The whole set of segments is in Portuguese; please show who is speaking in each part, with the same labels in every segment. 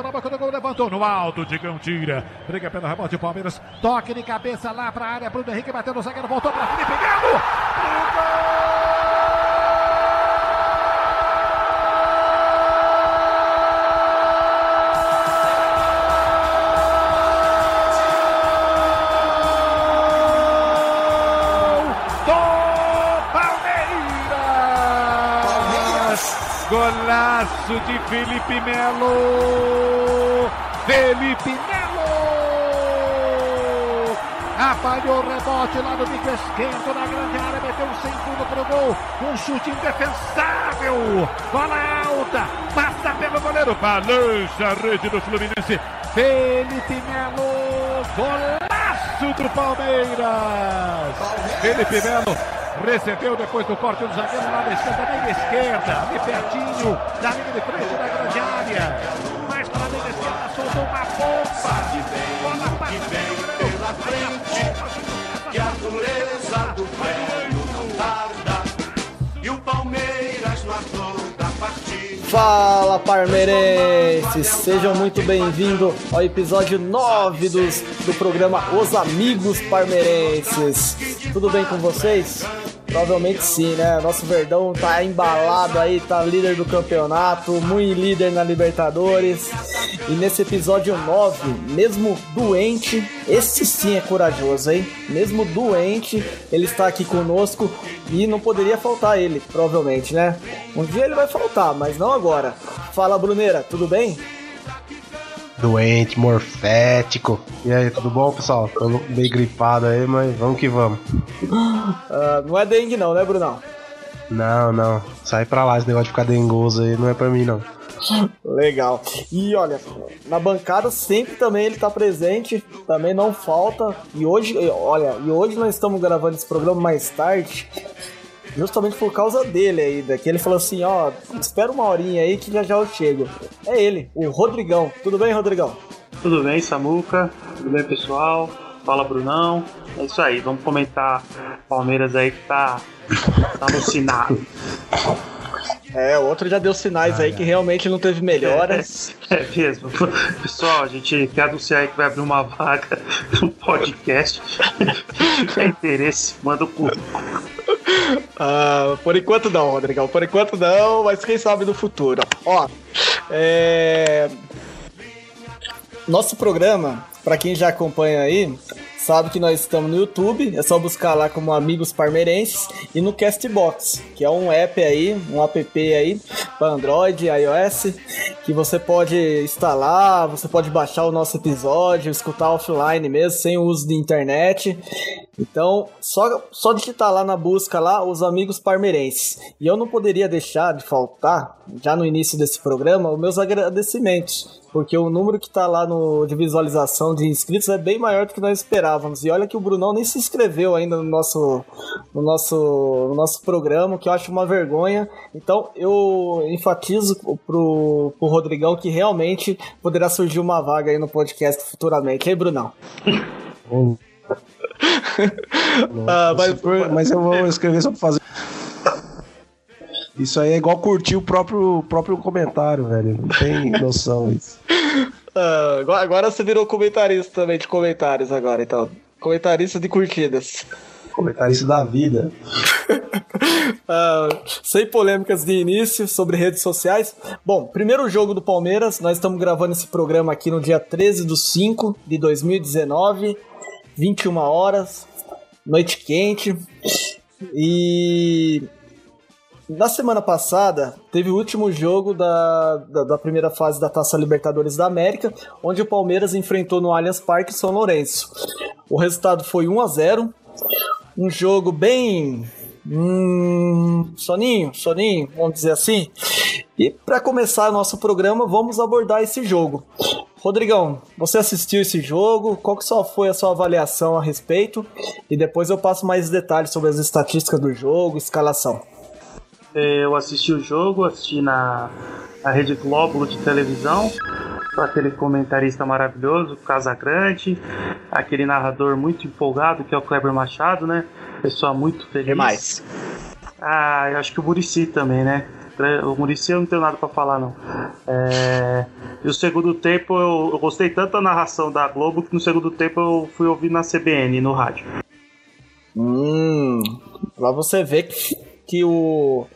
Speaker 1: na boca do gol, levantou no alto, Digão tira. Briga pelo rebote, Palmeiras. Toque de cabeça lá para a área, Bruno Henrique bateu no zagueiro, voltou para Felipe Melo. Golaço de Felipe Melo! Felipe Melo! Apalhou o rebote lá do bico esquerdo na grande área, meteu um sem fundo pro gol. Um chute indefensável. Bola alta, passa pelo goleiro, balança a rede do Fluminense. Felipe Melo, golaço do Palmeiras. Felipe Melo recebeu depois do corte do zagueiro da esquerda, meia esquerda, ali pertinho da linha de frente da grande área. Mais para a linha esquerda, soltou uma bomba. Bola passa pela frente,
Speaker 2: que a dureza do velho não tarda. E o Palmeiras no ator.
Speaker 3: Fala Parmeirenses, sejam muito bem-vindos ao episódio 9 dos, do programa Os Amigos Parmeirenses. Tudo bem com vocês? Provavelmente sim, né? Nosso Verdão tá embalado aí, tá líder do campeonato, muito líder na Libertadores. E nesse episódio 9, mesmo doente, esse sim é corajoso, hein? Mesmo doente, ele está aqui conosco e não poderia faltar ele, provavelmente, né? Um dia ele vai faltar, mas não agora. Fala, Bruneira, tudo bem?
Speaker 4: Doente, morfético. E aí, tudo bom, pessoal? Tô meio gripado aí, mas vamos que vamos.
Speaker 3: Uh, não é dengue não, né, Brunão?
Speaker 4: Não, não. Sai pra lá, esse negócio de ficar dengoso aí não é pra mim, não.
Speaker 3: Legal. E olha, na bancada sempre também ele tá presente, também não falta. E hoje, olha, e hoje nós estamos gravando esse programa mais tarde, justamente por causa dele ainda. Que ele falou assim: ó, espera uma horinha aí que já já eu chego. É ele, o Rodrigão. Tudo bem, Rodrigão?
Speaker 5: Tudo bem, Samuca? Tudo bem, pessoal? Fala, Brunão. É isso aí, vamos comentar Palmeiras aí que tá, tá alucinado.
Speaker 3: É, o outro já deu sinais aí que realmente não teve melhoras.
Speaker 5: É, é mesmo. Pessoal, a gente quer anunciar aí que vai abrir uma vaga no podcast. Tiver interesse, manda o currículo.
Speaker 3: Ah, por enquanto não, Rodrigão. Por enquanto não, mas quem sabe no futuro. Ó, é... Nosso programa, para quem já acompanha aí, sabe que nós estamos no YouTube, é só buscar lá como Amigos Parmeirenses e no Castbox, que é um app aí, um app aí para Android, iOS, que você pode instalar, você pode baixar o nosso episódio, escutar offline mesmo, sem o uso de internet. Então, só, só digitar lá na busca lá os amigos parmeirenses. E eu não poderia deixar de faltar, já no início desse programa, os meus agradecimentos. Porque o número que tá lá no, de visualização de inscritos é bem maior do que nós esperávamos. E olha que o Brunão nem se inscreveu ainda no nosso, no nosso, no nosso programa, que eu acho uma vergonha. Então eu enfatizo pro, pro Rodrigão que realmente poderá surgir uma vaga aí no podcast futuramente. Ei, Brunão?
Speaker 4: ah, mas, mas eu vou escrever só pra fazer. Isso aí é igual curtir o próprio, próprio comentário, velho. Não tem noção isso.
Speaker 3: Ah, agora, você virou comentarista também de comentários agora, então. Comentarista de curtidas.
Speaker 4: Comentarista da vida.
Speaker 3: Ah, sem polêmicas de início sobre redes sociais. Bom, primeiro jogo do Palmeiras. Nós estamos gravando esse programa aqui no dia 13 do 5 de 2019. 21 horas. Noite quente. E na semana passada, teve o último jogo da, da, da, primeira fase da Taça Libertadores da América, onde o Palmeiras enfrentou no Allianz Parque São Lourenço. O resultado foi 1 a 0 um jogo bem. Hum, soninho, soninho, vamos dizer assim. E para começar nosso programa, vamos abordar esse jogo. Rodrigão, você assistiu esse jogo? Qual que só foi a sua avaliação a respeito? E depois eu passo mais detalhes sobre as estatísticas do jogo, escalação.
Speaker 5: Eu assisti o jogo, assisti na, na Rede Glóbulo de televisão, com aquele comentarista maravilhoso, Casagrande, aquele narrador muito empolgado que é o Kleber Machado, né? Pessoa muito feliz.
Speaker 3: Demais.
Speaker 5: Ah, eu acho que o Murici também, né? O Murici eu não tenho nada para falar, não. É... E o segundo tempo eu, eu gostei tanto da narração da Globo que no segundo tempo eu fui ouvir na CBN, no rádio.
Speaker 3: Hum, lá você vê que, que o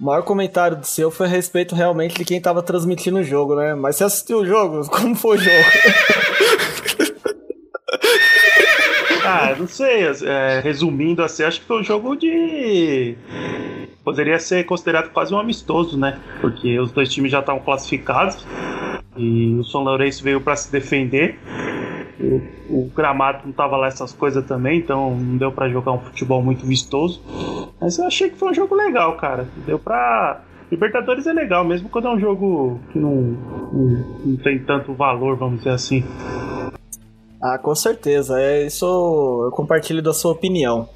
Speaker 3: maior comentário do seu foi a respeito realmente de quem tava transmitindo o jogo, né? Mas você assistiu o jogo? Como foi o jogo?
Speaker 5: ah, não sei. É, resumindo assim, acho que foi um jogo de. Poderia ser considerado quase um amistoso, né? Porque os dois times já estavam classificados e o São Lourenço veio para se defender. O, o, gramado não tava lá essas coisas também, então não deu para jogar um futebol muito vistoso. Mas eu achei que foi um jogo legal, cara. Deu pra. Libertadores é legal, mesmo quando é um jogo que não, não, não tem tanto valor, vamos dizer assim.
Speaker 3: Ah, com certeza. É isso. Eu compartilho da sua opinião.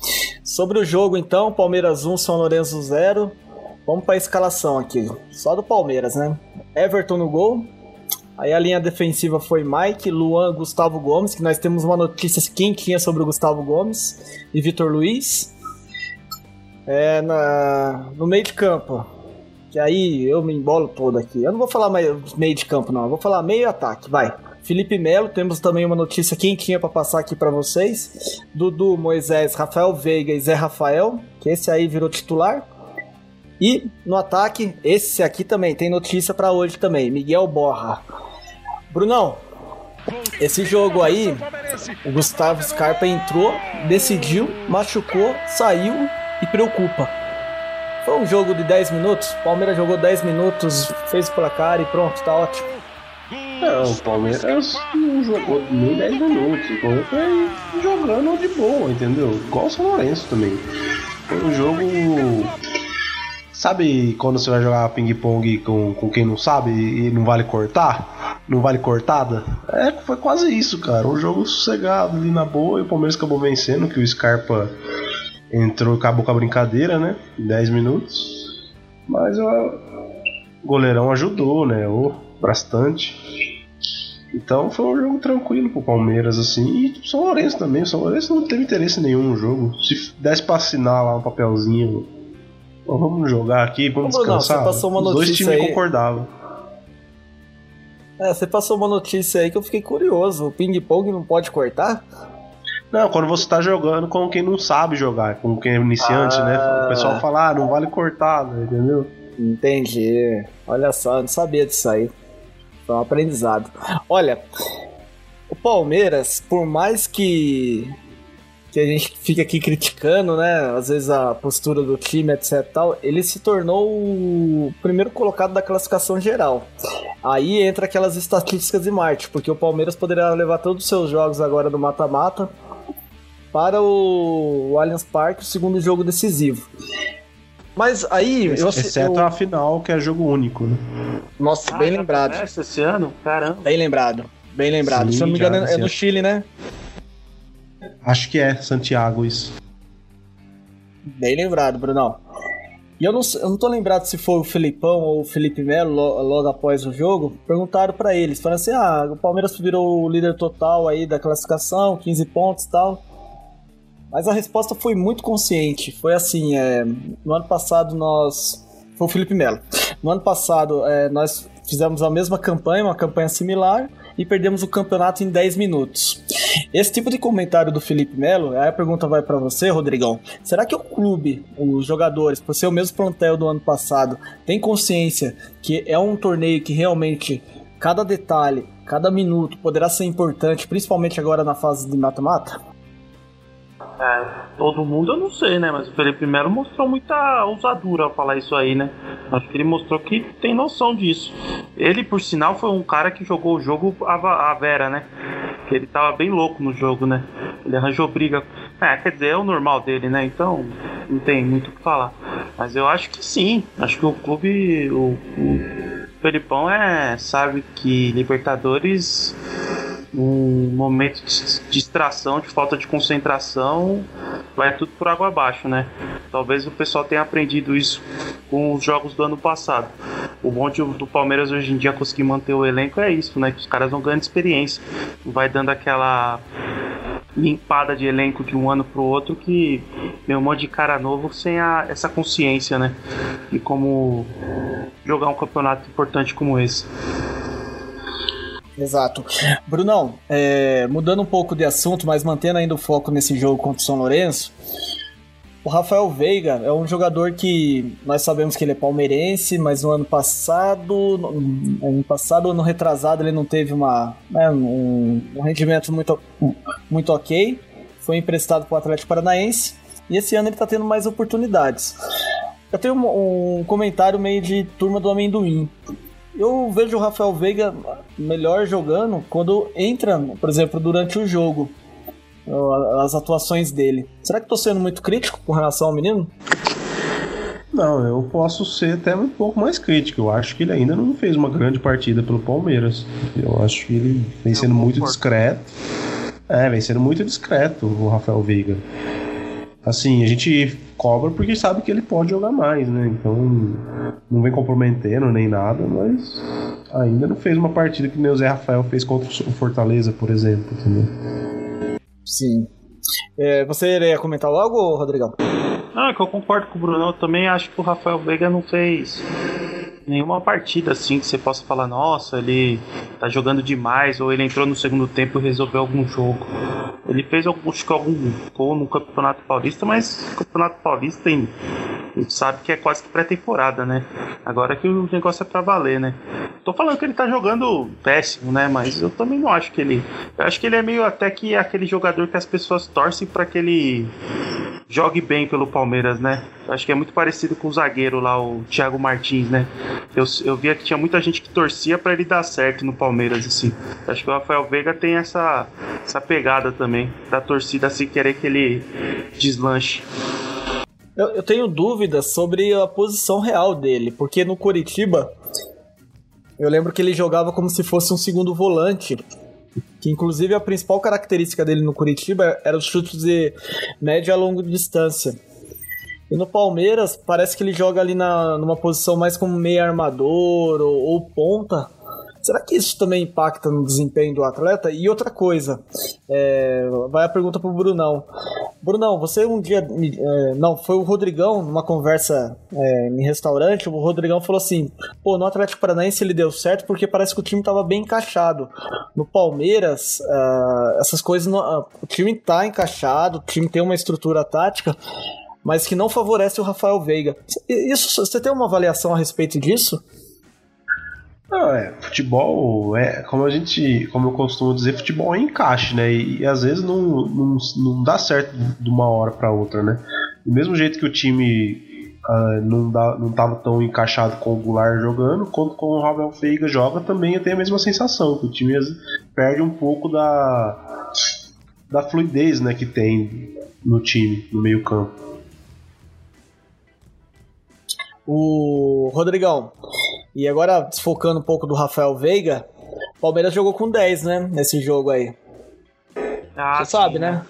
Speaker 3: Sobre o jogo, então, Palmeiras 1, São Lourenço 0. Vamos para a escalação aqui. Só do Palmeiras, né? Everton no gol, Aí a linha defensiva foi Mike, Luan, Gustavo Gomes, que nós temos uma notícia quentinha sobre o Gustavo Gomes e Vitor Luiz. É, na, no meio de campo, que aí eu me embolo todo aqui. Eu não vou falar meio de campo, não. Eu vou falar meio ataque, vai. Felipe Melo, temos também uma notícia quentinha para passar aqui para vocês. Dudu, Moisés, Rafael Veiga e Zé Rafael, que esse aí virou titular. E no ataque, esse aqui também tem notícia para hoje também. Miguel Borra. Brunão, esse jogo aí, o Gustavo Scarpa entrou, decidiu, machucou, saiu e preocupa. Foi um jogo de 10 minutos, Palmeiras jogou 10 minutos, fez o placar e pronto, tá ótimo.
Speaker 4: Não, o Palmeiras não jogou nem 10 minutos, o Palmeiras foi jogando de boa, entendeu? Igual o São Lourenço também. Foi um jogo Sabe quando você vai jogar ping-pong com, com quem não sabe e não vale cortar? Não vale cortada? É, foi quase isso, cara. Um jogo sossegado ali na boa e o Palmeiras acabou vencendo, que o Scarpa entrou acabou com a brincadeira, né? 10 minutos. Mas o goleirão ajudou, né? O bastante. Então foi um jogo tranquilo pro Palmeiras, assim. E o São Lourenço também. O São Lourenço não teve interesse nenhum no jogo. Se desse pra assinar lá um papelzinho vamos jogar aqui, vamos Ô, descansar.
Speaker 3: Não, você passou uma
Speaker 4: Os dois times
Speaker 3: aí.
Speaker 4: concordavam.
Speaker 3: É, você passou uma notícia aí que eu fiquei curioso. O ping-pong não pode cortar?
Speaker 4: Não, quando você tá jogando com quem não sabe jogar, com quem é iniciante, ah. né? O pessoal fala, ah, não vale cortar, né? entendeu?
Speaker 3: Entendi. Olha só, eu não sabia disso aí. Foi um aprendizado. Olha, o Palmeiras, por mais que que a gente fica aqui criticando, né? Às vezes a postura do time, etc. Tal, ele se tornou o primeiro colocado da classificação geral. Aí entra aquelas estatísticas de Marte, porque o Palmeiras poderia levar todos os seus jogos agora do mata-mata para o, Allianz Parque, o segundo jogo decisivo. Mas aí.
Speaker 4: Eu, Exceto eu... a final, que é jogo único, né?
Speaker 3: Nossa, ah, bem lembrado.
Speaker 5: Esse ano? Caramba.
Speaker 3: Bem lembrado. Bem lembrado. Sim, Se eu não me engano, é no Chile, né?
Speaker 4: Acho que é Santiago isso.
Speaker 3: Bem lembrado, Brunão. E eu não, eu não tô lembrado se foi o Felipão ou o Felipe Melo logo após o jogo. Perguntaram para eles, falaram assim: ah, o Palmeiras virou o líder total aí da classificação, 15 pontos e tal. Mas a resposta foi muito consciente. Foi assim: é, no ano passado nós. Foi o Felipe Melo. No ano passado é, nós fizemos a mesma campanha, uma campanha similar, e perdemos o campeonato em 10 minutos. Esse tipo de comentário do Felipe Melo, aí a pergunta vai para você, Rodrigão. Será que o clube, os jogadores, por ser o mesmo plantel do ano passado, tem consciência que é um torneio que realmente cada detalhe, cada minuto poderá ser importante, principalmente agora na fase de mata-mata?
Speaker 5: É, todo mundo eu não sei, né? Mas o Felipe Melo mostrou muita ousadura ao falar isso aí, né? Acho que ele mostrou que tem noção disso. Ele, por sinal, foi um cara que jogou o jogo a, a Vera, né? Que ele tava bem louco no jogo, né? Ele arranjou briga. É, quer dizer, é o normal dele, né? Então, não tem muito o que falar. Mas eu acho que sim. Acho que o clube. O, o Felipão é. Sabe que Libertadores um momento de distração, de falta de concentração, vai tudo por água abaixo, né? Talvez o pessoal tenha aprendido isso com os jogos do ano passado. O bom de, do Palmeiras hoje em dia conseguir manter o elenco é isso, né? Que os caras vão ganhando experiência, vai dando aquela limpada de elenco de um ano pro outro que tem um monte de cara novo sem a, essa consciência, né? E como jogar um campeonato importante como esse.
Speaker 3: Exato. Brunão, é, mudando um pouco de assunto, mas mantendo ainda o foco nesse jogo contra o São Lourenço, o Rafael Veiga é um jogador que nós sabemos que ele é palmeirense, mas no ano passado, no ano passado, ano retrasado, ele não teve uma, né, um, um, rendimento muito, muito ok. Foi emprestado para o Atlético Paranaense e esse ano ele está tendo mais oportunidades. Eu tenho um, um comentário meio de turma do amendoim. Eu vejo o Rafael Veiga melhor jogando quando entra, por exemplo, durante o jogo as atuações dele. Será que estou sendo muito crítico com relação ao menino?
Speaker 4: Não, eu posso ser até um pouco mais crítico. Eu acho que ele ainda não fez uma grande partida pelo Palmeiras. Eu acho que ele vem sendo muito discreto. É, vem sendo muito discreto o Rafael Veiga. Assim, a gente cobra porque sabe que ele pode jogar mais, né? Então não vem comprometendo nem nada, mas ainda não fez uma partida que nem o Zé Rafael fez contra o Fortaleza, por exemplo, entendeu?
Speaker 3: Sim. É, você iria comentar logo, Rodrigão?
Speaker 5: Ah, que eu concordo com o Bruno. Eu também acho que o Rafael Veiga não fez nenhuma partida assim que você possa falar, nossa, ele tá jogando demais, ou ele entrou no segundo tempo e resolveu algum jogo. Ele fez algum, acho que algum gol no Campeonato Paulista, mas Campeonato Paulista tem, a gente sabe que é quase que pré-temporada, né? Agora que o negócio é pra valer, né? Tô falando que ele tá jogando péssimo, né? Mas eu também não acho que ele. Eu acho que ele é meio até que aquele jogador que as pessoas torcem para que ele jogue bem pelo Palmeiras, né? Acho que é muito parecido com o zagueiro lá, o Thiago Martins, né? Eu, eu via que tinha muita gente que torcia para ele dar certo no Palmeiras, assim. Acho que o Rafael Veiga tem essa, essa pegada também, da torcida assim querer que ele deslanche.
Speaker 3: Eu, eu tenho dúvidas sobre a posição real dele, porque no Curitiba eu lembro que ele jogava como se fosse um segundo volante que inclusive a principal característica dele no Curitiba era os chutes de média a longa distância. E no Palmeiras, parece que ele joga ali na, numa posição mais como meio armador ou, ou ponta, Será que isso também impacta no desempenho do atleta? E outra coisa, é, vai a pergunta pro Brunão. Brunão, você um dia. É, não, foi o Rodrigão, numa conversa é, em restaurante, o Rodrigão falou assim: pô, no Atlético Paranaense ele deu certo porque parece que o time tava bem encaixado. No Palmeiras, uh, essas coisas. Não, uh, o time tá encaixado, o time tem uma estrutura tática mas que não favorece o Rafael Veiga. Isso, você tem uma avaliação a respeito disso?
Speaker 4: Não, é, futebol é, como a gente, como eu costumo dizer, futebol é encaixe, né? E, e às vezes não, não, não dá certo de uma hora para outra, né? Do mesmo jeito que o time uh, não, dá, não tava tão encaixado com o Goulart jogando, quanto com o Rafael Feiga joga, também eu tenho a mesma sensação, que o time perde um pouco da, da fluidez né, que tem no time, no meio
Speaker 3: O Rodrigão, e agora, desfocando um pouco do Rafael Veiga, o Palmeiras jogou com 10, né? Nesse jogo aí. Ah, você sabe, né?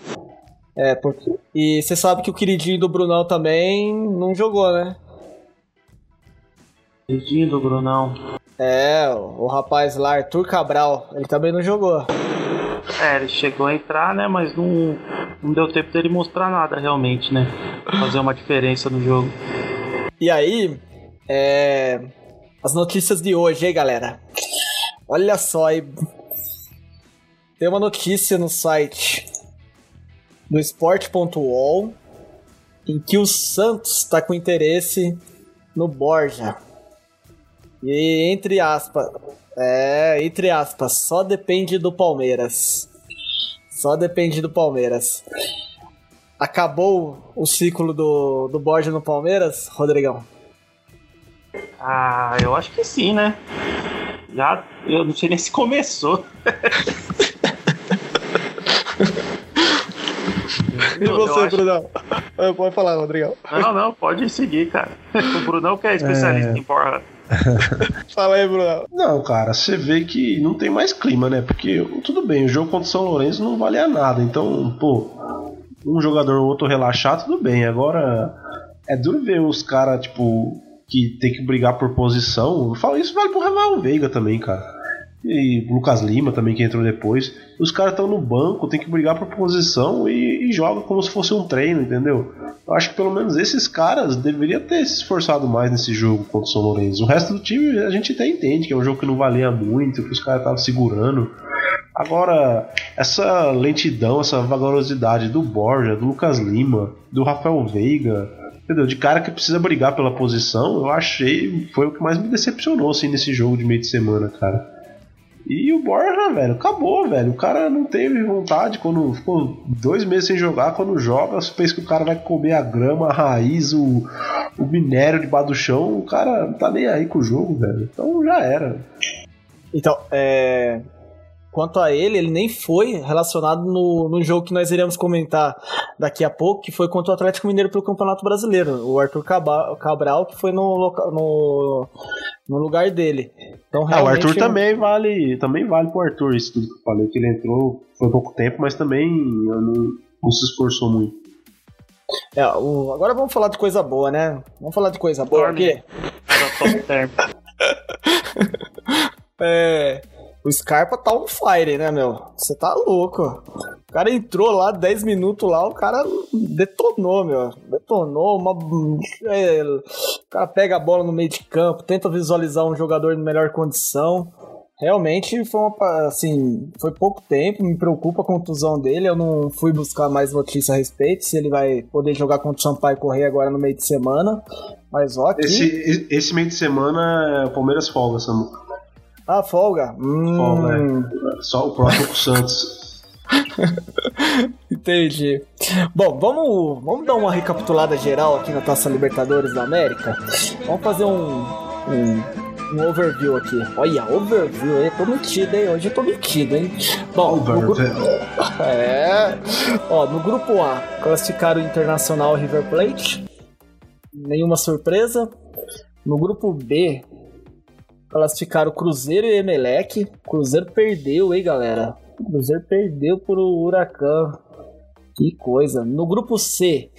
Speaker 3: É, porque... E você sabe que o queridinho do Brunão também não jogou, né?
Speaker 5: Queridinho do Brunão.
Speaker 3: É, o, o rapaz lá, Arthur Cabral, ele também não jogou.
Speaker 5: É, ele chegou a entrar, né? Mas não, não deu tempo dele mostrar nada realmente, né? Fazer uma diferença no jogo.
Speaker 3: E aí, é, as notícias de hoje, hein, galera? Olha só aí. Tem uma notícia no site do esporte.ol em que o Santos está com interesse no Borja. E entre aspas, é, entre aspas, só depende do Palmeiras. Só depende do Palmeiras. Acabou o ciclo do, do Borja no Palmeiras, Rodrigão?
Speaker 5: Ah, eu acho que sim, né? Já, eu não sei nem se começou.
Speaker 3: e você, acho... Brunão? Pode falar, Rodrigão.
Speaker 5: Não, não, pode seguir, cara. O Brunão que é especialista é... em porra.
Speaker 3: Fala aí, Bruno.
Speaker 4: Não, cara, você vê que não tem mais clima, né? Porque tudo bem, o jogo contra o São Lourenço não valia nada. Então, pô, um jogador ou outro relaxar, tudo bem. Agora, é duro ver os caras, tipo, que tem que brigar por posição. Eu falo, isso vale pro Rafael Veiga também, cara. e Lucas Lima também que entrou depois. Os caras estão no banco, tem que brigar por posição e, e joga como se fosse um treino, entendeu? Eu acho que pelo menos esses caras deveriam ter se esforçado mais nesse jogo contra o São Lourenço. O resto do time a gente até entende que é um jogo que não valia muito, que os caras estavam segurando. Agora, essa lentidão, essa vagarosidade do Borja, do Lucas Lima, do Rafael Veiga, entendeu? De cara que precisa brigar pela posição, eu achei. Foi o que mais me decepcionou assim, nesse jogo de meio de semana, cara. E o Borja, velho, acabou, velho. O cara não teve vontade quando ficou dois meses sem jogar. Quando joga, pensa que o cara vai comer a grama, a raiz, o, o minério debaixo do chão. O cara não tá nem aí com o jogo, velho. Então já era.
Speaker 3: Então, é. Quanto a ele, ele nem foi relacionado no, no jogo que nós iremos comentar daqui a pouco, que foi contra o Atlético Mineiro pelo Campeonato Brasileiro. O Arthur Cabral, que foi no, no, no lugar dele. Então,
Speaker 4: realmente, é, o Arthur também vale também vale pro Arthur isso tudo que eu falei, que ele entrou foi pouco tempo, mas também não, não se esforçou muito.
Speaker 3: É, o, agora vamos falar de coisa boa, né? Vamos falar de coisa boa aqui. é, o Scarpa tá on fire, né, meu? Você tá louco. O cara entrou lá 10 minutos lá, o cara detonou, meu. Detonou uma. É, o cara pega a bola no meio de campo, tenta visualizar um jogador em melhor condição. Realmente foi uma, assim, foi pouco tempo, me preocupa a contusão dele. Eu não fui buscar mais notícia a respeito, se ele vai poder jogar contra o Sampaio Correia agora no meio de semana. Mas ó, aqui...
Speaker 4: esse, esse meio de semana é o Palmeiras folga, Samuca.
Speaker 3: Ah, folga? Hum.
Speaker 4: Folga, é. Só o próximo Santos.
Speaker 3: Entendi. Bom, vamos, vamos dar uma recapitulada geral aqui na Taça Libertadores da América. Vamos fazer um, um, um overview aqui. Olha, overview, hein? Tô metido, hein? Hoje eu tô metido, hein? Bom, no. É. Ó, no grupo A, classificaram o Internacional River Plate. Nenhuma surpresa. No grupo B, classificaram Cruzeiro e Emelec. Cruzeiro perdeu, hein, galera? Cruzeiro perdeu pro Huracan. Que coisa. No grupo C,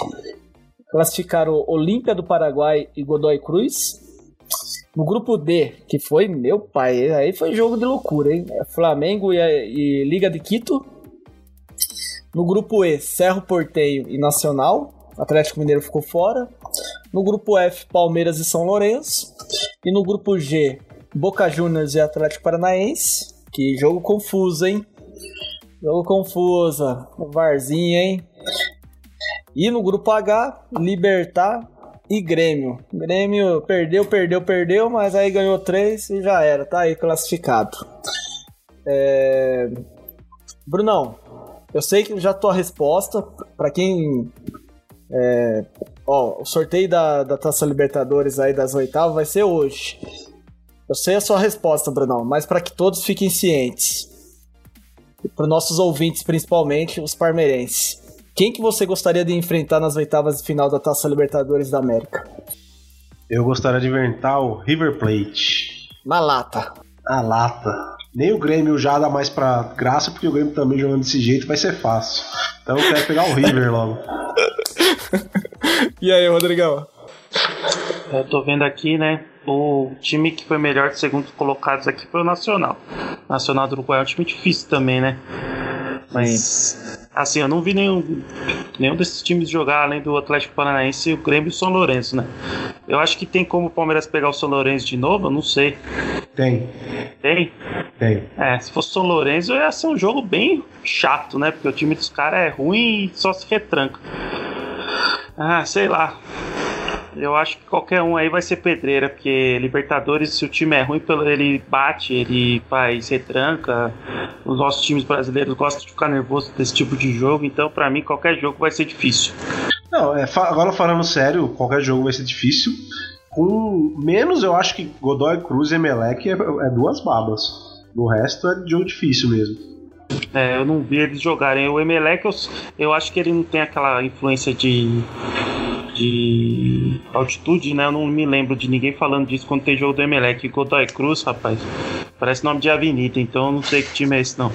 Speaker 3: classificaram Olímpia do Paraguai e Godoy Cruz. No grupo D, que foi, meu pai, aí foi jogo de loucura, hein? Flamengo e, e Liga de Quito. No grupo E, Cerro Porteio e Nacional. Atlético Mineiro ficou fora. No grupo F, Palmeiras e São Lourenço. E no grupo G, Boca Juniors e Atlético Paranaense. Que jogo confuso, hein? Jogo confuso. Varzinho, hein? E no grupo H, Libertar e Grêmio. Grêmio perdeu, perdeu, perdeu, mas aí ganhou três e já era. Tá aí classificado. É... Brunão, eu sei que já tua resposta. Para quem. É... Ó, o sorteio da, da Taça Libertadores aí das oitavas vai ser hoje. Eu sei a sua resposta, Brunão, mas para que todos fiquem cientes, e para nossos ouvintes principalmente, os parmeirenses, quem que você gostaria de enfrentar nas oitavas de final da Taça Libertadores da América?
Speaker 4: Eu gostaria de enfrentar o River Plate.
Speaker 3: Na lata.
Speaker 4: Na lata. Nem o Grêmio já dá mais pra graça, porque o Grêmio também jogando desse jeito vai ser fácil. Então eu quero pegar o River logo.
Speaker 3: e aí, Rodrigão?
Speaker 5: Eu tô vendo aqui, né? o time que foi melhor de segundos colocados aqui foi o Nacional. O Nacional do Uruguai é um time difícil também, né? Mas, assim, eu não vi nenhum, nenhum desses times jogar além do Atlético Paranaense, o Grêmio e o São Lourenço, né? Eu acho que tem como o Palmeiras pegar o São Lourenço de novo, eu não sei.
Speaker 4: Tem.
Speaker 5: Tem?
Speaker 4: Tem.
Speaker 5: É, se fosse o São Lourenço ia ser um jogo bem chato, né? Porque o time dos caras é ruim e só se retranca. Ah, sei lá. Eu acho que qualquer um aí vai ser pedreira, porque Libertadores, se o time é ruim, ele bate, ele faz retranca. Os nossos times brasileiros gostam de ficar nervoso desse tipo de jogo, então para mim qualquer jogo vai ser difícil.
Speaker 4: Não, é, agora falando sério, qualquer jogo vai ser difícil. Com menos, eu acho que Godoy Cruz e Emelec é, é duas babas. No resto é jogo difícil mesmo.
Speaker 5: É, eu não vi eles jogarem. O Emelec, eu, eu acho que ele não tem aquela influência de de altitude, né? Eu não me lembro de ninguém falando disso quando tem jogo do Emelec. Godoy Cruz, rapaz, parece nome de avenida, então eu não sei que time é esse não.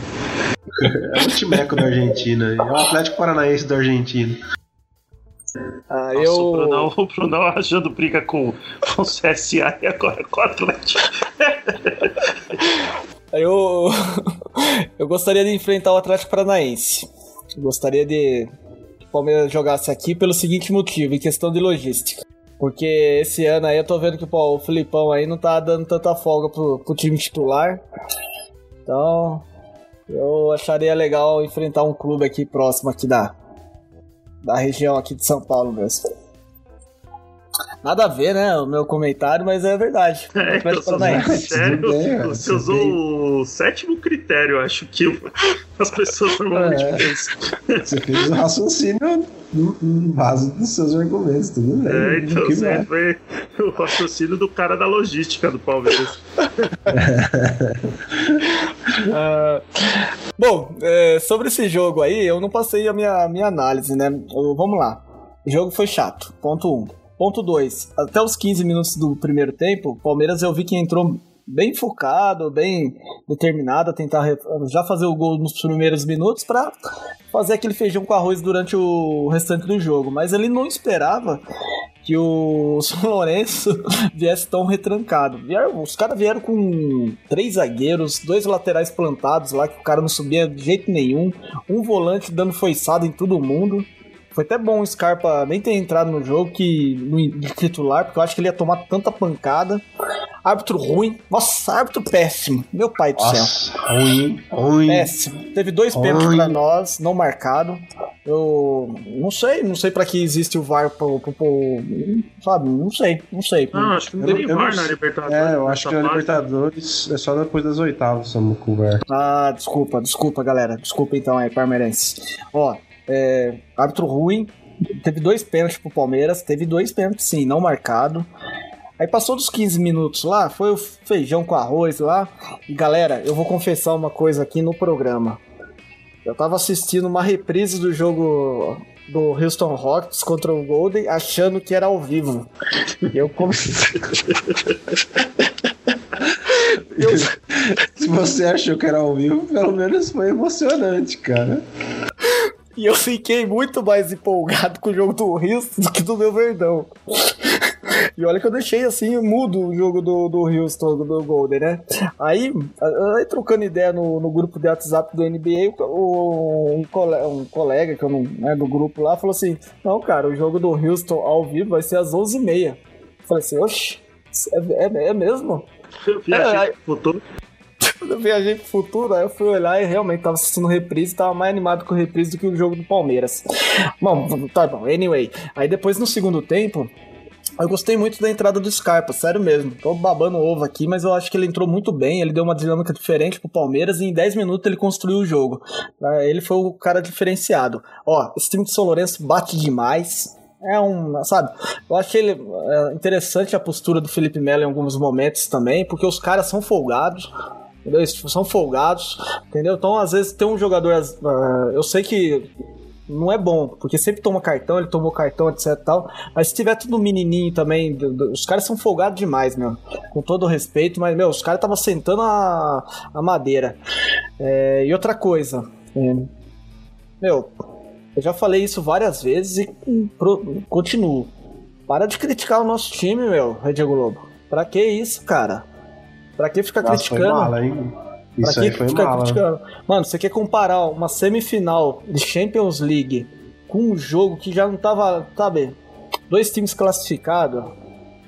Speaker 4: é o Timeco da Argentina, é o Atlético Paranaense da Argentina.
Speaker 5: Ah, Nossa, eu... o, Brunão, o Brunão achando briga com, com o CSA e agora com o Atlético.
Speaker 3: Eu, eu gostaria de enfrentar o Atlético Paranaense. Gostaria de o Palmeiras jogasse aqui pelo seguinte motivo, em questão de logística. Porque esse ano aí eu tô vendo que pô, o Filipão aí não tá dando tanta folga pro, pro time titular. Então, eu acharia legal enfrentar um clube aqui próximo aqui da, da região aqui de São Paulo mesmo. Nada a ver, né? O meu comentário, mas é verdade.
Speaker 5: É, então, sério, bem, você usou o sétimo critério, acho que as pessoas normalmente é, pensam.
Speaker 4: Você fez o raciocínio no base dos seus argumentos, tudo bem.
Speaker 5: É, então você foi o raciocínio do cara da logística do Palmeiras.
Speaker 3: uh, bom, é, sobre esse jogo aí, eu não passei a minha, minha análise, né? Vamos lá. O jogo foi chato, ponto 1. Um. Ponto 2. Até os 15 minutos do primeiro tempo, o Palmeiras eu vi que entrou bem focado, bem determinado a tentar já fazer o gol nos primeiros minutos para fazer aquele feijão com arroz durante o restante do jogo. Mas ele não esperava que o São Lourenço viesse tão retrancado. Vieram, os caras vieram com três zagueiros, dois laterais plantados lá que o cara não subia de jeito nenhum, um volante dando foiçada em todo mundo. Foi até bom o Scarpa nem ter entrado no jogo que no, de titular, porque eu acho que ele ia tomar tanta pancada. Árbitro ruim. Nossa, árbitro péssimo. Meu pai do Nossa, céu.
Speaker 4: Ruim, ruim.
Speaker 3: Péssimo. Teve dois pênaltis pra nós, não marcado. Eu não sei, não sei pra que existe o VAR pro, pro, pro sabe, não sei, não sei.
Speaker 5: Não, acho que não tem VAR na Libertadores.
Speaker 4: É, eu acho que na Libertadores é só depois das oitavas, somos com o VAR.
Speaker 3: Ah, desculpa, desculpa, galera. Desculpa então aí, Parmeirense. Ó, é, árbitro ruim, teve dois pênaltis pro Palmeiras, teve dois pênaltis sim, não marcado. Aí passou dos 15 minutos lá, foi o feijão com arroz lá. E galera, eu vou confessar uma coisa aqui no programa. Eu tava assistindo uma reprise do jogo do Houston Rockets contra o Golden, achando que era ao vivo. Eu comecei.
Speaker 4: eu... Se você achou que era ao vivo, pelo menos foi emocionante, cara.
Speaker 3: E eu fiquei muito mais empolgado com o jogo do Houston do que do meu Verdão. E olha que eu deixei assim, mudo o jogo do, do Houston, do Golden, né? Aí, aí trocando ideia no, no grupo de WhatsApp do NBA, o, um, colega, um colega que eu não é do grupo lá falou assim: Não, cara, o jogo do Houston ao vivo vai ser às 11h30. Falei assim: Oxe, é, é, é mesmo?
Speaker 5: Eu é, futuro.
Speaker 3: Quando eu viajei pro futuro, aí eu fui olhar e realmente tava assistindo reprise tava mais animado com reprise do que o jogo do Palmeiras. Bom, tá bom, anyway. Aí depois no segundo tempo, eu gostei muito da entrada do Scarpa, sério mesmo. Tô babando ovo aqui, mas eu acho que ele entrou muito bem. Ele deu uma dinâmica diferente pro Palmeiras e em 10 minutos ele construiu o jogo. É, ele foi o cara diferenciado. Ó, esse time de São Lourenço bate demais. É um, sabe? Eu achei ele, é, interessante a postura do Felipe Melo em alguns momentos também, porque os caras são folgados. Eles são folgados, entendeu? Então, às vezes, tem um jogador. Uh, eu sei que não é bom, porque sempre toma cartão, ele tomou cartão, etc tal. Mas se tiver tudo menininho também, do, do, os caras são folgados demais, meu. Com todo respeito, mas, meu, os caras estavam sentando a, a madeira. É, e outra coisa, é, meu, eu já falei isso várias vezes e pro, continuo. Para de criticar o nosso time, meu, Rede Globo. Pra que isso, cara? Pra que ficar Nossa, criticando? Foi
Speaker 4: mala, hein?
Speaker 3: Pra Isso que ficar mala. criticando? Mano, você quer comparar uma semifinal de Champions League com um jogo que já não tava, sabe, dois times classificados?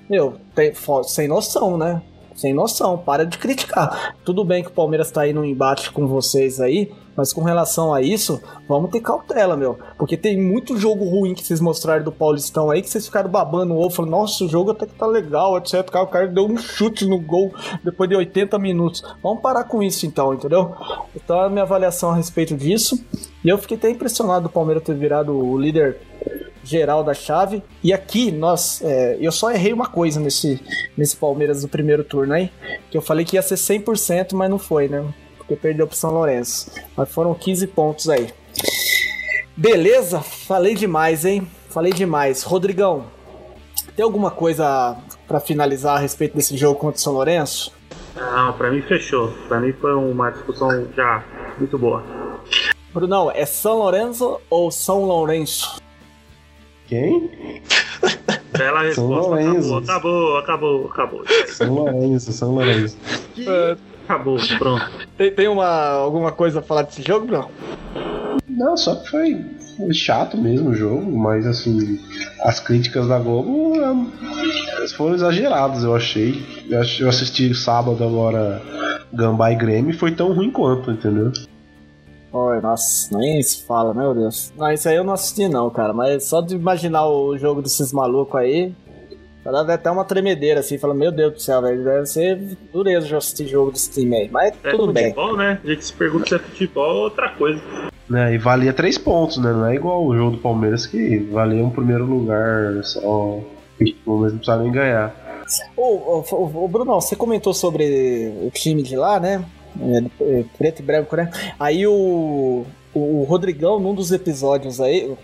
Speaker 3: Meu, tem, sem noção, né? Sem noção, para de criticar. Tudo bem que o Palmeiras tá aí no embate com vocês aí, mas com relação a isso, vamos ter cautela, meu. Porque tem muito jogo ruim que vocês mostraram do Paulistão aí, que vocês ficaram babando o ovo, falando, nossa, o jogo até que tá legal, etc. O cara deu um chute no gol depois de 80 minutos. Vamos parar com isso então, entendeu? Então a minha avaliação a respeito disso. E eu fiquei até impressionado do Palmeiras ter virado o líder geral da chave. E aqui nós, é, eu só errei uma coisa nesse, nesse Palmeiras do primeiro turno aí, que eu falei que ia ser 100%, mas não foi, né? Porque perdeu pro São Lourenço. Mas foram 15 pontos aí. Beleza? Falei demais, hein? Falei demais. Rodrigão, tem alguma coisa para finalizar a respeito desse jogo contra o São Lourenço?
Speaker 5: Não, pra mim fechou. Pra mim foi uma discussão já muito boa.
Speaker 3: Brunão, é São Lourenço ou São Lourenço?
Speaker 4: Quem?
Speaker 5: Bela resposta. São Lourenço. Acabou, acabou, acabou. acabou.
Speaker 4: São Lourenço, São Lourenço.
Speaker 5: Acabou, pronto.
Speaker 3: Tem, tem uma, alguma coisa a falar desse jogo, não?
Speaker 4: Não, só que foi, chato mesmo o jogo, mas assim, as críticas da Globo foram exageradas, eu achei. Eu ach- Eu assisti sábado agora Gambá e Grêmio e foi tão ruim quanto, entendeu?
Speaker 3: Oi, nossa, nem se fala, meu Deus. Não, isso aí eu não assisti não, cara, mas só de imaginar o jogo desses malucos aí, dá até uma tremedeira assim, falando, meu Deus do céu, velho, deve ser dureza de assistir jogo desse time aí, mas
Speaker 5: É
Speaker 3: tudo bem.
Speaker 5: futebol, né? A gente se pergunta se é futebol ou outra coisa.
Speaker 4: Né, e valia três pontos, né? Não é igual o jogo do Palmeiras que valia um primeiro lugar só. O Palmeiras não precisava nem ganhar.
Speaker 3: Ô, ô, ô, ô, Bruno, você comentou sobre o time de lá, né? É, é, preto e branco, né? Aí o, o Rodrigão, num dos episódios aí,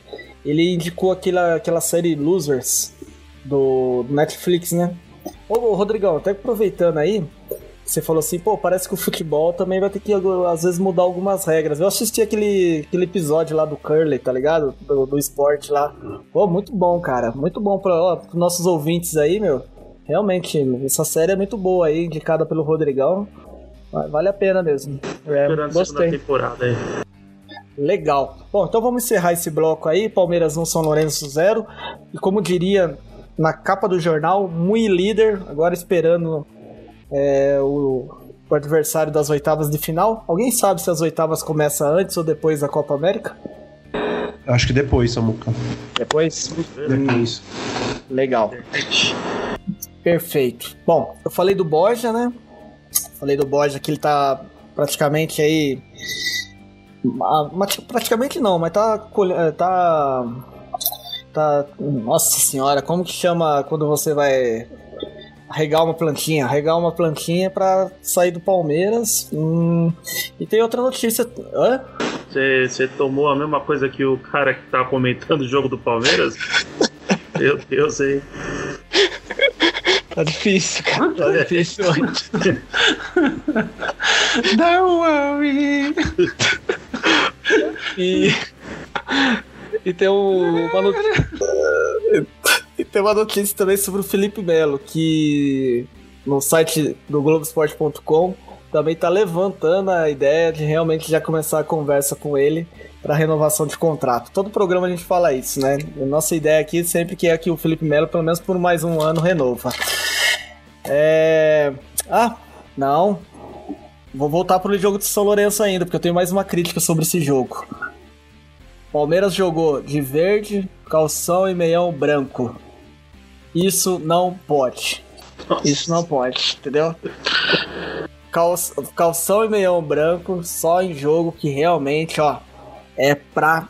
Speaker 3: ele indicou aquela, aquela série Losers do, Netflix, né? Ô, ô, Rodrigão, até aproveitando aí, você falou assim, pô, parece que o futebol também vai ter que às vezes mudar algumas regras. Eu assisti aquele, aquele episódio lá do Curly, tá ligado? Do, do esporte lá. Pô, muito bom, cara. Muito bom para os nossos ouvintes aí, meu. Realmente, essa série é muito boa aí, indicada pelo Rodrigão. Va- Vale a pena mesmo. É,
Speaker 5: segunda
Speaker 3: gostei.
Speaker 5: temporada aí.
Speaker 3: Legal. Bom, então vamos encerrar esse bloco aí. Palmeiras 1, São Lourenço 0. E como diria na capa do jornal, muito líder. Agora esperando é, o, o adversário das oitavas de final. Alguém sabe se as oitavas começam antes ou depois da Copa América?
Speaker 4: Acho que depois, Samuca.
Speaker 3: Depois.
Speaker 4: Depois.
Speaker 3: Legal. Perfeito. Bom, eu falei do Borja, né? Falei do Borja que ele tá praticamente aí. ah, Praticamente não, mas tá. Tá. Tá. Nossa senhora, como que chama quando você vai regar uma plantinha? Regar uma plantinha pra sair do Palmeiras. Hum, e tem outra notícia. Hã?
Speaker 5: Você, tomou a mesma coisa que o cara que tá comentando o jogo do Palmeiras? Meu Deus, hein?
Speaker 3: Tá difícil, cara. Tá difícil.
Speaker 4: Don't worry.
Speaker 3: E, e tem um- uma notícia. E tem uma notícia também sobre o Felipe Melo, que no site do Globoesporte.com também tá levantando a ideia de realmente já começar a conversa com ele para renovação de contrato. Todo programa a gente fala isso, né? A nossa ideia aqui sempre que é que o Felipe Melo, pelo menos por mais um ano, renova. É. Ah, não. Vou voltar pro jogo de São Lourenço ainda, porque eu tenho mais uma crítica sobre esse jogo. Palmeiras jogou de verde, calção e meião branco. Isso não pode. Isso não pode, entendeu? Cal- calção e meião branco só em jogo que realmente, ó, é pra,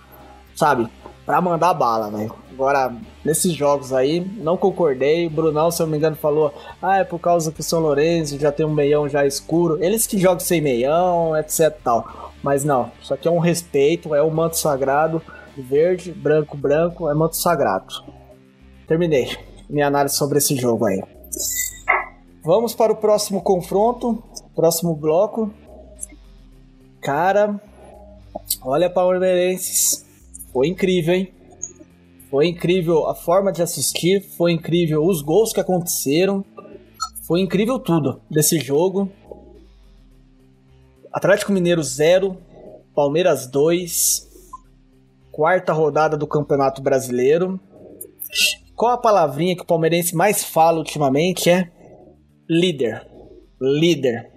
Speaker 3: sabe, pra mandar bala, velho. Agora, nesses jogos aí, não concordei. O Brunão, se eu não me engano, falou: ah, é por causa que o São Lourenço já tem um meião já escuro. Eles que jogam sem meião, etc tal. Mas não, isso aqui é um respeito, é um manto sagrado. Verde, branco, branco, é manto sagrado. Terminei minha análise sobre esse jogo aí. Vamos para o próximo confronto, próximo bloco. Cara, olha Palmeirenses, foi incrível, hein? Foi incrível a forma de assistir, foi incrível os gols que aconteceram, foi incrível tudo desse jogo. Atlético Mineiro 0, Palmeiras 2, quarta rodada do Campeonato Brasileiro. Qual a palavrinha que o palmeirense mais fala ultimamente é líder. Líder.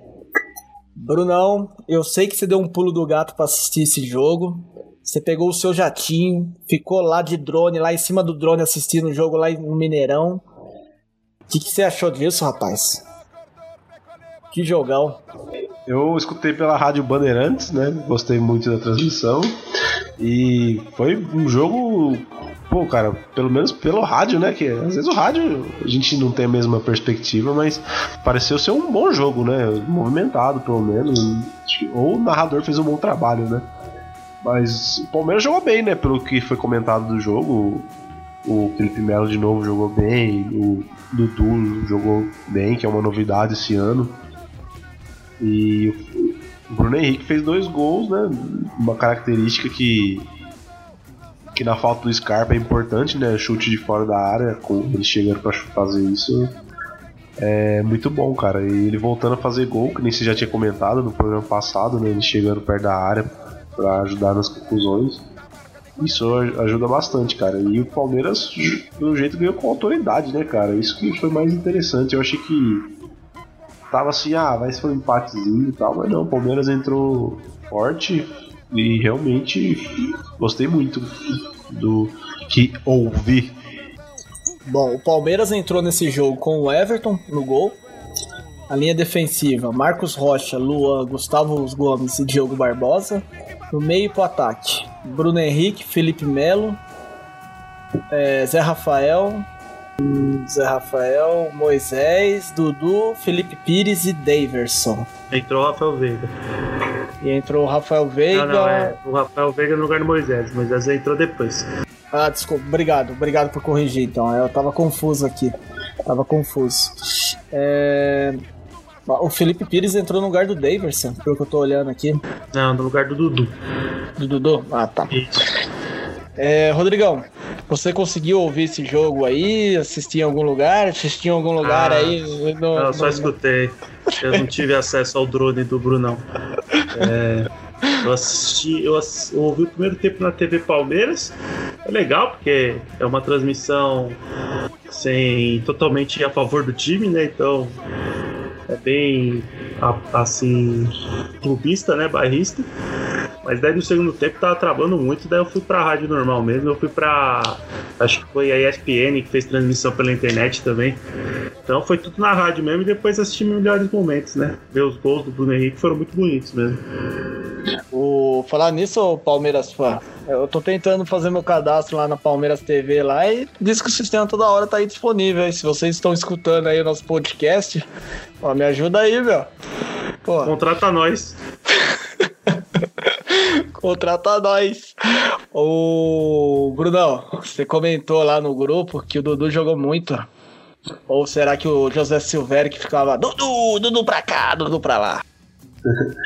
Speaker 3: Brunão, eu sei que você deu um pulo do gato para assistir esse jogo. Você pegou o seu jatinho, ficou lá de drone, lá em cima do drone assistindo o jogo lá no Mineirão. O que, que você achou disso, rapaz? Que jogão.
Speaker 4: Eu escutei pela Rádio Bandeirantes, né? Gostei muito da transmissão. E foi um jogo. Pô, cara, pelo menos pelo rádio, né? Que às vezes o rádio a gente não tem a mesma perspectiva, mas pareceu ser um bom jogo, né? Movimentado, pelo menos. Ou o narrador fez um bom trabalho, né? Mas o Palmeiras jogou bem, né? Pelo que foi comentado do jogo. O Felipe Melo de novo jogou bem. O Dudu jogou bem, que é uma novidade esse ano. E o Bruno Henrique fez dois gols, né? Uma característica que que na falta do Scarpa é importante, né? Chute de fora da área, com ele chegando para fazer isso, é muito bom, cara. E ele voltando a fazer gol, que nem você já tinha comentado no programa passado, né? Ele chegando perto da área para ajudar nas conclusões. Isso ajuda bastante, cara. E o Palmeiras, pelo jeito, ganhou com autoridade, né, cara? Isso que foi mais interessante. Eu achei que tava assim, ah, vai ser um empatezinho e tal, mas não, o Palmeiras entrou forte e realmente gostei muito do que ouvi.
Speaker 3: Bom, o Palmeiras entrou nesse jogo com o Everton no gol. A linha defensiva, Marcos Rocha, Luan, Gustavo Gomes e Diogo Barbosa. No meio pro ataque, Bruno Henrique, Felipe Melo, é, Zé Rafael, Zé Rafael, Moisés, Dudu, Felipe Pires e Daverson.
Speaker 5: Entrou o Rafael Veiga.
Speaker 3: E entrou o Rafael Veiga.
Speaker 5: Não, não, é o Rafael Veiga no lugar do Moisés. Moisés entrou depois.
Speaker 3: Ah, desculpa, obrigado, obrigado por corrigir então. Eu tava confuso aqui. Tava confuso. É... O Felipe Pires entrou no lugar do Daverson, pelo que eu tô olhando aqui.
Speaker 5: Não, no lugar do Dudu.
Speaker 3: Do Dudu? Ah, tá.
Speaker 5: Isso.
Speaker 3: É, Rodrigão, você conseguiu ouvir esse jogo aí? Assistir em algum lugar? Assistir em algum lugar
Speaker 5: Ah,
Speaker 3: aí? No,
Speaker 5: Não, só
Speaker 3: no-
Speaker 5: escutei. Eu não tive acesso ao drone do Brunão. É, eu assisti, eu, eu ouvi o primeiro tempo na TV Palmeiras. É legal porque é uma transmissão sem totalmente a favor do time, né? Então é bem assim clubista, né? Bairrista. Mas daí no segundo tempo tava travando muito, daí eu fui pra rádio normal mesmo, eu fui pra. Acho que foi a ESPN que fez transmissão pela internet também. Então foi tudo na rádio mesmo e depois assisti melhores momentos, né? Ver os gols do Bruno Henrique foram muito bonitos mesmo.
Speaker 3: O, falar nisso, Palmeiras fã, eu tô tentando fazer meu cadastro lá na Palmeiras TV lá e diz que o sistema toda hora tá aí disponível. Se vocês estão escutando aí o nosso podcast, ó, me ajuda aí, meu. Pô,
Speaker 5: Contrata nós.
Speaker 3: contrata nós. Ô, Brunão, você comentou lá no grupo que o Dudu jogou muito. Ou será que o José Silvério que ficava Dudu, Dudu pra cá, Dudu pra lá?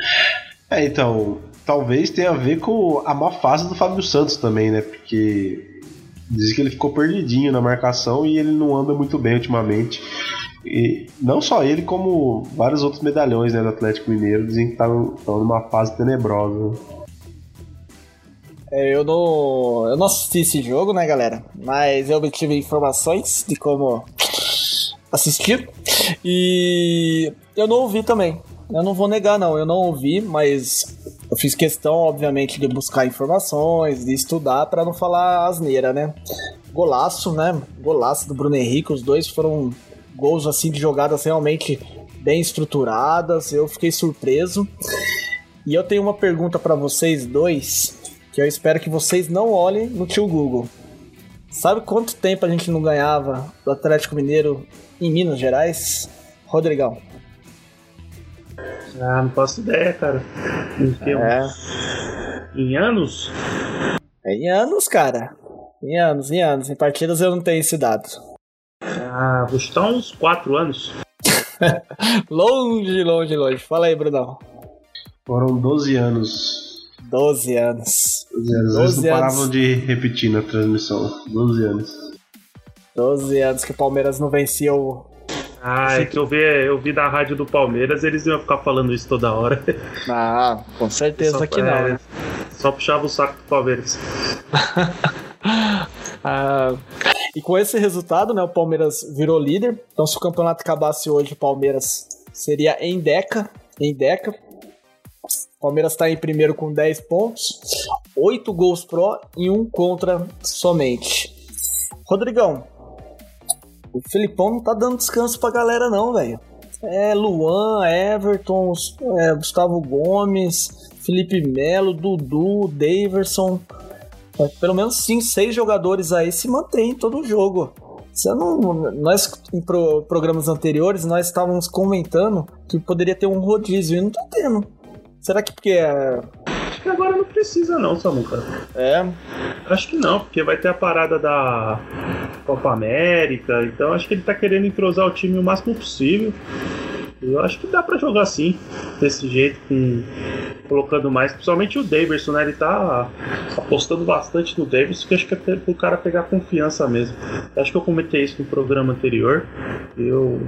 Speaker 4: É, então, talvez tenha a ver com a má fase do Fábio Santos também, né? Porque diz que ele ficou perdidinho na marcação e ele não anda muito bem ultimamente. E não só ele, como vários outros medalhões né, do Atlético Mineiro dizem que estão numa fase tenebrosa.
Speaker 3: É, eu não, eu não assisti esse jogo, né, galera? Mas eu obtive informações de como assistir. E eu não ouvi também. Eu não vou negar, não. Eu não ouvi, mas eu fiz questão, obviamente, de buscar informações, de estudar para não falar asneira, né? Golaço, né? Golaço do Bruno Henrique. Os dois foram gols assim de jogadas realmente bem estruturadas. Eu fiquei surpreso. E eu tenho uma pergunta para vocês dois, que eu espero que vocês não olhem no tio Google. Sabe quanto tempo a gente não ganhava do Atlético Mineiro em Minas Gerais? Rodrigão.
Speaker 5: Ah, não faço ideia, cara. Em,
Speaker 3: É,
Speaker 5: em anos?
Speaker 3: é em anos, cara. Em anos, em anos. Em partidas eu não tenho esse dado.
Speaker 5: Ah, vou chutar uns 4 anos.
Speaker 3: Longe, longe, longe. Fala aí, Brunão.
Speaker 4: Foram 12 anos.
Speaker 3: 12 anos.
Speaker 4: 12 anos.
Speaker 3: 12
Speaker 4: Eles não
Speaker 3: anos.
Speaker 4: paravam de repetir na transmissão. 12 anos.
Speaker 3: 12 anos que o Palmeiras não vencia o.
Speaker 5: Ah, é que eu vi, eu vi da rádio do Palmeiras, eles iam ficar falando isso toda hora.
Speaker 3: Ah, com certeza
Speaker 5: Só-
Speaker 3: que não.
Speaker 5: é,
Speaker 3: né?
Speaker 5: Só puxava o saco do Palmeiras.
Speaker 3: Ah, e com esse resultado, né, o Palmeiras virou líder. Então, se o campeonato acabasse hoje, o Palmeiras seria em Deca. Em Deca. Palmeiras está em primeiro com 10 pontos, 8 gols pró e 1 contra somente. Rodrigão, o Filipão não tá dando descanso pra galera, não, velho. É Luan, Everton, é, Gustavo Gomes, Felipe Melo, Dudu, Daverson. É, Pelo menos 5, 6 jogadores aí se mantêm todo o jogo. Você não, nós, em pro- programas anteriores, nós estávamos comentando que poderia ter um rodízio e não tá tendo. Será que porque é.
Speaker 5: Acho que agora não precisa não, Samuca.
Speaker 3: É.
Speaker 5: Acho que não, porque vai ter a parada da Copa América, então acho que ele tá querendo entrosar o time o máximo possível. Eu acho que dá pra jogar assim, desse jeito, com, colocando mais, principalmente o Davidson, né? Ele tá apostando bastante no Davidson, que acho que é pro cara pegar confiança mesmo. Acho que eu comentei isso no programa anterior. Eu,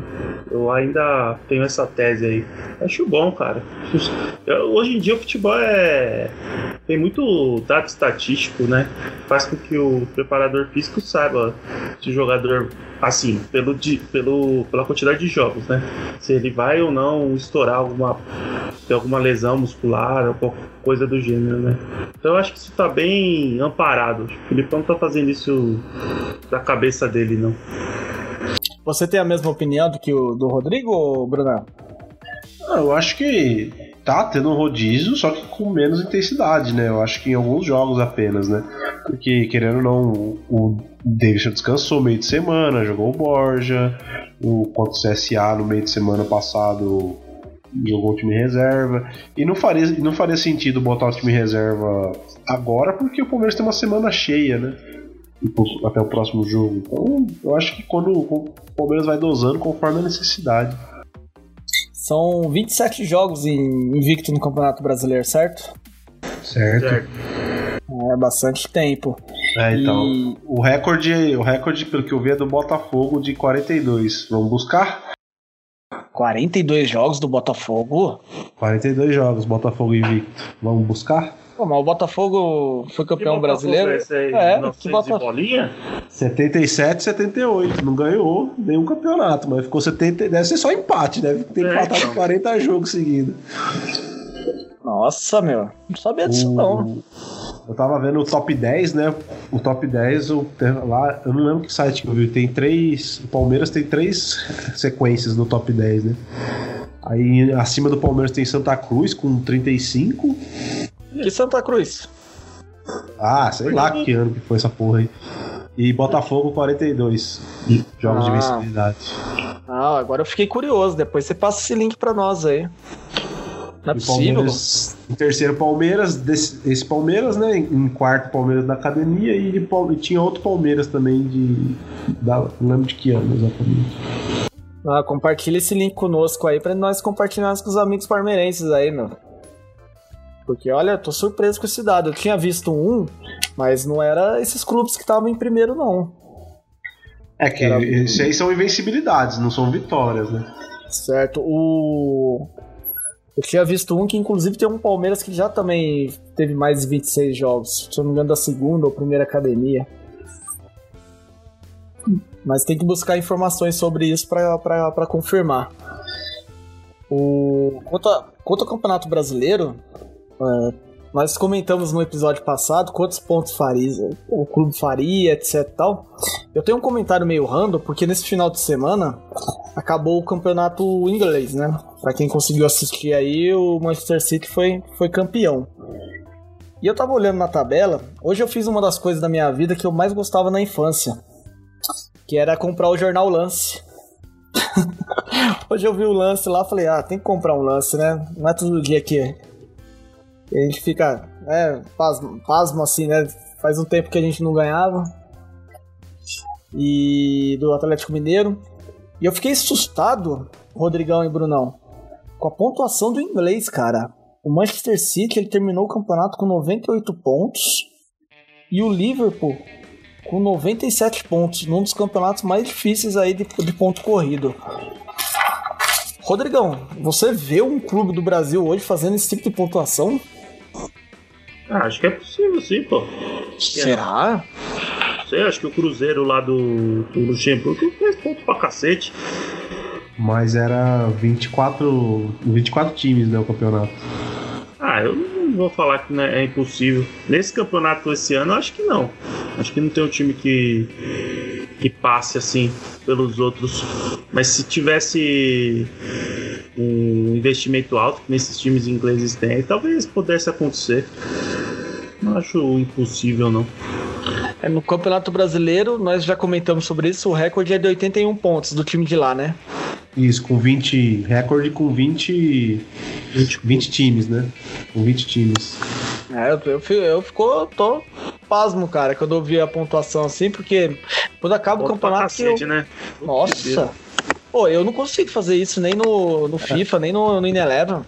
Speaker 5: eu ainda tenho essa tese aí. Acho bom, cara. Eu, hoje em dia o futebol é. tem muito dado estatístico, né? Faz com que o preparador físico saiba se o jogador assim, pelo, pelo, pela quantidade de jogos, né? Se ele vai ou não estourar alguma, ter alguma lesão muscular ou qualquer coisa do gênero, né? Então eu acho que isso tá bem amparado. O Filipão não tá fazendo isso da cabeça dele, não.
Speaker 3: Você tem a mesma opinião do que o do Rodrigo, Bruno?
Speaker 4: Ah, eu acho que tá tendo um rodízio, só que com menos intensidade, né? Eu acho que em alguns jogos apenas, né? Porque, querendo ou não, o Davidson descansou meio de semana, jogou o Borja, o contra o CSA no meio de semana passado jogou o time reserva. E não faria, não faria sentido botar o time reserva agora, porque o Palmeiras tem uma semana cheia, né? Até o próximo jogo. Então, eu acho que quando o Palmeiras vai dosando conforme a necessidade.
Speaker 3: São 27 jogos em invicto no Campeonato Brasileiro, certo?
Speaker 4: Certo. certo.
Speaker 3: É bastante tempo.
Speaker 4: É, então. E... O recorde, o recorde, pelo que eu vi, é do Botafogo de 42. Vamos buscar?
Speaker 3: 42 jogos do Botafogo?
Speaker 4: 42 jogos, Botafogo invicto. Vamos buscar?
Speaker 3: Pô, mas o Botafogo foi campeão brasileiro.
Speaker 5: É, é que Botafogo. bolinha?
Speaker 4: 77, 78. Não ganhou nenhum campeonato, mas ficou 70. Deve ser só empate, deve ter é, empatado então. 40 jogos seguidos.
Speaker 3: Nossa, meu. Não sabia disso, o... não.
Speaker 4: Eu tava vendo o top 10, né? O top 10, eu, lá, eu não lembro que site que eu vi. Tem três. O Palmeiras tem três sequências no top 10, né? Aí acima do Palmeiras tem Santa Cruz com 35.
Speaker 3: Que Santa Cruz?
Speaker 4: Ah, sei lá que ano que foi essa porra aí. E Botafogo 42 jogos ah. de vencibilidade.
Speaker 3: Ah, agora eu fiquei curioso. Depois você passa esse link pra nós aí. Não é possível.
Speaker 4: Em terceiro, Palmeiras. Desse, esse Palmeiras, né? Em quarto, Palmeiras da academia. E, e tinha outro Palmeiras também de. Da, não lembro de que ano exatamente.
Speaker 3: Ah, compartilha esse link conosco aí pra nós compartilharmos com os amigos palmeirenses aí, meu. Porque, olha, tô surpreso com esse dado. Eu tinha visto um, mas não era esses clubes que estavam em primeiro, não.
Speaker 4: É que era... esses aí são invencibilidades, não são vitórias, né?
Speaker 3: Certo. O. Eu tinha visto um que, inclusive, tem um Palmeiras que já também teve mais de 26 jogos. Se eu não me engano, da segunda ou primeira academia. Mas tem que buscar informações sobre isso para confirmar. O... Quanto, a... Quanto ao Campeonato Brasileiro, é, nós comentamos no episódio passado quantos pontos faria, o clube faria, etc tal. Eu tenho um comentário meio random, porque nesse final de semana acabou o campeonato inglês, né? Pra quem conseguiu assistir aí, o Manchester City foi, foi campeão. E eu tava olhando na tabela, hoje eu fiz uma das coisas da minha vida que eu mais gostava na infância, que era comprar o jornal Lance. hoje eu vi o lance lá, falei, ah, tem que comprar um lance, né? Não é todo dia que a gente fica, é, pasmo, pasmo assim, né? Faz um tempo que a gente não ganhava. E do Atlético Mineiro. E eu fiquei assustado, Rodrigão e Brunão, com a pontuação do inglês, cara. O Manchester City ele terminou o campeonato com 98 pontos e o Liverpool com 97 pontos, num dos campeonatos mais difíceis aí de, de ponto corrido. Rodrigão, você vê um clube do Brasil hoje fazendo esse tipo de pontuação?
Speaker 5: Ah, acho que é possível sim, pô.
Speaker 3: Será?
Speaker 5: Sei, acho que o Cruzeiro lá do, do Luxemburgo fez ponto pra cacete.
Speaker 4: Mas era 24, 24 times, né, o campeonato.
Speaker 5: Ah, eu não vou falar que né, é impossível. Nesse campeonato esse ano, acho que não. Acho que não tem um time que que passe assim pelos outros. Mas se tivesse um investimento alto que nesses times ingleses têm, talvez pudesse acontecer. Não acho impossível não.
Speaker 3: É, no Campeonato Brasileiro, nós já comentamos sobre isso, o recorde é de 81 pontos do time de lá, né?
Speaker 4: Isso, com 20. Recorde com 20. 20, 20 times, né? Com 20 times.
Speaker 3: É, eu, eu, eu ficou, tô pasmo, cara, quando eu vi a pontuação assim, porque quando acaba Ponto o campeonato. Cacete, eu...
Speaker 5: né?
Speaker 3: Nossa! Pô, eu não consigo fazer isso nem no, no FIFA, nem no, no Ineleven.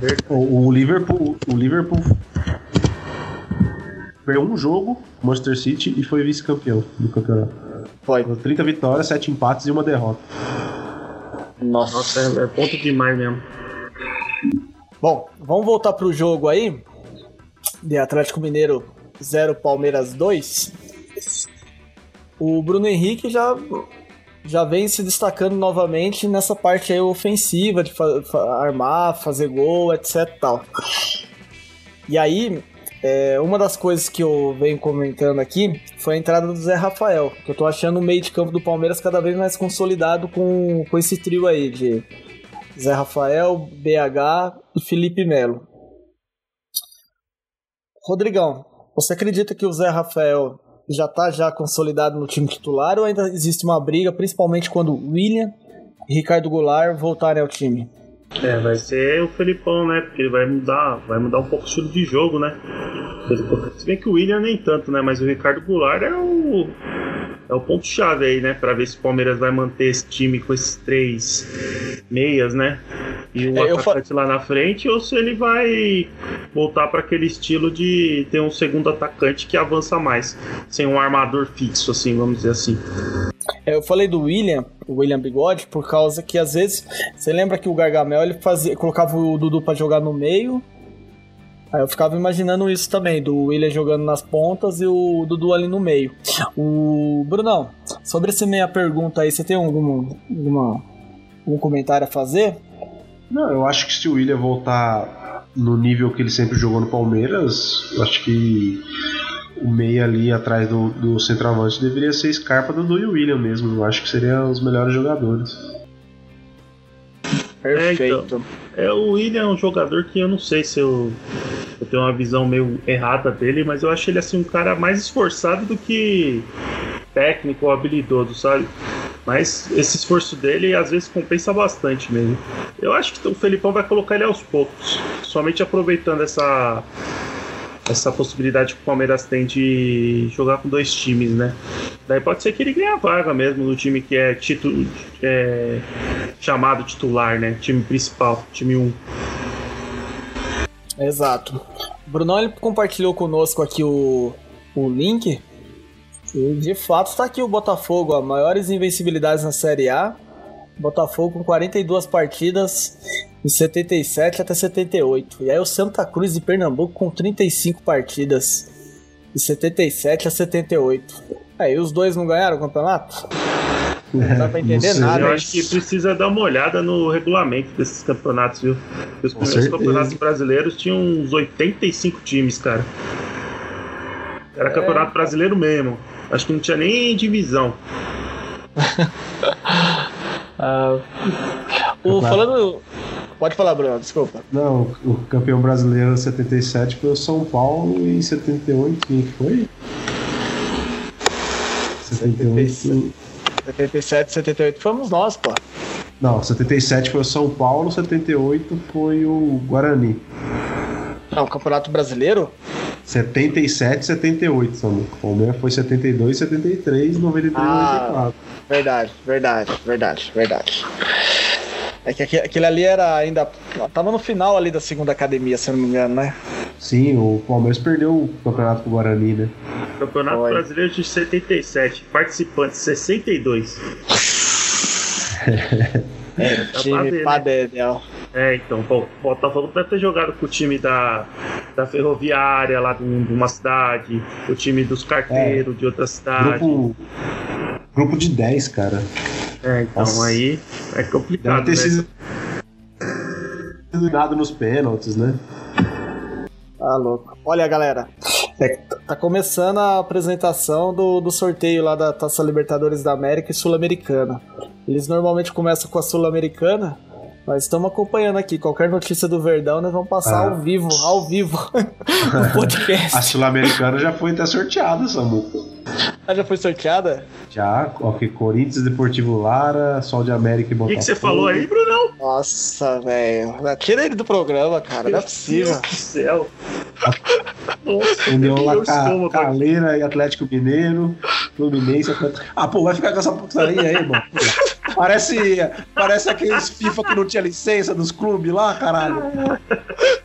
Speaker 5: verdade.
Speaker 4: O, o Liverpool, o Liverpool perdeu um jogo, Manchester City, e foi vice-campeão do campeonato.
Speaker 3: Foi.
Speaker 4: 30 vitórias, 7 empates e uma derrota.
Speaker 3: Nossa.
Speaker 5: Nossa, é, é ponto demais mesmo.
Speaker 3: Bom, vamos voltar pro jogo aí. De Atlético Mineiro 0, Palmeiras 2. O Bruno Henrique já, já vem se destacando novamente nessa parte aí ofensiva, de fa- armar, fazer gol, etc e tal. E aí, é, uma das coisas que eu venho comentando aqui foi a entrada do Zé Rafael, que eu tô achando o meio de campo do Palmeiras cada vez mais consolidado com, com esse trio aí de Zé Rafael, BH e Felipe Melo. Rodrigão, você acredita que o Zé Rafael já está já consolidado no time titular ou ainda existe uma briga, principalmente quando William e Ricardo Goulart voltarem ao time?
Speaker 5: É, vai ser o Felipão, né? Porque ele vai mudar, vai mudar um pouco o estilo de jogo, né? Se bem que o William nem tanto, né? Mas o Ricardo Goulart é o. É o ponto-chave aí, né? Pra ver se o Palmeiras vai manter esse time com esses três meias, né? E o
Speaker 3: É, eu fa-
Speaker 5: atacante lá na frente, ou se ele vai voltar para aquele estilo de ter um segundo atacante que avança mais, sem um armador fixo, assim, vamos dizer assim.
Speaker 3: É, Eu falei do William, o William Bigode, por causa que às vezes você lembra que o Gargamel ele fazia, colocava o Dudu pra jogar no meio. Aí eu ficava imaginando isso também, do William jogando nas pontas e o Dudu ali no meio. O Brunão, sobre essa minha pergunta aí, você tem algum, alguma, algum comentário a fazer?
Speaker 4: Não, eu acho que se o William voltar no nível que ele sempre jogou no Palmeiras, acho que o meia ali atrás do, do centroavante deveria ser Scarpa, Dudu e William mesmo. Eu acho que seriam os melhores jogadores.
Speaker 5: Perfeito. É, o William é um jogador que eu não sei se eu, eu tenho uma visão meio errada dele, mas eu acho ele assim um cara mais esforçado do que técnico ou habilidoso, sabe? Mas esse esforço dele às vezes compensa bastante mesmo. Eu acho que o Felipão vai colocar ele aos poucos, somente aproveitando essa essa possibilidade que o Palmeiras tem de jogar com dois times, né? Daí pode ser que ele ganhe a vaga mesmo no time que é, titu é chamado titular, né? Time principal, time 1.
Speaker 3: Exato. O Brunão ele compartilhou conosco aqui o, o link. E de fato está aqui o Botafogo, ó, maiores invencibilidades na Série A. Botafogo com 42 partidas de 77 até 78. E aí o Santa Cruz de Pernambuco com 35 partidas de 77 a 78. Aí os dois não ganharam o campeonato? Não dá pra entender
Speaker 4: Não sei.
Speaker 3: nada.
Speaker 5: Eu acho que precisa dar uma olhada no regulamento desses campeonatos, viu? Porque Os primeiros
Speaker 4: certeza.
Speaker 5: campeonatos brasileiros tinham uns 85 times, cara. Era campeonato brasileiro mesmo. Acho que não tinha nem divisão.
Speaker 3: Ah, o, falando. Pode falar, Bruno, desculpa.
Speaker 4: Não, o campeão brasileiro 77 foi o São Paulo e em 78 quem que foi? 78.
Speaker 3: 77, 78 fomos nós, pô.
Speaker 4: Não, 77 foi o São Paulo, 78 foi o Guarani.
Speaker 3: Não, Campeonato Brasileiro?
Speaker 4: 77, 78, Samu. O Palmeiras foi 72, 73, 93,
Speaker 3: Ah.
Speaker 4: 94.
Speaker 3: Verdade, verdade, verdade, verdade. É que aque- aquele ali era ainda. Tava no final ali da segunda academia, se eu não me engano, né?
Speaker 4: Sim, o Palmeiras perdeu o campeonato pro Guarani, né?
Speaker 5: Campeonato
Speaker 3: Foi.
Speaker 5: Brasileiro de 77. Participantes 62.
Speaker 3: É,
Speaker 5: pra
Speaker 3: time
Speaker 5: ver, né? É, então, bom, o Botafogo deve ter jogado com o time da, da ferroviária lá de um- uma cidade, o time dos carteiros de outra cidade.
Speaker 4: Grupo, grupo de 10, cara.
Speaker 5: É, então
Speaker 4: Nossa.
Speaker 5: aí é
Speaker 4: Deve
Speaker 5: complicado,
Speaker 4: ter
Speaker 5: né?
Speaker 4: sido eliminado nos pênaltis, né?
Speaker 3: Tá louco. Olha, galera. é, tá começando a apresentação do, do sorteio lá da Taça Libertadores da América e Sul-Americana. Eles normalmente começam com a Sul-Americana. Nós estamos acompanhando aqui. Qualquer notícia do Verdão, nós vamos passar
Speaker 4: Ah.
Speaker 3: ao vivo, ao vivo, no podcast.
Speaker 4: A Sul-Americana já foi até sorteada, Samu.
Speaker 3: Ah, já foi sorteada?
Speaker 4: Já, ok, Corinthians, Deportivo Lara, Sol de América e
Speaker 5: O
Speaker 4: Botafogo.
Speaker 5: que, que você falou aí, Brunão?
Speaker 3: Nossa, velho. Tira ele do programa, cara. Não é possível.
Speaker 5: Meu Deus do céu. Nossa,
Speaker 4: União
Speaker 5: meu
Speaker 4: La. Caleira e Atlético Mineiro, Fluminense. Atlético... Ah, pô, vai ficar com essa putaria aí, mano. Parece, parece aqueles FIFA que não tinha licença dos clubes lá, caralho.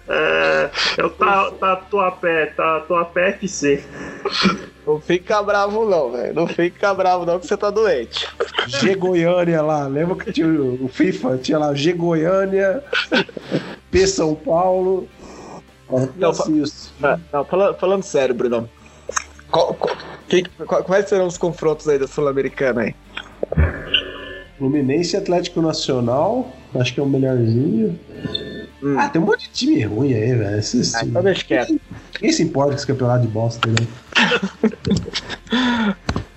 Speaker 5: É o ta, Tatuapé, Tatuapé FC.
Speaker 3: Não fica bravo não, velho. Não fica bravo não que você tá doente.
Speaker 4: G Goiânia lá, lembra que tinha o FIFA? Tinha lá G Goiânia, P São Paulo.
Speaker 3: Não, fa não falando, falando sério, Bruno. Qual, qual, que, quais serão os confrontos aí da Sul-Americana aí?
Speaker 4: Fluminense Atlético Nacional, acho que é o melhorzinho. Hum. Ah, tem um monte de time ruim aí, velho. Esses
Speaker 3: ah, então deixa quieto.
Speaker 4: Quem se importa com esse campeonato de bosta, né?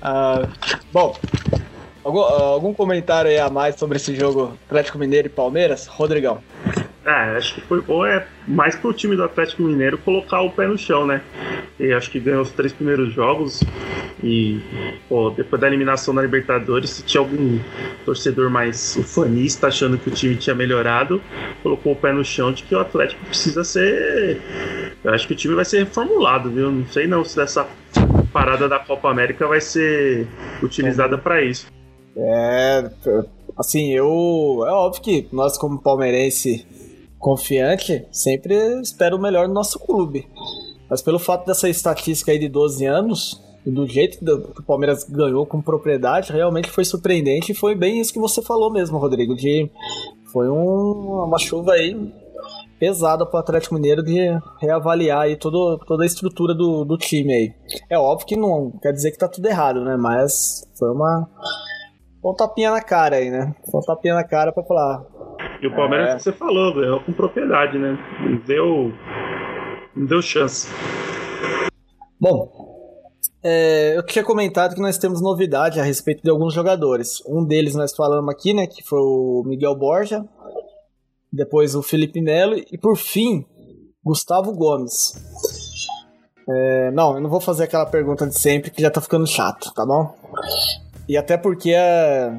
Speaker 3: uh, bom, algum, algum comentário aí a mais sobre esse jogo Atlético Mineiro e Palmeiras? Rodrigão.
Speaker 5: É, acho que foi bom é mais pro time do Atlético Mineiro colocar o pé no chão, né? E acho que ganhou os três primeiros jogos e pô, depois da eliminação na Libertadores, se tinha algum torcedor mais ufanista achando que o time tinha melhorado, colocou o pé no chão de que o Atlético precisa ser. Eu acho que o time vai ser reformulado, viu? Não sei não se essa parada da Copa América vai ser utilizada para isso.
Speaker 3: É, assim, eu. É óbvio que nós, como palmeirense confiante, sempre espero o melhor no nosso clube. Mas pelo fato dessa estatística aí de 12 anos, e do jeito que o Palmeiras ganhou com propriedade, realmente foi surpreendente e foi bem isso que você falou mesmo, Rodrigo, de foi um, uma chuva aí pesada para o Atlético Mineiro de reavaliar aí todo, toda a estrutura do, do time aí. É óbvio que não quer dizer que tá tudo errado, né? Mas foi uma um tapinha na cara aí, né? Foi um tapinha na cara para falar,
Speaker 5: e o Palmeiras, é. que você falou, ganhou com propriedade, né? Não deu, não deu chance.
Speaker 3: Bom, é, eu tinha comentado que nós temos novidade a respeito de alguns jogadores. Um deles nós falamos aqui, né? Que foi o Miguel Borja. Depois o Felipe Melo. E por fim, Gustavo Gomes. É, não, eu não vou fazer aquela pergunta de sempre que já tá ficando chato, tá bom? E até porque é,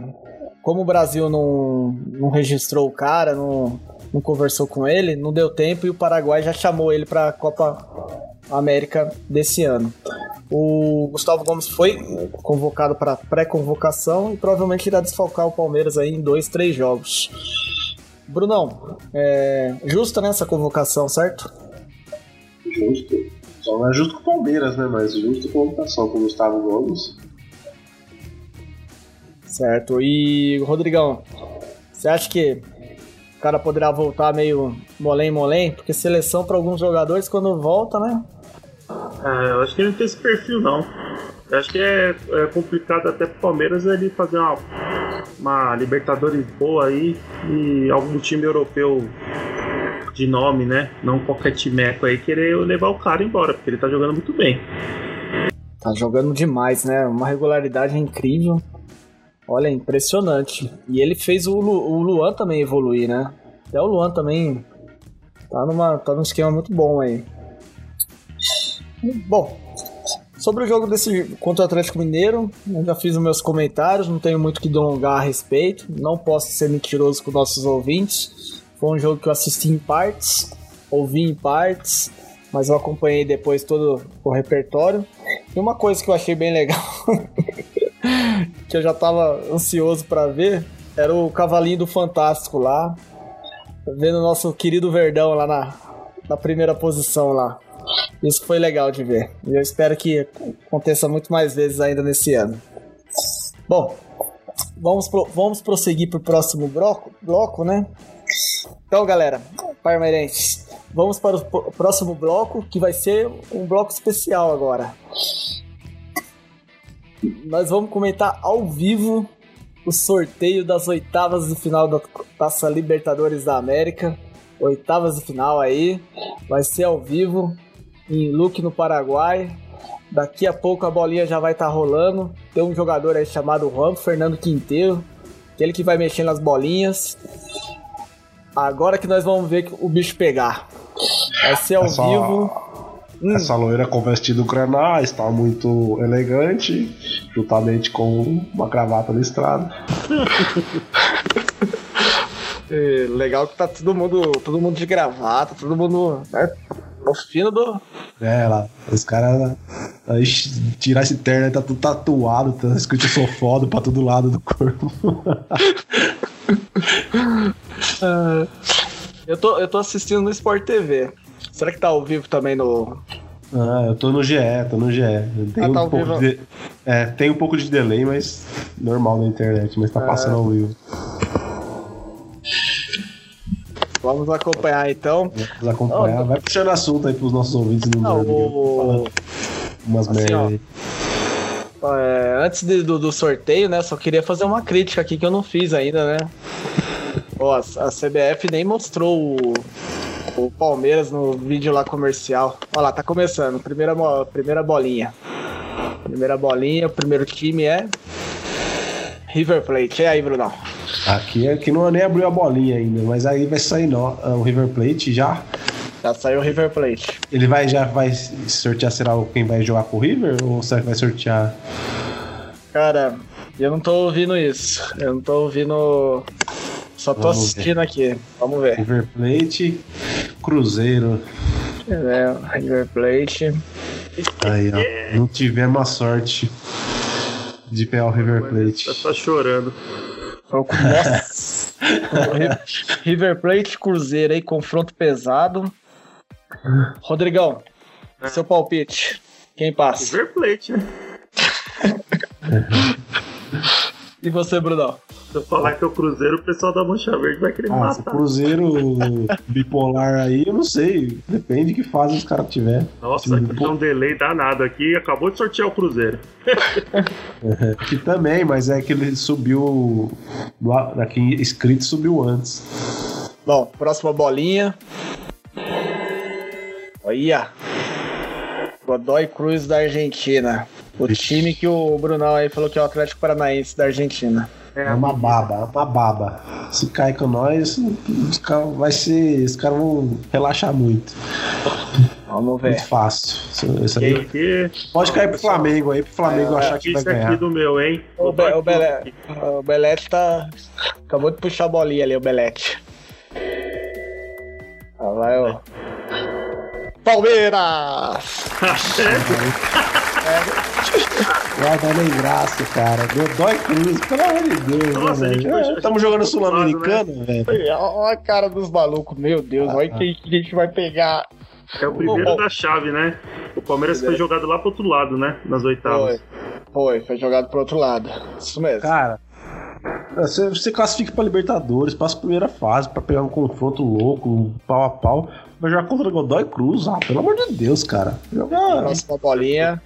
Speaker 3: como o Brasil não, não registrou o cara, não, não conversou com ele, não deu tempo e o Paraguai já chamou ele para a Copa América desse ano. O Gustavo Gomes foi convocado para pré-convocação e provavelmente irá desfalcar o Palmeiras aí em dois, três jogos. Brunão, é justa nessa convocação, certo?
Speaker 4: Justo. Só não é justo com o Palmeiras, né? Mas justo com a convocação com o Gustavo Gomes.
Speaker 3: Certo. E, Rodrigão, você acha que o cara poderá voltar meio molém-molém? Porque seleção para alguns jogadores, quando volta, né?
Speaker 5: É, eu acho que ele não tem esse perfil, não. Eu acho que é, é complicado até pro Palmeiras ele fazer uma, uma Libertadores boa aí e algum time europeu de nome, né? Não qualquer timeco aí querer levar o cara embora, porque ele tá jogando muito bem.
Speaker 3: Tá jogando demais, né? Uma regularidade incrível. Olha, impressionante. E ele fez o, Lu, o Luan também evoluir, né? Até o Luan também tá, numa, tá num esquema muito bom aí. Bom, sobre o jogo desse contra o Atlético Mineiro, eu já fiz os meus comentários, não tenho muito que delongar a respeito, não posso ser mentiroso com nossos ouvintes. Foi um jogo que eu assisti em partes, ouvi em partes, mas eu acompanhei depois todo o repertório. E uma coisa que eu achei bem legal que eu já tava ansioso para ver, era o Cavalinho do Fantástico lá. Vendo o nosso querido Verdão lá na, na primeira posição lá. Isso foi legal de ver. E eu espero que aconteça muito mais vezes ainda nesse ano. Bom, vamos, pro, vamos prosseguir pro próximo bloco, bloco, né? Então, galera, parmeirenses, vamos para o próximo bloco, que vai ser um bloco especial agora nós vamos comentar ao vivo o sorteio das oitavas de final da Taça Libertadores da América. Oitavas de final aí, vai ser ao vivo em Luque no Paraguai. Daqui a pouco a bolinha já vai estar tá rolando. Tem um jogador aí chamado Juan Fernando Quinteiro, aquele que vai mexendo nas bolinhas. Agora que nós vamos ver o bicho pegar. Vai ser ao é só... vivo
Speaker 4: Hum. Essa loira com vestido granal está muito elegante, juntamente com uma gravata listrada.
Speaker 3: é, legal que tá todo mundo, todo mundo de gravata, todo mundo né, no fino do.
Speaker 4: É, lá, os caras tirar esse terno tá tudo tatuado, tá escrito sou foda pra todo lado do corpo.
Speaker 3: uh, eu, tô, eu tô assistindo no Sport TV. Será que tá ao vivo também no.
Speaker 4: Ah, eu tô no GE, tô no GE. Tem,
Speaker 3: Ah,
Speaker 4: um
Speaker 3: tá ao
Speaker 4: pouco
Speaker 3: vivo.
Speaker 4: de, é, tem um pouco de delay, mas normal na internet, mas tá
Speaker 3: É.
Speaker 4: passando ao vivo.
Speaker 3: Vamos acompanhar então.
Speaker 4: Vamos acompanhar. Vai puxando assunto aí pros nossos ouvintes no
Speaker 3: Não, o-
Speaker 4: umas
Speaker 3: assim,
Speaker 4: merda
Speaker 3: ó.
Speaker 4: aí.
Speaker 3: É, antes de- do, do sorteio, né? Só queria fazer uma crítica aqui que eu não fiz ainda, né? Ó, a, a CBF nem mostrou o, o Palmeiras no vídeo lá comercial. Olha lá, tá começando. Primeira, primeira bolinha. Primeira bolinha, o primeiro time é. River Plate. E aí, Brunão?
Speaker 4: Aqui, aqui não nem abriu a bolinha ainda, mas aí vai sair nó, o River Plate já.
Speaker 3: Já saiu o River Plate.
Speaker 4: Ele vai já vai sortear será quem vai jogar com o River ou será que vai sortear?
Speaker 3: Cara, eu não tô ouvindo isso. Eu não tô ouvindo. Só tô
Speaker 4: Vamos
Speaker 3: assistindo aqui. Vamos ver.
Speaker 4: River Plate, Cruzeiro.
Speaker 3: É, River Plate.
Speaker 4: Aí, ó. Não tivemos a sorte de pegar o River
Speaker 5: Tá
Speaker 4: Plate.
Speaker 5: só chorando.
Speaker 3: River Plate, Cruzeiro aí, confronto pesado. Rodrigão, seu palpite. Quem passa?
Speaker 5: River Plate, né?
Speaker 3: E você, Brunão?
Speaker 5: Se eu falar que é o Cruzeiro, o pessoal da Mancha Verde vai querer
Speaker 4: Ah, se o
Speaker 5: matar.
Speaker 4: Cruzeiro bipolar aí, eu não sei. Depende de que fase os caras tiver.
Speaker 5: Nossa, aqui tá um delay danado aqui. Acabou de sortear o Cruzeiro.
Speaker 4: Que também, mas é que ele subiu. lá- Aqui escrito subiu antes.
Speaker 3: Bom, próxima bolinha. Olha. Godoy Cruz da Argentina. O time que o Brunão aí falou que é o Atlético Paranaense da Argentina.
Speaker 4: É uma baba, é uma baba. Se cair com nós, os caras vai ser. Os caras vão relaxar muito.
Speaker 3: Vamos ver.
Speaker 4: Muito fácil. Isso- aí.
Speaker 5: Aqui,
Speaker 4: Pode cair pro Flamengo aí, pro Flamengo
Speaker 3: É,
Speaker 4: achar que vai
Speaker 5: isso aqui
Speaker 4: ganhar.
Speaker 5: do meu, hein?
Speaker 3: O, Be o, Bele o Belete tá. Acabou de puxar a bolinha ali, o Belete. Lá vai o. Palmeiras!
Speaker 4: Vai dar nem graça, cara. Godoy Cruz, pelo amor de Deus.
Speaker 5: Nossa,
Speaker 4: né,
Speaker 5: a gente
Speaker 4: velho?
Speaker 5: foi- a
Speaker 4: Estamos jogando
Speaker 5: foi
Speaker 4: Sul-Americano, velho.
Speaker 3: Olha a cara dos malucos, meu Deus, olha quem que a gente vai pegar.
Speaker 5: É o primeiro
Speaker 3: Bom,
Speaker 5: da chave, né? O Palmeiras foi jogado lá pro outro lado, né? Nas
Speaker 3: Foi,
Speaker 5: oitavas.
Speaker 3: foi, foi jogado pro outro lado. Isso mesmo.
Speaker 4: Cara, você, você classifica pra Libertadores, passa a primeira fase pra pegar um confronto louco, um pau a pau. Vai jogar contra o Godoy Cruz, ah, pelo amor de Deus, cara. Jogar
Speaker 3: Próxima bolinha.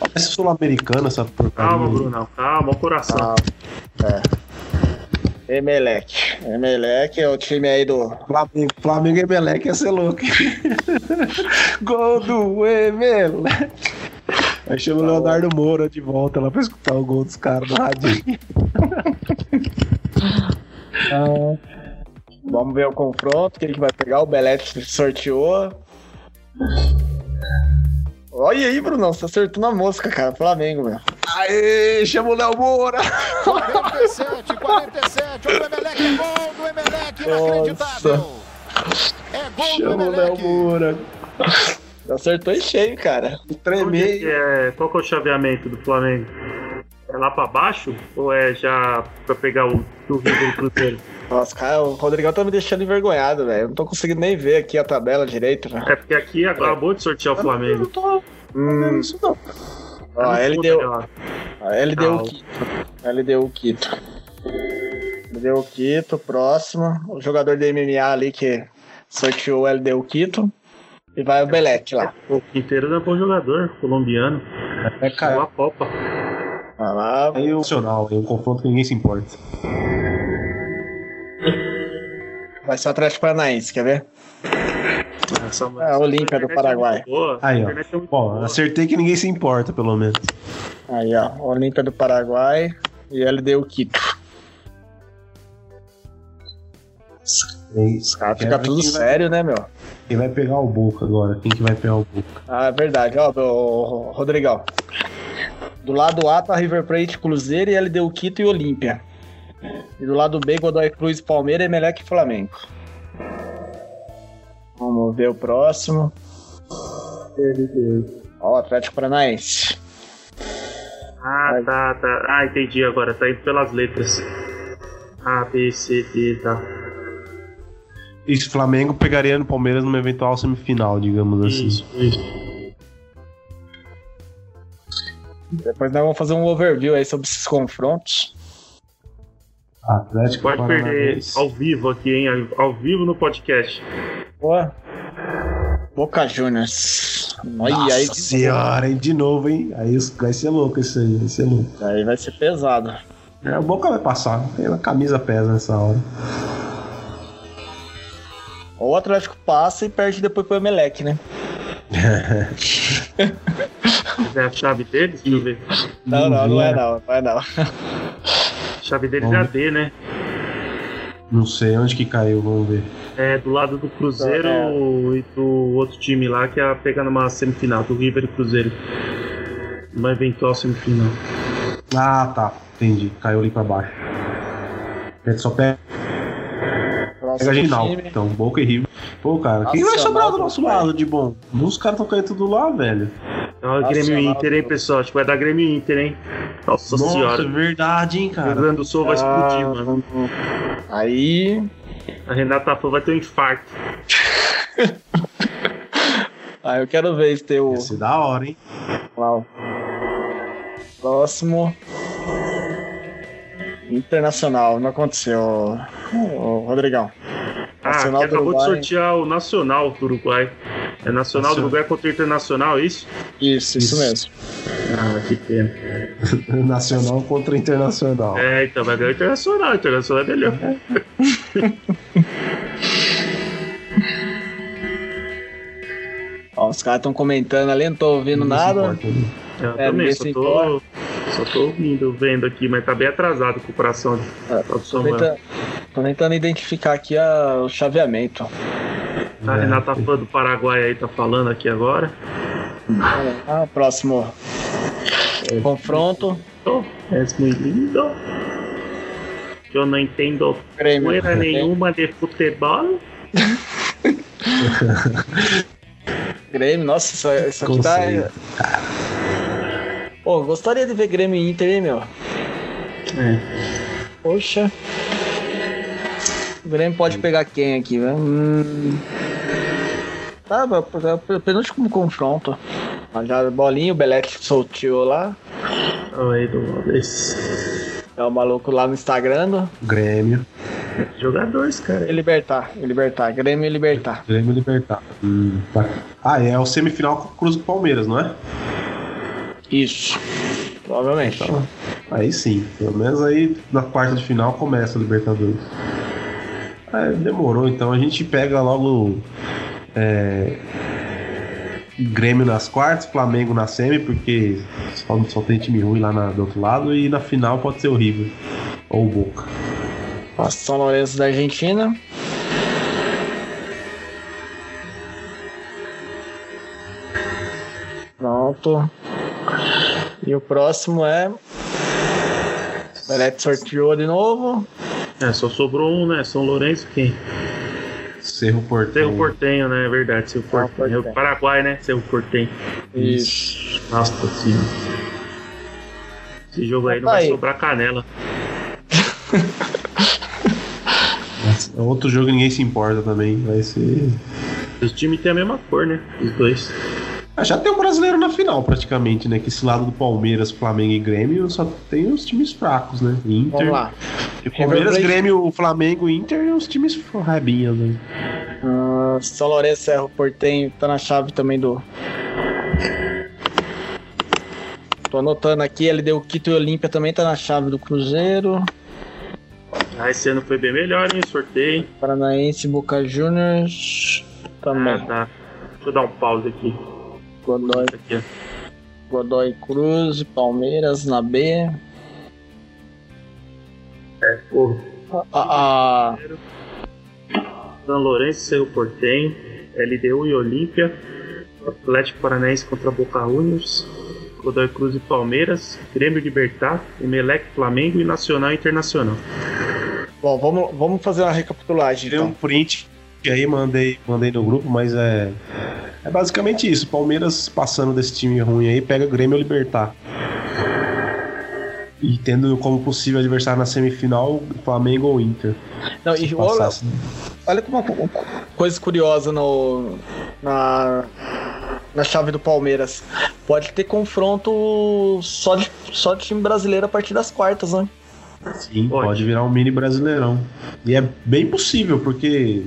Speaker 4: parece sul-americana essa porcaria.
Speaker 5: Calma, Brunão. Calma, o coração.
Speaker 3: Ah, é. Emelec. Emelec é o time aí do.
Speaker 4: Flamengo, Flamengo e Emelec ia ser louco. Gol do Emelec. Aí chama o Leonardo Moura de volta lá pra escutar o gol dos caras no radinho.
Speaker 3: Vamos ver o confronto, quem que vai pegar. O Belete sorteou. Olha aí, Brunão, você acertou na mosca, cara. Flamengo, meu.
Speaker 4: Aê, chama o Léo Moura.
Speaker 1: 47, 47. Olha o Emelec, é gol do Emelec, inacreditável. É gol do
Speaker 4: Chama o Léo
Speaker 1: Emelec.
Speaker 4: Moura.
Speaker 3: Acertou em cheio, cara.
Speaker 4: Tremei.
Speaker 5: é- qual que é o chaveamento do Flamengo? É lá pra baixo? Ou é já pra pegar o do River do Cruzeiro?
Speaker 3: Nossa, cara, o Rodrigão tá me deixando envergonhado, velho. Eu não tô conseguindo nem ver aqui a tabela direito, velho.
Speaker 5: É porque aqui acabou de sortear o
Speaker 4: Eu
Speaker 5: Flamengo.
Speaker 4: não tô vendo isso, não.
Speaker 3: Ó, a LDU, a LDU
Speaker 5: Não.
Speaker 3: Quito. LDU Quito. LDU Quito, próximo. O jogador da MMA ali que sorteou o LDU Quito. E vai o Belete lá.
Speaker 5: O Quinteiro é um bom jogador, colombiano.
Speaker 4: É,
Speaker 5: Caiu
Speaker 4: cara.
Speaker 5: a Copa.
Speaker 3: Vai lá.
Speaker 4: É emocional, é um confronto que ninguém se importa.
Speaker 3: Vai ser o Atlético Paranaense, quer ver?
Speaker 5: Essa-
Speaker 3: É, a Olímpia do
Speaker 5: é
Speaker 3: Paraguai.
Speaker 5: boa,
Speaker 4: Aí, ó.
Speaker 5: é
Speaker 4: Bom,
Speaker 5: boa.
Speaker 4: acertei que ninguém se importa, pelo menos.
Speaker 3: Aí, ó. Olímpia do Paraguai e LDU Quito.
Speaker 4: É.
Speaker 3: Os caras ficam tudo
Speaker 4: quem vai-
Speaker 3: sério, né, meu?
Speaker 4: Quem vai pegar o Boca agora? Quem que vai pegar o Boca?
Speaker 3: Ah, é verdade. Ó, o Rodrigão. Do lado A tá River Plate, Cruzeiro e LDU Quito e Olímpia. E do lado B, Godoy Cruz, Palmeiras, Emelec e Flamengo. Vamos ver o próximo. Ó, o Atlético Paranaense.
Speaker 5: Ah, tá, tá. Ah, entendi agora. Tá indo pelas letras. A, B, C, D, tá.
Speaker 4: Isso, Flamengo pegaria no Palmeiras numa eventual semifinal, digamos assim.
Speaker 5: Isso, isso.
Speaker 3: Depois nós vamos fazer um overview aí sobre esses confrontos.
Speaker 4: Atlético
Speaker 5: Pode perder
Speaker 4: Paranaense.
Speaker 5: ao vivo aqui, hein? Ao vivo no podcast.
Speaker 3: Boa. Boca Juniors. Olha
Speaker 4: Nossa
Speaker 3: aí,
Speaker 4: senhora, hein? De novo, hein? Aí isso- vai ser louco isso aí, vai ser louco.
Speaker 3: aí vai ser pesado.
Speaker 4: É, o Boca vai passar, a camisa pesa nessa hora.
Speaker 3: Ou o Atlético passa e perde depois pro Emelec, né?
Speaker 5: É a chave deles? Deixa eu ver.
Speaker 3: Não, não, não é não, não é não.
Speaker 5: A chave deles é a
Speaker 4: Vamos
Speaker 5: D, né?
Speaker 4: Não sei onde que caiu, vamos ver.
Speaker 5: É do lado do Cruzeiro
Speaker 3: É.
Speaker 5: e do outro time lá que é pegar numa semifinal, do River e Cruzeiro. Uma eventual semifinal.
Speaker 4: Ah, tá. Entendi. Caiu ali pra baixo. A gente só pega
Speaker 3: Próximo
Speaker 4: a final.
Speaker 3: time.
Speaker 4: Então, Boca e River. Pô, cara, quem vai sobrar do nosso lado de bom? Os caras estão caindo tudo lá, velho.
Speaker 5: Ó, Grêmio Inter, hein,
Speaker 3: do-
Speaker 5: pessoal? Acho que vai dar Grêmio Inter, hein? Nossa,
Speaker 4: Nossa,
Speaker 5: senhora.
Speaker 4: é verdade, hein,
Speaker 5: O Rio
Speaker 4: cara.
Speaker 5: Grande do Sul vai explodir,
Speaker 3: Ah,
Speaker 5: mano.
Speaker 3: Aí.
Speaker 5: A Renata Fã vai ter um infarto.
Speaker 3: Aí eu quero ver se tem o.
Speaker 4: Ia ser da hora, hein?
Speaker 3: Uau. Próximo. Internacional, não aconteceu. Ô, Rodrigão.
Speaker 5: Ah, que acabou de sortear o Nacional do Uruguai. É Nacional do. Uruguai contra o Internacional, é isso?
Speaker 3: Isso, isso,
Speaker 4: Isso.
Speaker 3: mesmo.
Speaker 5: Ah, que pena.
Speaker 4: Nacional contra internacional.
Speaker 5: É, então vai ganhar o Internacional. O Internacional é melhor.
Speaker 3: Ó, os caras estão comentando ali, não tô ouvindo nada.
Speaker 4: né?
Speaker 5: Eu
Speaker 3: É,
Speaker 5: também, só tô, só tô ouvindo, vendo aqui, mas tá bem atrasado com o coração de
Speaker 3: É,
Speaker 5: do
Speaker 3: Tô tentando, tô tentando identificar aqui a- o chaveamento.
Speaker 5: A Renata Fã do Paraguai aí tá falando aqui agora.
Speaker 3: Ah, próximo confronto.
Speaker 5: Oh, és muito lindo. Eu não entendo coisa nenhuma de futebol.
Speaker 3: Grêmio, nossa, isso, isso aqui tá.
Speaker 4: Conceito.
Speaker 3: Pô, gostaria de ver Grêmio e Inter, hein, meu?
Speaker 5: É.
Speaker 3: Poxa. O Grêmio pode pegar quem aqui, velho? Hum... Tá, penúltimo confronto. Já bolinha, o Belete solteou lá.
Speaker 5: Oi, do
Speaker 3: É o maluco lá no Instagram. do-
Speaker 4: Grêmio.
Speaker 5: Jogadores, cara.
Speaker 3: E Libertar, e Libertar. Grêmio e Libertar.
Speaker 4: Grêmio Libertar. Hum, tá. Ah, é o semifinal com o Cruz do Palmeiras, não é?
Speaker 3: Isso. Provavelmente.
Speaker 4: Então, aí sim. Pelo menos aí na quarta de final começa a Libertadores. É, demorou, então a gente pega logo é, Grêmio nas quartas, Flamengo na semi, porque só, só tem time ruim lá na- do outro lado, e na final pode ser o River ou o Boca.
Speaker 3: Nossa, São Lourenço da Argentina. Pronto. E o próximo é. O Belete sorteou de novo.
Speaker 5: É, só sobrou um, né? São Lourenço quem?
Speaker 4: Cerro Porteiro.
Speaker 5: Cerro Portenho, né? É verdade, Cerro Portenho. É. Paraguai, né? Cerro Portenho.
Speaker 3: Isso.
Speaker 5: Nossa senhora. Esse jogo aí não vai sobrar canela.
Speaker 4: É outro jogo que ninguém se importa também. Vai ser.
Speaker 5: Os times têm a mesma cor, né? Os dois.
Speaker 4: Ah, já tem um brasileiro na final, praticamente, né? Que esse lado do Palmeiras, Flamengo e Grêmio só tem os times fracos, né? Inter.
Speaker 3: Vamos lá.
Speaker 4: E Palmeiras. Grêmio, Flamengo, Inter e os times rabinhas, né?
Speaker 3: Ah, São Lourenço, Cerro Portenho tá na chave também do. Tô anotando aqui, ele deu Quito e Olímpia também tá na chave do Cruzeiro.
Speaker 5: Ah, esse ano foi bem melhor, hein? Sorteio.
Speaker 3: Paranaense, Boca Juniors também.
Speaker 5: Ah, tá. Deixa eu dar um pause aqui.
Speaker 3: Godoy,
Speaker 5: aqui.
Speaker 3: Godoy Cruz, Palmeiras na B.
Speaker 5: Porra.
Speaker 3: A, a-
Speaker 5: São Lourenço, Cerro Portenho, LDU e Olímpia, Atlético Paranaense contra Boca Juniors, Godoy Cruz e Palmeiras, Grêmio Libertar, Emelec Flamengo e Nacional e Internacional.
Speaker 3: Bom, vamos, vamos fazer uma recapitulagem
Speaker 4: Tem um
Speaker 3: então.
Speaker 4: print que aí mandei, mandei no grupo, mas é. É basicamente isso. Palmeiras passando desse time ruim aí, pega Grêmio ou Libertar. E tendo como possível adversário na semifinal, Flamengo ou Inter.
Speaker 3: Não, e o,
Speaker 4: passasse, né?
Speaker 3: olha como uma coisa curiosa no, na, na chave do Palmeiras. Pode ter confronto só de, só de time brasileiro a partir das quartas, né?
Speaker 4: Sim,
Speaker 5: Pode.
Speaker 4: pode. virar um mini brasileirão. E é bem possível, porque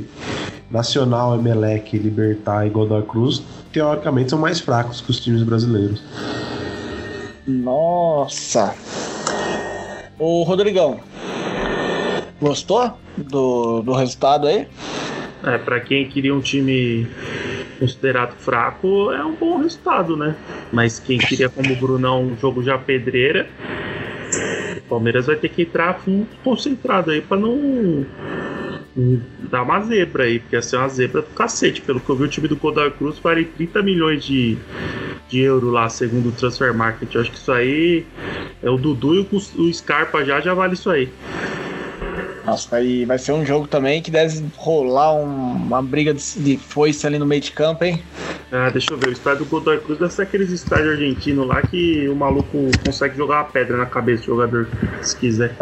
Speaker 4: Nacional, Emelec, Libertar e Godoy Cruz, teoricamente, são mais fracos que os times brasileiros.
Speaker 3: Nossa! Ô Rodrigão, gostou do, do resultado aí?
Speaker 5: É, pra quem queria um time considerado fraco, é um bom resultado, né? Mas quem queria, como o Brunão, um jogo já pedreira, o Palmeiras vai ter que entrar fundo concentrado aí não, não dar uma zebra aí, porque ia ser uma zebra do cacete. Pelo que eu vi, o time do Godoy Cruz vale 30 milhões de, de euro lá, segundo o Transfer Market. Eu acho que isso aí é o Dudu e o, o Scarpa já, já vale isso aí.
Speaker 3: Nossa, aí vai ser um jogo também que deve rolar um- uma briga de, de foice ali no meio de campo, hein?
Speaker 5: Ah, deixa eu ver, o estádio do Godoy Cruz deve ser aqueles estádios argentinos lá que o maluco consegue jogar uma pedra na cabeça do jogador, se quiser.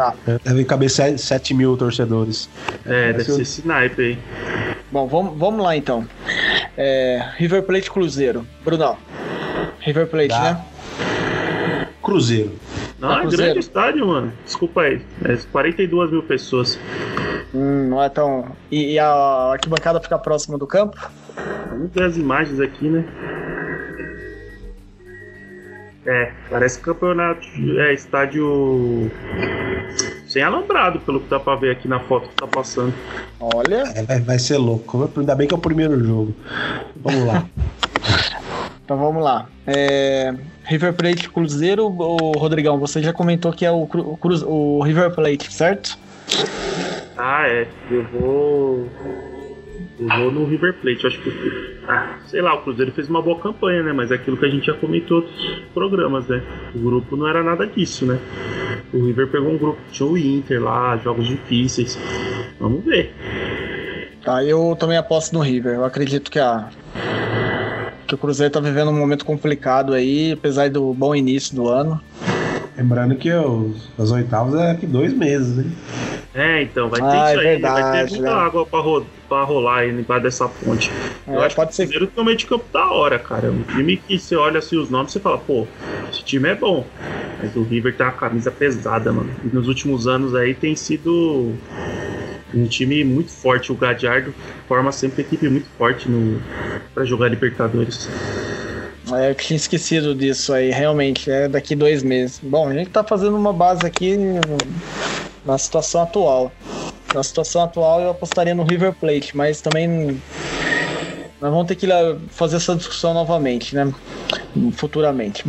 Speaker 4: Deve caber 7 mil torcedores.
Speaker 5: É, deve
Speaker 4: Esse-
Speaker 5: ser esse naipe aí.
Speaker 3: Bom, vamos, vamos lá então. É, River Plate Cruzeiro. Brunão. River Plate,
Speaker 4: Dá.
Speaker 3: né?
Speaker 4: Cruzeiro.
Speaker 5: Não,
Speaker 3: Tá
Speaker 5: é
Speaker 3: Cruzeiro.
Speaker 5: grande estádio, mano. Desculpa aí. É 42 mil pessoas.
Speaker 3: Hum, não é tão. E, e a arquibancada fica próxima do campo?
Speaker 5: Vamos ver as imagens aqui, né? É, parece campeonato. É, estádio. Sem alambrado, pelo que dá pra ver aqui na foto que tá passando.
Speaker 3: Olha.
Speaker 4: É, vai, vai ser louco. Ainda bem que é o primeiro jogo. Vamos lá.
Speaker 3: Então vamos lá. É, River Plate Cruzeiro, o Rodrigão, você já comentou que é o, Cruz- o River Plate, certo?
Speaker 5: Ah, é. Eu vou. Eu vou no River Plate. Eu acho que. Ah, sei lá, o Cruzeiro fez uma boa campanha, né? Mas é aquilo que a gente já comentou em outros programas, né? O grupo não era nada disso, né? O River pegou um grupo, tinha o Inter lá, jogos difíceis. Vamos ver.
Speaker 3: Tá, eu também aposto no River. Eu acredito que a que o Cruzeiro tá vivendo um momento complicado aí, apesar do bom início do ano.
Speaker 4: Lembrando que os, as oitavas é daqui dois meses, né?
Speaker 5: É, então, vai ter
Speaker 3: Ah,
Speaker 5: isso
Speaker 3: é
Speaker 5: aí. vai
Speaker 3: verdade,
Speaker 5: ter muita
Speaker 3: né?
Speaker 5: água pra, ro pra rolar aí embaixo dessa ponte. Eu
Speaker 3: É,
Speaker 5: acho
Speaker 3: pode
Speaker 5: que
Speaker 3: ser
Speaker 5: o Cruzeiro tem um meio de campo da hora, cara. Um time que você olha assim os nomes e você fala, pô, esse time é bom. Mas o River tem uma camisa pesada, mano. E nos últimos anos aí tem sido um time muito forte. O Gadiardo forma sempre equipe muito forte para jogar Libertadores.
Speaker 3: É, eu tinha esquecido disso aí, realmente, é daqui dois meses. Bom, a gente tá fazendo uma base aqui na situação atual. Na situação atual eu apostaria no River Plate, mas também nós vamos ter que fazer essa discussão novamente, né? Futuramente.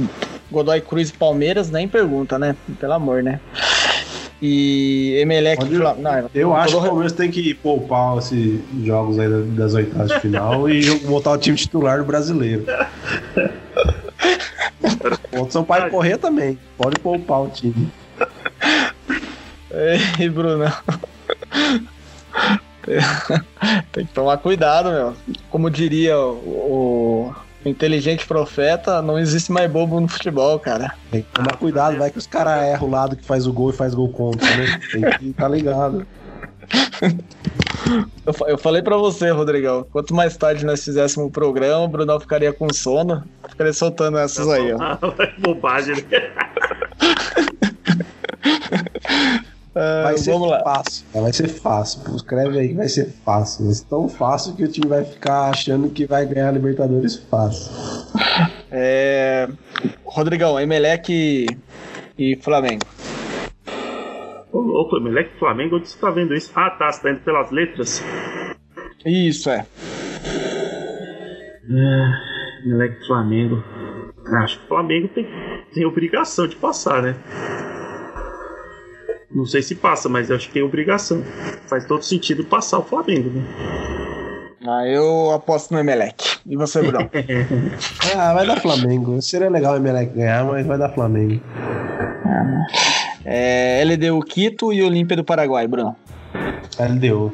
Speaker 3: Godoy Cruz e Palmeiras, nem pergunta, né? Pelo amor, né? E Emelec
Speaker 4: Pode-
Speaker 3: Flam- não,
Speaker 4: Eu acho que o Palmeiras tem que poupar esses jogos aí da- das oitavas de final e botar o time titular do brasileiro. O Sampaio correr também. Pode poupar o time.
Speaker 3: Ei, Bruno. Tem que tomar cuidado, meu. Como diria o, o inteligente profeta, não existe mais bobo no futebol, cara.
Speaker 4: Tem que tomar cuidado, vai que os caras erram o lado que faz o gol e faz gol contra, né? Tem que estar ligado.
Speaker 3: Eu, eu falei pra você, Rodrigão, quanto mais tarde nós fizéssemos o programa, o Brunão ficaria com sono, ficaria soltando essas aí, ó.
Speaker 5: Bobagem, né?
Speaker 3: Ah,
Speaker 4: Vai ser
Speaker 3: vamos lá.
Speaker 4: fácil. Vai ser fácil. Pô, Escreve aí que vai ser fácil. Vai ser tão fácil que o time vai ficar achando que vai ganhar a Libertadores fácil.
Speaker 3: É... Rodrigão, Emelec e, e Flamengo.
Speaker 5: Ô, louco, moleque Flamengo, onde você tá vendo isso? Ah, tá, você tá indo pelas letras?
Speaker 3: Isso, é.
Speaker 5: Moleque Flamengo. Acho que o Flamengo tem, tem obrigação de passar, né? Não sei se passa, mas eu acho que tem obrigação. Faz todo sentido passar o Flamengo, né?
Speaker 3: Ah, eu aposto no Emelec. E você, Bruno?
Speaker 4: Ah, vai dar Flamengo. Seria legal o Emelec ganhar, mas vai dar Flamengo.
Speaker 3: é, LDU Quito e Olímpia do Paraguai, Bruno.
Speaker 4: LDU.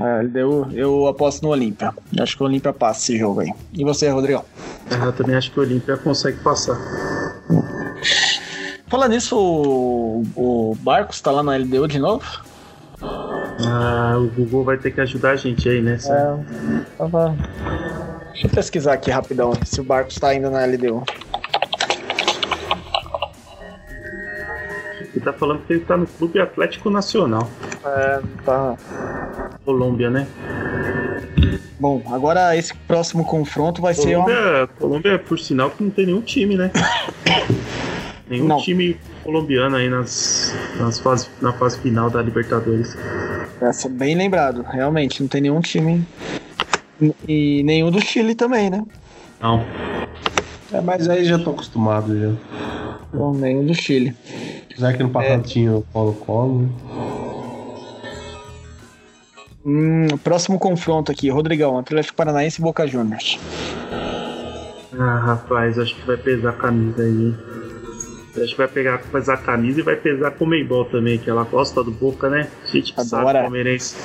Speaker 3: É, LDU, eu aposto no Olímpia. Acho que o Olímpia passa esse jogo aí. E você, Rodrigão?
Speaker 5: Ah, Eu também acho que o Olímpia consegue passar.
Speaker 3: Falando nisso, o, o Barcos tá lá na LDU de novo?
Speaker 5: Ah, o Google vai ter que ajudar a gente aí, né?
Speaker 3: É, tava... Deixa eu pesquisar aqui rapidão se o Barcos tá ainda na LDU.
Speaker 5: Ele tá falando que ele tá no Clube Atlético Nacional.
Speaker 3: É, tá.
Speaker 5: Colômbia, né?
Speaker 3: Bom, agora esse próximo confronto vai ser uma...
Speaker 5: Colômbia, Colômbia, por sinal, que não tem nenhum time, né? nenhum
Speaker 3: Não.
Speaker 5: time colombiano aí nas, nas fase, na fase final da Libertadores.
Speaker 3: Essa, bem lembrado, realmente, não tem nenhum time. E nenhum do Chile também, né?
Speaker 5: Não.
Speaker 4: É, mas aí já tô acostumado já.
Speaker 3: Não, nenhum do Chile.
Speaker 4: Já que no passado tinha o Colo-Colo. né?
Speaker 3: Hum, próximo confronto aqui, Rodrigão, Atlético Paranaense e Boca Juniors.
Speaker 5: Ah, rapaz, acho que vai pesar a camisa aí. Que vai pegar, pesar a camisa e vai pesar com o Meibol também, que ela gosta do Boca, né? Gente que sabe,
Speaker 3: Adora.
Speaker 5: palmeirense.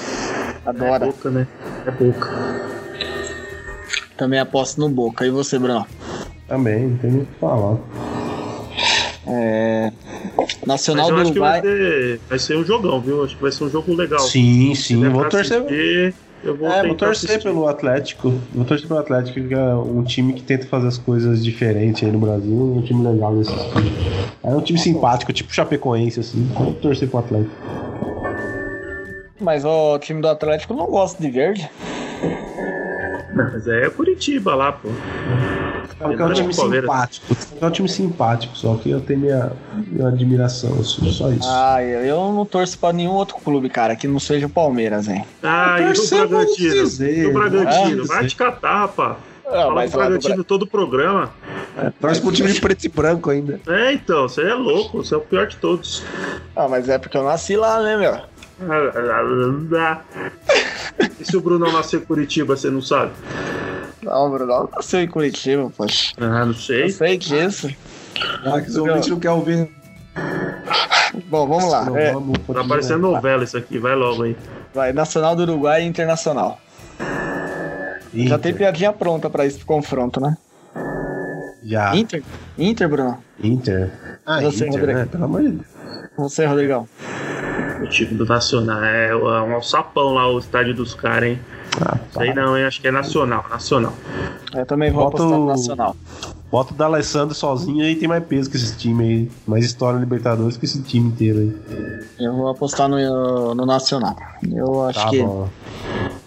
Speaker 5: É
Speaker 3: Adora.
Speaker 5: Boca, né? É Boca.
Speaker 3: Também aposto no Boca. E você, Bruno?
Speaker 4: Também, não tem nem o que falar.
Speaker 3: É...
Speaker 5: Mas
Speaker 3: Nacional
Speaker 5: eu
Speaker 3: do
Speaker 5: acho que vai,
Speaker 3: Uruguai.
Speaker 5: ter, vai ser um jogão, viu? Acho que vai ser um jogo legal.
Speaker 4: Sim, sim. Vou torcer.
Speaker 5: assistir, eu vou
Speaker 4: É, vou torcer
Speaker 5: assistir.
Speaker 4: pelo Atlético. Vou torcer pelo Atlético, que é um time que tenta fazer as coisas diferentes aí no Brasil. É um time legal nesse É um time simpático, tipo Chapecoense, assim. Vou torcer pro Atlético.
Speaker 3: Mas ó, o time do Atlético não gosta de verde.
Speaker 5: Mas é Curitiba lá, pô.
Speaker 4: É um time simpático. É um time simpático, só que eu tenho minha, minha admiração, assim, só isso.
Speaker 3: Ah, eu eu não torço pra nenhum outro clube, cara, que não seja o Palmeiras, hein?
Speaker 5: Ah, e o Bragantino?
Speaker 4: dizer,
Speaker 5: o Bragantino?
Speaker 4: vamos
Speaker 5: Vai te catar, rapaz.
Speaker 3: Ah,
Speaker 5: Fala
Speaker 3: mas
Speaker 5: do
Speaker 3: lá do
Speaker 5: Bragantino todo o programa.
Speaker 4: Torce pro time de preto e branco ainda.
Speaker 5: É, então, você é louco, você é o pior de todos.
Speaker 3: Ah, mas é porque eu nasci lá, né, meu?
Speaker 5: E se o Bruno nasceu em Curitiba, você não sabe?
Speaker 3: Não, Bruno, eu nasceu em Curitiba, poxa.
Speaker 5: Ah, não sei.
Speaker 3: Eu sei disso.
Speaker 4: Ah, que o não quer ouvir.
Speaker 3: Bom, vamos lá.
Speaker 4: Não,
Speaker 3: É,
Speaker 4: vamos
Speaker 5: Tá parecendo novela isso aqui, vai logo aí.
Speaker 3: vai, Nacional do Uruguai e Internacional. Já
Speaker 4: Inter.
Speaker 3: tem piadinha pronta pra esse confronto, né?
Speaker 4: Já.
Speaker 3: Inter? Inter, Bruno?
Speaker 4: Inter. Ah,
Speaker 3: Você,
Speaker 4: Inter,
Speaker 3: Rodrigo.
Speaker 4: né? Pelo amor de Deus.
Speaker 3: Você, Rodrigão.
Speaker 5: O time do Nacional. É um alçapão lá, o estádio dos caras, hein?
Speaker 4: Ah,
Speaker 5: Sei não, hein? Acho que é nacional, nacional.
Speaker 3: Eu também vou
Speaker 4: Bota
Speaker 3: apostar no Nacional.
Speaker 4: Bota o D'Alessandro sozinho aí tem mais peso que esse time aí. Mais história no Libertadores que esse time inteiro aí.
Speaker 3: Eu vou apostar no, no Nacional. Eu acho
Speaker 4: Tá
Speaker 3: que
Speaker 4: bom.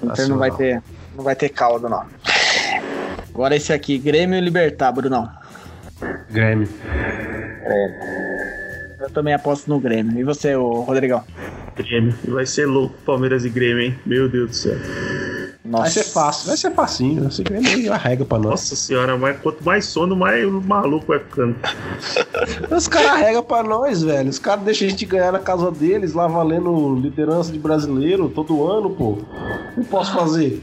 Speaker 3: o Inter não vai ter, não vai ter caldo, não. Agora esse aqui, Grêmio e Libertar, Brunão.
Speaker 4: Grêmio.
Speaker 3: Eu também aposto no Grêmio. E você, Rodrigão?
Speaker 5: Grêmio. Vai ser louco, Palmeiras e Grêmio, hein? Meu Deus do céu.
Speaker 3: Nossa.
Speaker 4: Vai ser fácil, vai ser facinho. Esse Grêmio aí arrega pra nós.
Speaker 5: Nossa senhora, mas quanto mais sono, mais maluco vai ficando.
Speaker 4: Os caras arregam pra nós, velho. Os caras deixam a gente ganhar na casa deles, lá valendo liderança de brasileiro todo ano, pô. O que eu posso fazer?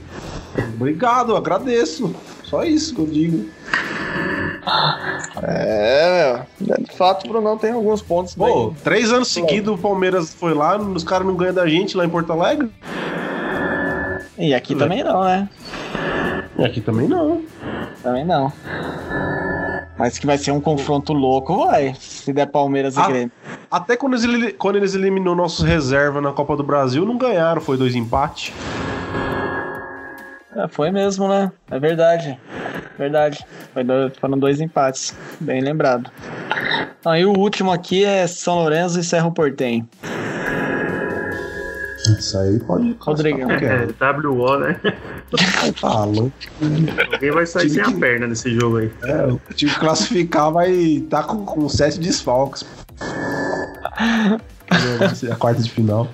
Speaker 4: Obrigado, agradeço. Só isso que eu digo.
Speaker 3: É, meu. De fato, o Brunão tem alguns pontos
Speaker 4: Pô,
Speaker 3: bem...
Speaker 4: três anos seguidos o Palmeiras foi lá, os caras não ganham da gente lá em Porto Alegre.
Speaker 3: E aqui também não, né?
Speaker 4: E aqui também não.
Speaker 3: Também não. Mas que vai ser um confronto louco, vai. Se der Palmeiras e
Speaker 4: Ah.
Speaker 3: Grêmio.
Speaker 4: Até quando eles, quando eles eliminou nossos reservas na Copa do Brasil, não ganharam, foi dois empates.
Speaker 3: É, foi mesmo, né? É verdade. Verdade. Foi do- foram dois empates. Bem lembrado. Aí o último aqui é São Lourenço e Cerro Portenho.
Speaker 4: Isso aí pode.
Speaker 3: Rodrigão.
Speaker 5: É, WO, né?
Speaker 4: Tá louco.
Speaker 5: Alguém vai sair sem a perna nesse jogo aí.
Speaker 4: É, o time que classificar vai estar com, com sete desfalques. a quarta de final.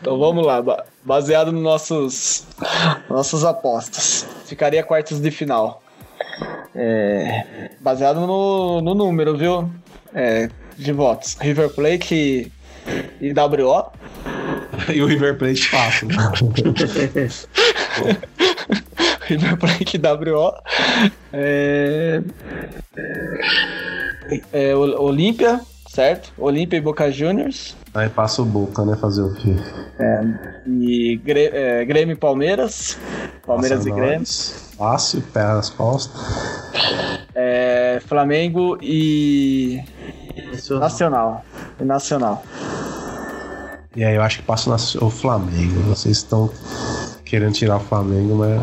Speaker 3: Então vamos lá. ba- Baseado nos nossos nossas apostas. Ficaria quartos de final. É, baseado no, no número, viu? É, de votos. River Plate e, e WO.
Speaker 4: E o River Plate fácil.
Speaker 3: River Plate WO. É, é, O- Olímpia, certo? Olímpia e Boca Juniors.
Speaker 4: Aí passa o Boca, né? Fazer o quê?
Speaker 3: E Grê- é, Grêmio e Palmeiras. Palmeiras
Speaker 4: Passa
Speaker 3: e Grêmio.
Speaker 4: nós. Fácil, pé nas costas.
Speaker 3: É, Flamengo e
Speaker 5: Nacional.
Speaker 3: Nacional. E Nacional.
Speaker 4: E aí eu acho que passa o Flamengo. Vocês estão querendo tirar o Flamengo, mas.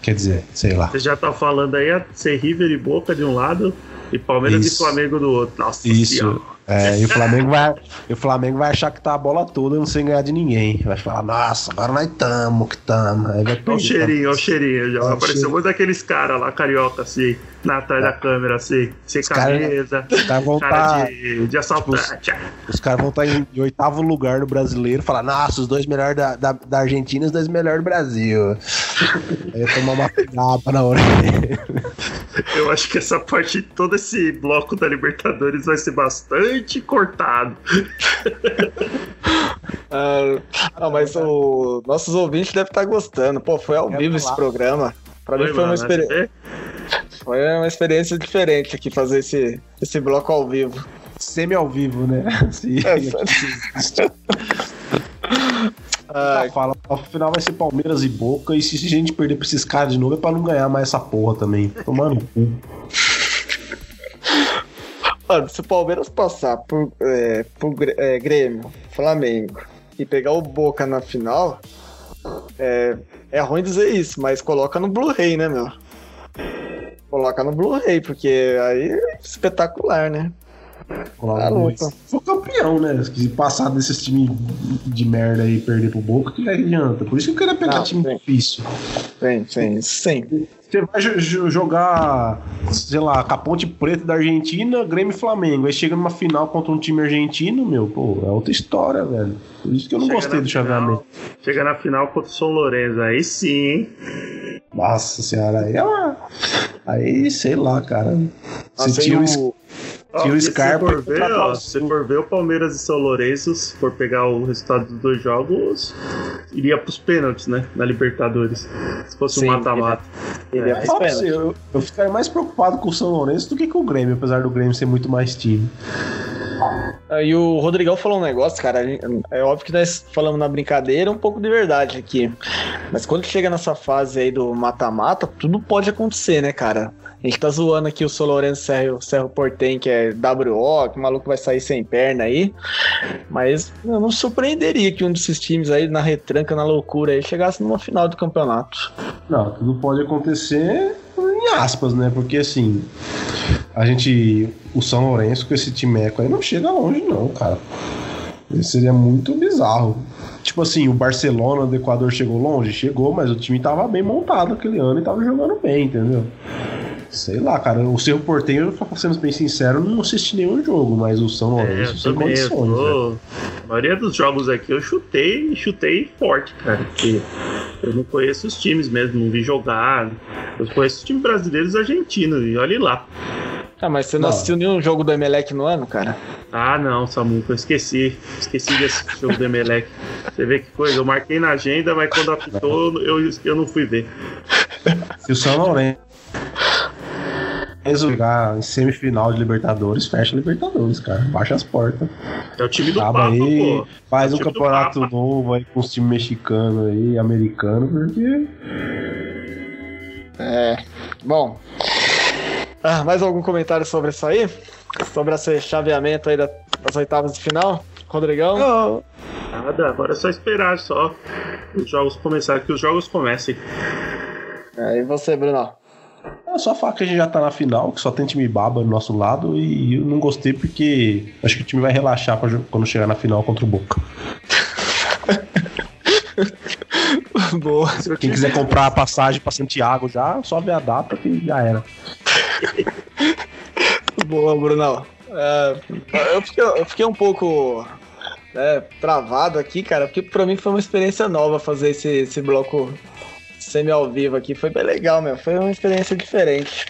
Speaker 4: Quer dizer, sei lá.
Speaker 5: Você já tá falando aí a ser River e Boca de um lado e Palmeiras
Speaker 4: Isso.
Speaker 5: e Flamengo do outro. Nossa
Speaker 4: Isso.
Speaker 5: senhora.
Speaker 4: É, e o Flamengo vai, o Flamengo vai achar que tá a bola toda não sem ganhar de ninguém. Vai falar, nossa, agora nós tamo que tamo. Aí vai
Speaker 5: o
Speaker 4: perder.
Speaker 5: cheirinho, olha o cheirinho. Já
Speaker 4: o
Speaker 5: apareceu
Speaker 4: cheirinho.
Speaker 5: muito daqueles caras lá, carioca, assim, na atrás da câmera, assim, sem
Speaker 4: cara-
Speaker 5: camisa,
Speaker 4: Os caras vão
Speaker 5: cara
Speaker 4: tá,
Speaker 5: de, de assaltante.
Speaker 4: os caras vão estar em, em oitavo lugar no brasileiro falar, nossa, os dois melhores da, da, da Argentina e os dois melhores do Brasil. Aí tomar uma pegada na hora.
Speaker 5: Eu acho que essa parte, todo esse bloco da Libertadores vai ser bastante cortado.
Speaker 3: Ah, não, mas o nossos ouvintes devem estar gostando. Pô, foi ao
Speaker 4: Quero
Speaker 3: vivo esse programa. Pra mim
Speaker 5: Oi,
Speaker 3: foi uma,
Speaker 5: mano,
Speaker 3: experi-
Speaker 5: você vê?
Speaker 3: foi uma experiência diferente aqui fazer esse, esse bloco ao vivo.
Speaker 4: Semi ao vivo, né? Sim.
Speaker 3: É,
Speaker 4: Ah, fala, ao final vai ser Palmeiras e Boca, e se a gente perder pra esses caras de novo é pra não ganhar mais essa porra também. Tomando cu.
Speaker 3: Mano, se o Palmeiras passar por, é, por é, Grêmio, Flamengo e pegar o Boca na final, é, é ruim dizer isso, mas coloca no Blu-ray, né, meu? Coloca no Blu-ray, porque aí é espetacular, né? Tá
Speaker 4: no-
Speaker 3: louco.
Speaker 4: Foi campeão, né? Se passar desses times de merda aí e perder pro Boca, que adianta? Por isso que eu queria pegar
Speaker 3: Não,
Speaker 4: time
Speaker 3: sim.
Speaker 4: difícil.
Speaker 3: Sim, sim, sim.
Speaker 4: Você vai jo- jo- jogar, sei lá, com a Ponte Preta da Argentina, Grêmio e Flamengo. Aí chega numa final contra um time argentino, meu, pô, é outra história, velho. Por isso que eu não
Speaker 5: Chega
Speaker 4: gostei do chaveamento.
Speaker 5: Chega na final contra o São Lourenço, aí sim, hein?
Speaker 4: Nossa senhora, aí é uma... Aí, sei lá, cara.
Speaker 3: E
Speaker 4: o
Speaker 3: o-
Speaker 5: Ó,
Speaker 4: Tira o
Speaker 5: porque se
Speaker 4: Scarpa
Speaker 5: for ver, ó,
Speaker 4: o
Speaker 5: se for ver o Palmeiras e São Lourenço, se for pegar o resultado dos dois jogos, iria pros pênaltis, né? Na Libertadores. Se fosse um
Speaker 3: Sim,
Speaker 5: mata-mata.
Speaker 3: ele é
Speaker 4: eu, eu ficaria mais preocupado com o São Lourenço do que com o Grêmio, apesar do Grêmio ser muito mais time.
Speaker 3: Ah, E o Rodrigão falou um negócio, cara. É óbvio que nós falamos na brincadeira um pouco de verdade aqui. Mas quando chega nessa fase aí do mata-mata, tudo pode acontecer, né, cara? A gente tá zoando aqui o São Lourenço Serro, Serro Portem, que é WO, que o maluco vai sair sem perna aí. Mas eu não surpreenderia que um desses times aí, na retranca, na loucura aí, chegasse numa final do campeonato.
Speaker 4: Não, tudo pode acontecer em aspas, né? Porque assim, a gente. O São Lourenço com esse timeco aí não chega longe, não, cara. Isso seria muito bizarro. Tipo assim, o Barcelona do Equador chegou longe? Chegou, mas o time tava bem montado aquele ano e tava jogando bem, entendeu? Sei lá, cara. O Cerro Porteiro, sendo bem sincero, não assisti nenhum jogo, mas o São
Speaker 5: É,
Speaker 4: Lourenço
Speaker 5: eu
Speaker 4: sem condições. né?
Speaker 5: tô... A maioria dos jogos aqui eu chutei, chutei forte, cara. Porque eu não conheço os times mesmo, não vi jogar. Eu conheço os times brasileiros e argentinos, e olhe lá.
Speaker 3: Ah, mas você não,
Speaker 4: Não.
Speaker 3: assistiu nenhum jogo do Emelec no ano, cara?
Speaker 5: Ah, não, Samuca, eu esqueci. Esqueci desse jogo do Emelec. Você vê que coisa, eu marquei na agenda, mas quando apitou, eu, eu não fui ver.
Speaker 4: Se o São Lourenço jogar em semifinal de Libertadores, fecha Libertadores, cara. Baixa as portas.
Speaker 5: É o time do
Speaker 4: Acaba
Speaker 5: Papa,
Speaker 4: aí,
Speaker 5: pô.
Speaker 4: faz
Speaker 5: É
Speaker 4: um campeonato novo aí com os times mexicanos aí, americano, porque.
Speaker 3: É. Bom. Ah, mais algum comentário sobre isso aí? Sobre esse chaveamento aí da- das oitavas de final? Rodrigão?
Speaker 5: Nada, agora é só esperar só os jogos começarem, que os jogos comecem.
Speaker 3: É, e você, Bruno?
Speaker 4: É só falar que a gente já tá na final, que só tem time baba do nosso lado, e eu não gostei porque acho que o time vai relaxar pra quando chegar na final contra o Boca.
Speaker 3: Boa.
Speaker 4: Quem quiser comprar a passagem pra Santiago já, só vê a data que já era.
Speaker 3: Boa, Brunão. É, eu, fiquei, eu fiquei um pouco né, travado aqui, cara, porque pra mim foi uma experiência nova fazer esse, esse bloco semi ao vivo aqui. Foi bem legal, meu. Foi uma experiência diferente.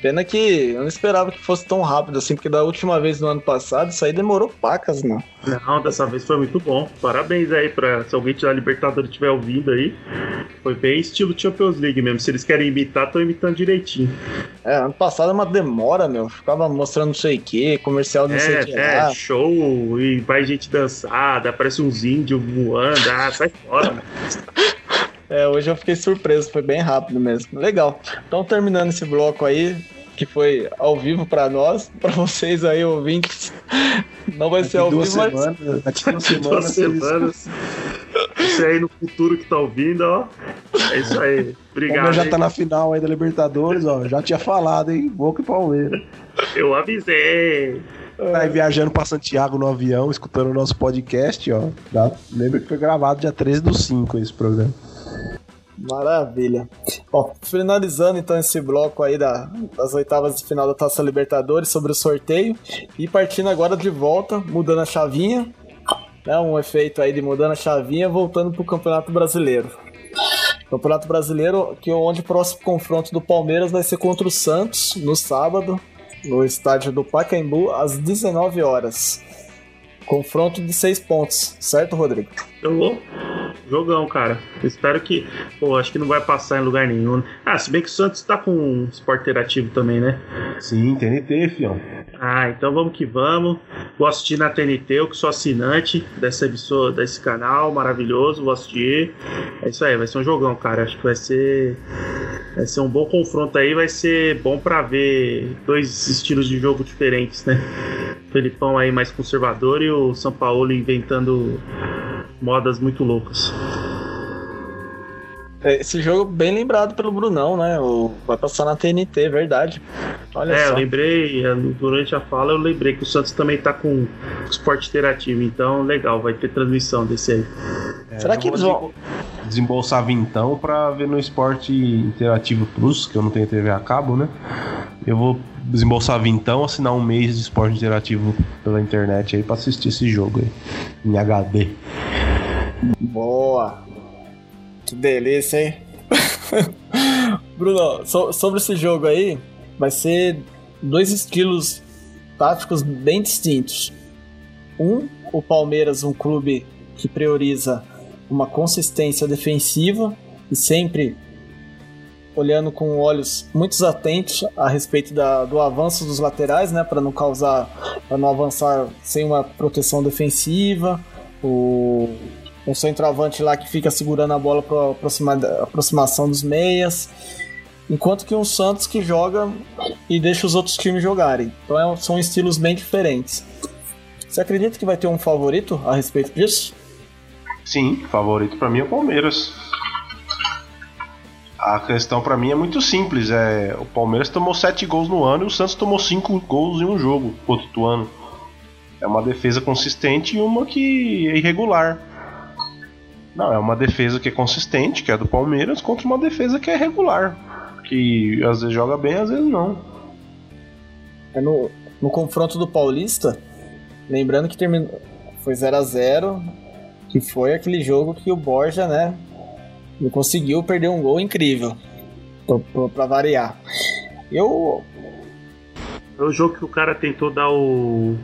Speaker 3: Pena que eu não esperava que fosse tão rápido assim, porque da última vez no ano passado isso aí demorou pacas, não.
Speaker 5: Não, dessa vez foi muito bom. Parabéns aí pra se alguém da Libertadores estiver ouvindo aí. Foi bem estilo Champions League mesmo. Se eles querem imitar, estão imitando direitinho.
Speaker 3: É, ano passado é uma demora, meu. Ficava mostrando não sei o que, comercial não sei o que
Speaker 5: É,
Speaker 3: lá.
Speaker 5: é, show, e vai gente dançada, aparece uns índios voando, ah, sai fora, mano.
Speaker 3: É, hoje eu fiquei surpreso, foi bem rápido mesmo. Legal. Então, terminando esse bloco aí, que foi ao vivo para nós, para vocês aí, ouvintes. Não vai ser ao vivo,
Speaker 4: semanas, mas. Daqui duas semanas. duas
Speaker 5: semanas. Você aí no futuro que tá ouvindo, ó. É isso aí. Obrigado. Como
Speaker 4: já tá na final aí da Libertadores, ó. Já tinha falado, hein? Boca e Palmeiras.
Speaker 5: Eu avisei.
Speaker 4: Tá aí viajando pra Santiago no avião, escutando o nosso podcast, ó. Lembra que foi gravado dia 13 do 5 esse programa.
Speaker 3: Maravilha. Bom, finalizando então esse bloco aí da, das oitavas de final da Taça Libertadores sobre o sorteio e partindo agora de volta, mudando a chavinha, né, um efeito aí de mudando a chavinha, voltando pro Campeonato Brasileiro. Campeonato Brasileiro, que onde o próximo confronto do Palmeiras vai ser contra o Santos no sábado, no estádio do Pacaembu, às 19 horas. Confronto de seis pontos, certo, Rodrigo?
Speaker 5: Eu Jogão, cara. espero que. Pô, acho que não vai passar em lugar nenhum. Ah, se bem que o Santos tá com um esporte interativo também, né?
Speaker 4: Sim, TNT, fião.
Speaker 5: Ah, então vamos que vamos. Vou assistir na TNT, eu que sou assinante dessa emissora, desse canal maravilhoso, vou assistir. É isso aí, vai ser um jogão, cara. Acho que vai ser. Vai ser um bom confronto aí, vai ser bom para ver dois estilos de jogo diferentes, né? O Felipão aí mais conservador e o São Paulo inventando modas muito loucas.
Speaker 3: É, esse jogo bem lembrado pelo Brunão, né? O, vai passar na TNT, verdade.
Speaker 5: Olha é, só. eu lembrei, é, durante a fala eu lembrei que o Santos também tá com esporte interativo, então legal, vai ter transmissão desse aí.
Speaker 3: É, Será que eles vão
Speaker 4: desembolsar vintão pra ver no esporte interativo plus, que eu não tenho TV a cabo, né? Eu vou desembolsar vintão, assinar um mês de esporte interativo pela internet aí pra assistir esse jogo aí, em HD.
Speaker 3: Boa! Que delícia, hein? Bruno, so, sobre esse jogo aí, vai ser dois estilos táticos bem distintos. Um, o Palmeiras, um clube que prioriza uma consistência defensiva e sempre olhando com olhos muito atentos a respeito da, do avanço dos laterais, né, para não causar, para não avançar sem uma proteção defensiva. O um centroavante lá que fica segurando a bola para aproxima, aproximação dos meias. Enquanto que um Santos que joga e deixa os outros times jogarem. Então é, são estilos bem diferentes. Você acredita que vai ter um favorito a respeito disso?
Speaker 4: Sim, favorito para mim é o Palmeiras. A questão para mim é muito simples. É, o Palmeiras tomou 7 gols no ano e o Santos tomou 5 gols em um jogo outro ano. É uma defesa consistente e uma que é irregular. Não, é uma defesa que é consistente, que é do Palmeiras, contra uma defesa que é regular. Que às vezes joga bem, às vezes não.
Speaker 3: É no, no confronto do Paulista, lembrando que terminou, foi 0 a 0 que foi aquele jogo que o Borja, né, não conseguiu perder um gol incrível. Pra, variar. Eu.
Speaker 5: É o jogo que o cara tentou dar o.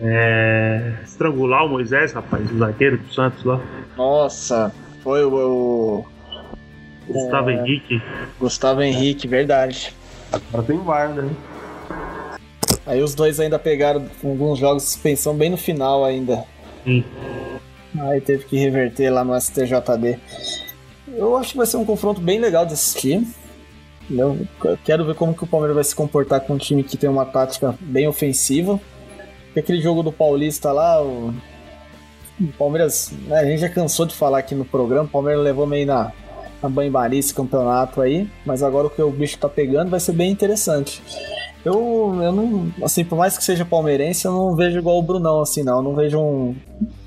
Speaker 5: É, estrangular o Moisés, rapaz, o zagueiro do Santos lá.
Speaker 3: Nossa, foi o. o
Speaker 5: Gustavo é, Henrique.
Speaker 3: Gustavo Henrique, verdade.
Speaker 4: Agora tem VAR, né?
Speaker 3: Aí os dois ainda pegaram alguns jogos de suspensão bem no final ainda.
Speaker 5: Sim.
Speaker 3: Aí teve que reverter lá no STJD. Eu acho que vai ser um confronto bem legal de assistir. Eu quero ver como que o Palmeiras vai se comportar com um time que tem uma tática bem ofensiva. Aquele jogo do Paulista lá, o, o Palmeiras, né, a gente já cansou de falar aqui no programa, o Palmeiras levou meio na, na banho-maria esse campeonato aí, mas agora o que o bicho tá pegando vai ser bem interessante. Eu, eu não, assim, por mais que seja palmeirense, eu não vejo igual o Brunão, assim, não. Eu não vejo um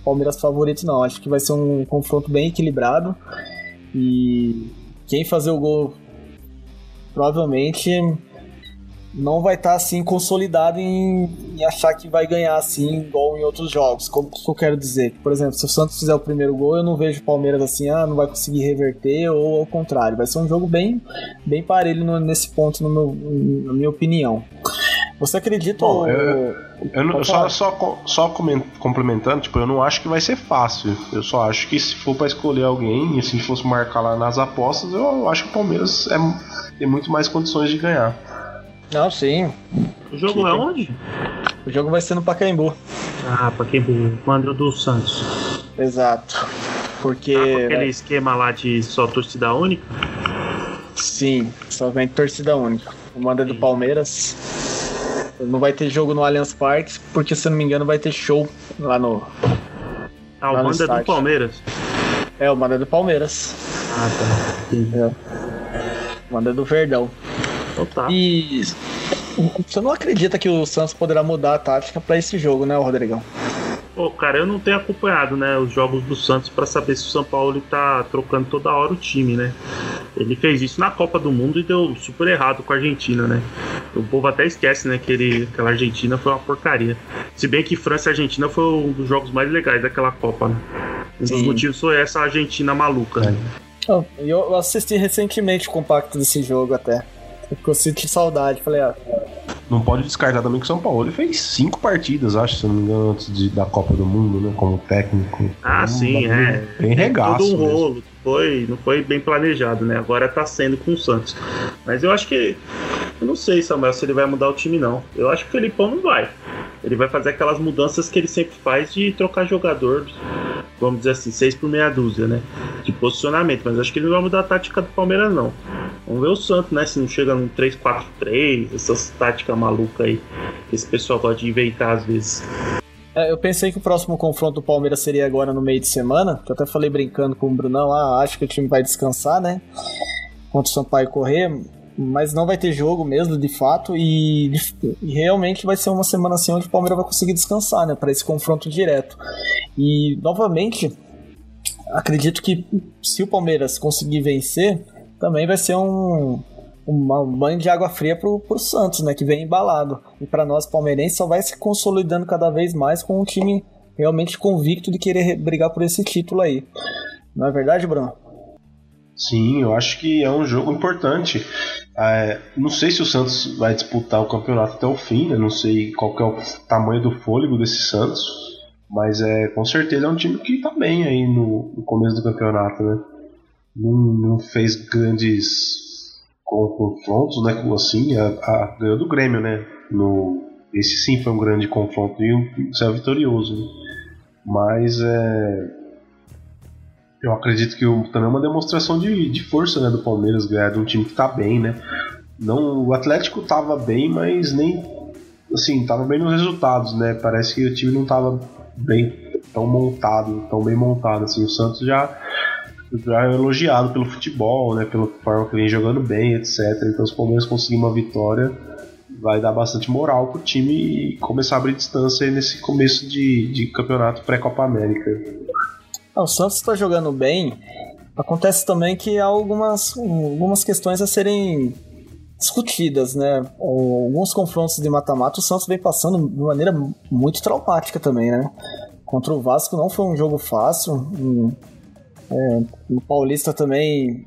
Speaker 3: Palmeiras favorito, não. Acho que vai ser um confronto bem equilibrado. E quem fazer o gol provavelmente não vai estar tá, assim consolidado em, em, achar que vai ganhar assim igual em outros jogos. Como que eu quero dizer? Por exemplo, se o Santos fizer o primeiro gol, eu não vejo o Palmeiras assim, ah, não vai conseguir reverter ou ao contrário. Vai ser um jogo bem, bem parelho no, nesse ponto, no meu, na minha opinião. Você acredita? Bom, ou...
Speaker 4: eu, eu, não, só, só, só complementando, tipo, eu não acho que vai ser fácil. Eu só acho que se for para escolher alguém e se fosse marcar lá nas apostas, eu acho que o Palmeiras é, tem muito mais condições de ganhar.
Speaker 3: Não, sim.
Speaker 5: O jogo é onde?
Speaker 3: O jogo vai ser no Pacaembu.
Speaker 5: Ah, Pacaembu, mando do Santos.
Speaker 3: Exato. Porque.
Speaker 5: Ah, aquele esquema lá de só torcida única?
Speaker 3: Sim, somente torcida única. o manda do Palmeiras. Não vai ter jogo no Allianz Parque, porque se não me engano vai ter show lá no.
Speaker 5: Ah, o
Speaker 3: Lá no
Speaker 5: manda do
Speaker 3: estádio.
Speaker 5: Palmeiras.
Speaker 3: É, o manda do Palmeiras.
Speaker 5: Ah, tá. Entendi.
Speaker 3: É. O manda do Verdão.
Speaker 5: Então tá.
Speaker 3: E. Você não acredita que o Santos poderá mudar a tática pra esse jogo, né, Rodrigão?
Speaker 5: Pô, cara, eu não tenho acompanhado, né, os jogos do Santos pra saber se o São Paulo ele tá trocando toda hora o time, né? Ele fez isso na Copa do Mundo e deu super errado com a Argentina, né? O povo até esquece, né, que ele, aquela Argentina foi uma porcaria. Se bem que França e Argentina foi um dos jogos mais legais daquela Copa, né? Um dos
Speaker 3: Sim.
Speaker 5: motivos foi essa Argentina maluca. né?
Speaker 3: Eu assisti recentemente o compacto desse jogo até. Porque eu senti saudade. Falei, ah,
Speaker 4: Não pode descartar também que o São Paulo ele fez cinco partidas, acho, se não me engano, antes de, da Copa do Mundo, né? Como técnico.
Speaker 5: Ah,
Speaker 4: Um
Speaker 5: sim, é.
Speaker 4: Bem regaço.
Speaker 5: Todo um rolo. Foi, não foi bem planejado, né? Agora tá sendo com o Santos. Mas eu acho que. Eu não sei, Samuel, se ele vai mudar o time, não. Eu acho que o Felipão não vai. Ele vai fazer aquelas mudanças que ele sempre faz de trocar jogador, vamos dizer assim, seis por meia dúzia, né? De posicionamento. Mas acho que ele não vai mudar a tática do Palmeiras, não. Vamos ver o Santos, né? Se não chega num 3-4-3, essas táticas malucas aí. Que esse pessoal gosta de inventar às vezes.
Speaker 3: É, eu pensei que o próximo confronto do Palmeiras seria agora no meio de semana, que eu até falei brincando com o Brunão, ah, acho que o time vai descansar, né? Contra o Sampaio Correr, mas não vai ter jogo mesmo, de fato, e, e realmente vai ser uma semana assim onde o Palmeiras vai conseguir descansar, né? Para esse confronto direto. E, novamente, acredito que se o Palmeiras conseguir vencer, também vai ser um, um banho de água fria pro, pro Santos, né? Que vem embalado. E para nós palmeirenses só vai se consolidando cada vez mais com um time realmente convicto de querer brigar por esse título aí. Não é verdade, Bruno?
Speaker 4: Sim, eu acho que é um jogo importante. É, não sei se o Santos vai disputar o campeonato até o fim, né? não sei qual é o tamanho do fôlego desse Santos, mas é com certeza é um time que tá bem aí no, no começo do campeonato, né? Não, não fez grandes con- confrontos, né? Assim, a, a- ganhou do Grêmio, né? No, esse sim foi um grande confronto e um, saiu vitorioso. Né? Mas é, eu acredito que o- também é uma demonstração de, de força né, do Palmeiras ganhar de um time que tá bem, né? Não, o Atlético tava bem, mas nem assim, tava bem nos resultados, né? Parece que o time não tava bem tão montado, tão bem montado assim. O Santos já já é elogiado pelo futebol, né? Pela forma que vem jogando bem, etc. Então, se o Palmeiras conseguir uma vitória, vai dar bastante moral pro time e começar a abrir distância nesse começo de, de campeonato pré-Copa América.
Speaker 3: O Santos está jogando bem. Acontece também que há algumas, algumas questões a serem discutidas, né? Alguns confrontos de mata-mata o Santos vem passando de maneira muito traumática também, né? Contra o Vasco não foi um jogo fácil. Hum, é, no Paulista também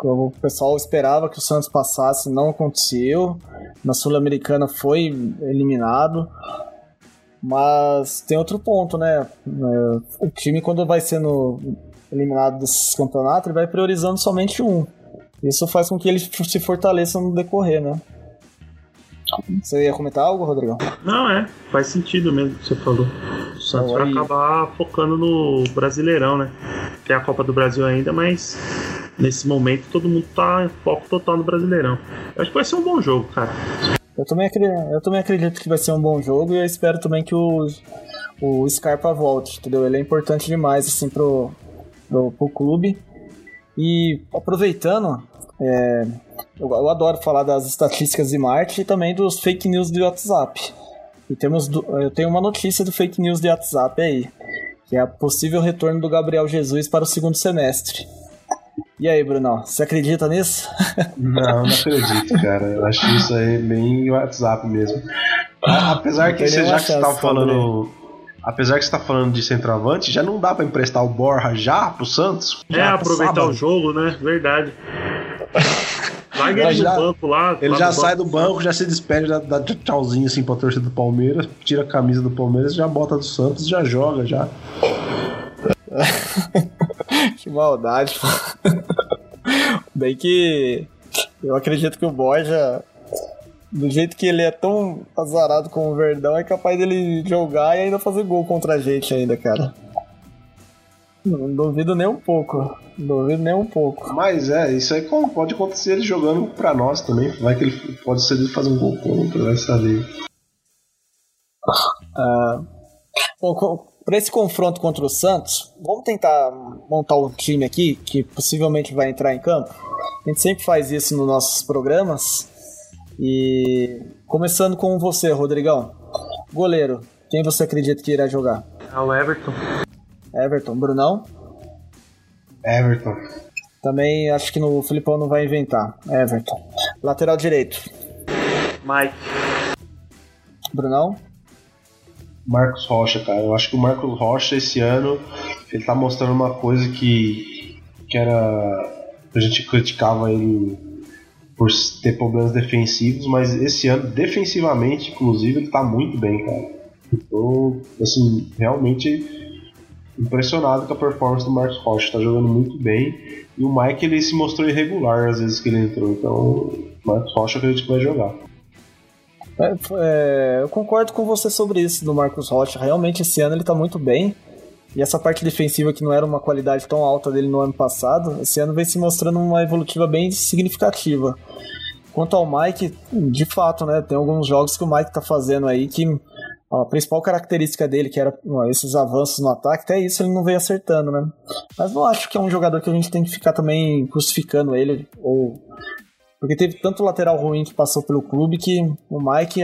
Speaker 3: o pessoal esperava que o Santos passasse, não aconteceu. Na Sul-Americana foi eliminado. Mas tem outro ponto, né? É, O time, quando vai sendo eliminado desses campeonatos, ele vai priorizando somente um. Isso faz com que ele se fortaleça no decorrer, né? Você ia comentar algo, Rodrigão?
Speaker 5: Não, é, faz sentido mesmo o que você falou. O Santos
Speaker 3: Então,
Speaker 5: vai acabar focando no Brasileirão, né? Tem a Copa do Brasil ainda, mas nesse momento todo mundo tá em foco total no Brasileirão. Eu acho que vai ser um bom jogo, cara.
Speaker 3: Eu também, acredito, eu também acredito que vai ser um bom jogo e eu espero também que o, o Scarpa volte, entendeu? Ele é importante demais, assim, pro, pro, pro clube. E aproveitando, é, eu, eu adoro falar das estatísticas de Marte e também dos fake news do WhatsApp. E temos, du- eu tenho uma notícia do fake news de WhatsApp aí, que é a possível retorno do Gabriel Jesus para o segundo semestre. E aí, Bruno, você acredita nisso?
Speaker 4: Não, não acredito, cara. Eu acho isso aí bem WhatsApp mesmo. A- Apesar que você já que você
Speaker 3: chance,
Speaker 4: tava
Speaker 3: tá,
Speaker 4: falando. Apesar que você tá falando de centroavante, já não dá pra emprestar o Borja já pro Santos?
Speaker 5: É,
Speaker 4: Já pro
Speaker 5: aproveitar
Speaker 4: sábado?
Speaker 5: o jogo, né? Verdade. Larga ele
Speaker 4: Ele já-
Speaker 5: no banco lá.
Speaker 4: Ele
Speaker 5: lá
Speaker 4: já sai do banco, já se despede, dá, dá tchauzinho assim pra torcida do Palmeiras, tira a camisa do Palmeiras, já bota do Santos já joga já.
Speaker 3: Que maldade, pô. Bem que eu acredito que o Borja, do jeito que ele é tão azarado com o Verdão, é capaz dele jogar e ainda fazer gol contra a gente ainda, cara. Não duvido nem um pouco. Não duvido nem um pouco.
Speaker 4: Mas é, isso aí como pode acontecer ele jogando pra nós também. Vai que ele pode ser ele fazer um gol contra, vai saber.
Speaker 3: Ah, bom, para esse confronto contra o Santos, vamos tentar montar um time aqui que possivelmente vai entrar em campo. A gente sempre faz isso nos nossos programas. E começando com você, Rodrigão. Goleiro, quem você acredita que irá jogar?
Speaker 5: É o Everton.
Speaker 3: Everton, Brunão?
Speaker 4: Everton.
Speaker 3: Também acho que no Filipão não vai inventar. Everton. Lateral direito.
Speaker 5: Mike.
Speaker 3: Brunão?
Speaker 4: Marcos Rocha, cara. Eu acho que o Marcos Rocha esse ano ele tá mostrando uma coisa que, que era. A gente criticava ele por ter problemas defensivos, mas esse ano, defensivamente, inclusive, ele tá muito bem, cara. Tô, assim, realmente impressionado com a performance do Marcos Rocha. Tá jogando muito bem. E o Mike, ele se mostrou irregular às vezes que ele entrou. Então, o Marcos Rocha acredito que vai jogar.
Speaker 3: É, é, eu concordo com você sobre isso do Marcos Rocha. Realmente esse ano ele tá muito bem. E essa parte defensiva que não era uma qualidade tão alta dele no ano passado, esse ano vem se mostrando uma evolutiva bem significativa. Quanto ao Mike, de fato, né, tem alguns jogos que o Mike tá fazendo aí que a principal característica dele, que era esses avanços no ataque, até isso ele não veio acertando, né? Mas não acho que é um jogador que a gente tem que ficar também crucificando ele ou porque teve tanto lateral ruim que passou pelo clube que o Mike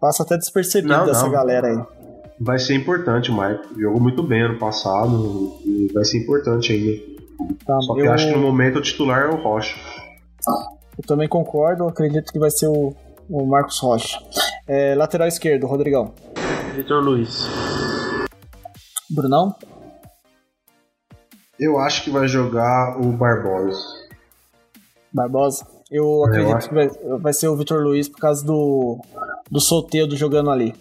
Speaker 3: passa até despercebido
Speaker 4: Não,
Speaker 3: dessa
Speaker 4: não.
Speaker 3: galera aí.
Speaker 4: Vai ser importante o Mike. Jogou muito bem ano passado e vai ser importante ainda.
Speaker 3: Tá,
Speaker 4: Só que
Speaker 3: eu,
Speaker 4: eu acho que no momento o titular é o Rocha.
Speaker 3: eu também concordo, acredito que vai ser o, o Marcos Rocha. É, lateral esquerdo, Rodrigão.
Speaker 5: Vitor Luiz.
Speaker 3: Brunão?
Speaker 4: Eu acho que vai jogar o Barbosa.
Speaker 3: Barbosa? Eu
Speaker 4: Eu
Speaker 3: acredito
Speaker 4: acho-
Speaker 3: que vai, vai ser o Vitor Luiz por causa do, do Soteldo jogando ali.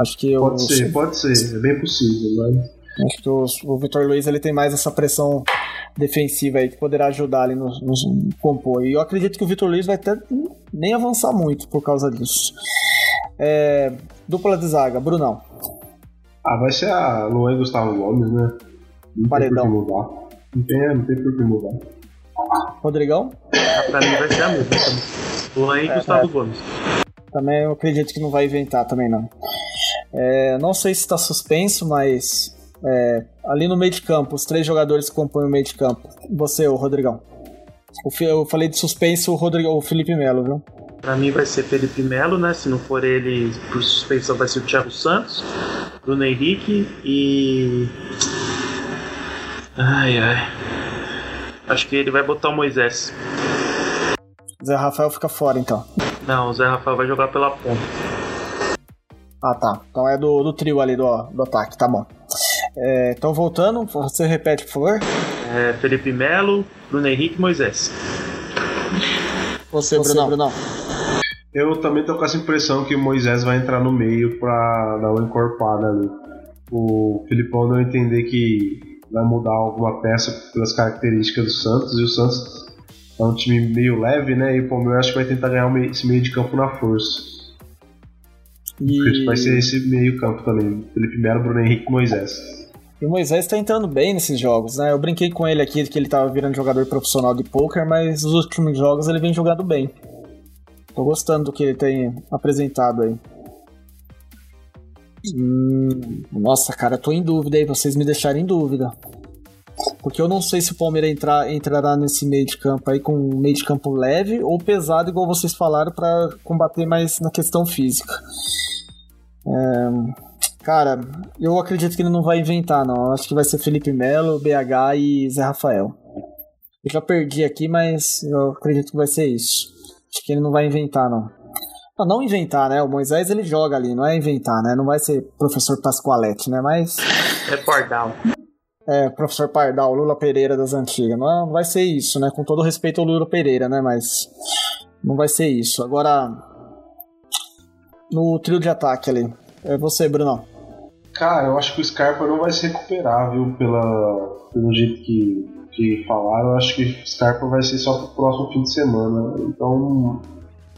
Speaker 3: Acho que eu,
Speaker 4: Pode ser, pode ser, é bem possível, mas.
Speaker 3: Acho que o, o Vitor Luiz ele tem mais essa pressão defensiva aí que poderá ajudar ali no, no, no compor. E eu acredito que o Vitor Luiz vai até nem avançar muito por causa disso. É, dupla de zaga, Brunão.
Speaker 4: Ah, vai ser a Luan e Gustavo Gomes, né? Não
Speaker 3: Paredão.
Speaker 4: tem por que mudar. Não tem, não tem por que mudar.
Speaker 3: Rodrigão?
Speaker 5: Ah, Pra mim vai ser a mesma também. Luan e
Speaker 3: É,
Speaker 5: Gustavo
Speaker 3: é.
Speaker 5: Gomes.
Speaker 3: Também eu acredito que não vai inventar também não. É, não sei se está suspenso, mas é, ali no meio de campo, os três jogadores que compõem o meio de campo. Você, o Rodrigão. Eu falei de suspenso, o, Rodrigo, o Felipe Melo, viu?
Speaker 5: Pra mim vai ser Felipe Melo, né? Se não for ele, por suspensão vai ser o Thiago Santos, Bruno Henrique e. Ai ai. Acho que ele vai botar o Moisés.
Speaker 3: Zé Rafael fica fora então.
Speaker 5: Não, o Zé Rafael vai jogar pela ponta.
Speaker 3: Ah, tá. Então é do, do trio ali do, do ataque, tá bom. É, então voltando, você repete, por favor.
Speaker 5: É, Felipe Melo, Bruno Henrique e Moisés.
Speaker 3: Você, Brunão. Brunão.
Speaker 4: Eu também tô com essa impressão que o Moisés vai entrar no meio pra dar uma encorpada ali. O Filipão deu a entender que vai mudar alguma peça pelas características do Santos e o Santos é um time meio leve, né? E o Palmeiras acho que vai tentar ganhar esse meio de campo na força.
Speaker 3: E,
Speaker 4: que vai ser esse meio campo também. Felipe Melo, Bruno Henrique e Moisés.
Speaker 3: e o Moisés tá entrando bem nesses jogos, né? Eu brinquei com ele aqui que ele tava virando jogador profissional de poker, mas nos últimos jogos ele vem jogando bem. Tô gostando do que ele tem apresentado aí. Hum, nossa, cara, tô em dúvida aí, vocês me deixaram em dúvida. Porque eu não sei se o Palmeiras entrar, entrará nesse meio de campo aí com um meio de campo leve ou pesado, igual vocês falaram, pra combater mais na questão física. É, Cara, eu acredito que ele não vai inventar, não. Eu acho que vai ser Felipe Melo, BH e Zé Rafael. Eu já perdi aqui, mas eu acredito que vai ser isso. Acho que ele não vai inventar, não. Não, não inventar, né? O Moisés ele joga ali, não é inventar, né? Não vai ser professor Pascoalete, né? Mas
Speaker 5: É Pardal.
Speaker 3: É professor Pardal, Lula Pereira das antigas. Não, não vai ser isso, né? Com todo respeito ao Lula Pereira, né? Mas não vai ser isso. Agora, no trio de ataque ali, é você, Brunão.
Speaker 4: Cara, eu acho que o Scarpa não vai se recuperar, viu? Pela, pelo jeito que, que falaram. Eu acho que o Scarpa vai ser só pro próximo fim de semana. Então,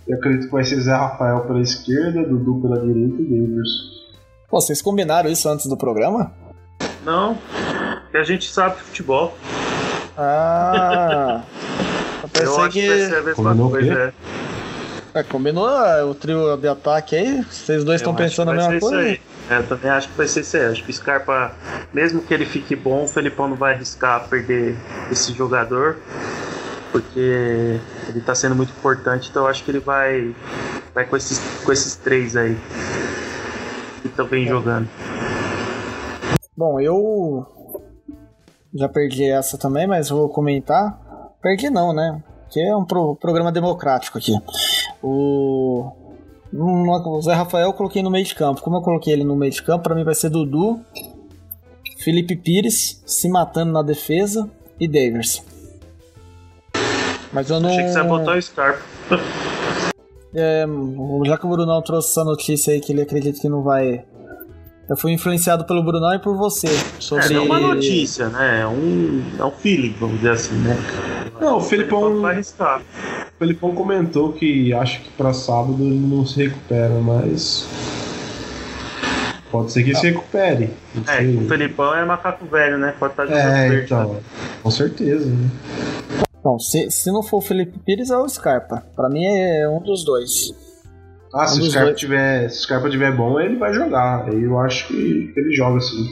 Speaker 4: eu acredito que vai ser Zé Rafael pela esquerda, Dudu pela direita e Davis.
Speaker 3: Pô, vocês combinaram isso antes do programa?
Speaker 5: Não. Porque a gente sabe de futebol.
Speaker 3: Ah. Eu
Speaker 5: Eu acho que vai ser
Speaker 3: que.
Speaker 5: a mesma
Speaker 4: Combinou o
Speaker 5: coisa. É.
Speaker 3: É, combinou ah, o trio de ataque aí? Vocês dois estão pensando a
Speaker 5: que
Speaker 3: mesma coisa?
Speaker 5: isso aí. É, eu também acho que vai ser isso aí. Acho que o Scarpa, mesmo que ele fique bom, o Felipão não vai arriscar perder esse jogador. Porque ele tá sendo muito importante, então eu acho que ele vai, vai com, esses, com esses três aí. Que estão bem jogando.
Speaker 3: Bom, eu já perdi essa também, mas vou comentar. Perdi não, né? Que é um pro- programa democrático aqui. O... o Zé Rafael eu coloquei no meio de campo. Como eu coloquei ele no meio de campo, pra mim vai ser Dudu, Felipe Pires se matando na defesa e Davis. Mas eu não.
Speaker 5: Achei que você ia botar o Scarpa.
Speaker 3: É, já que o Brunão trouxe essa notícia aí que ele acredita que não vai. Eu fui influenciado pelo Brunão e por você. Sobre.
Speaker 5: É, é uma notícia, né? É um, é um feeling, vamos dizer assim, né?
Speaker 4: Não, o Felipão,
Speaker 5: vai arriscar.
Speaker 4: o Felipão comentou que acha que pra sábado ele não se recupera, mas. Pode ser que se recupere.
Speaker 5: É, o Felipão é macaco velho, né? Pode estar jogando
Speaker 4: É,
Speaker 5: verde.
Speaker 4: então. Com certeza. Né?
Speaker 3: Bom, se, se não for o Felipe Pires, é o Scarpa. Pra mim é um dos dois.
Speaker 4: Ah, se o Scarpa
Speaker 3: dois.
Speaker 4: tiver, se o Scarpa tiver bom, ele vai jogar. Aí eu acho que, ele joga assim.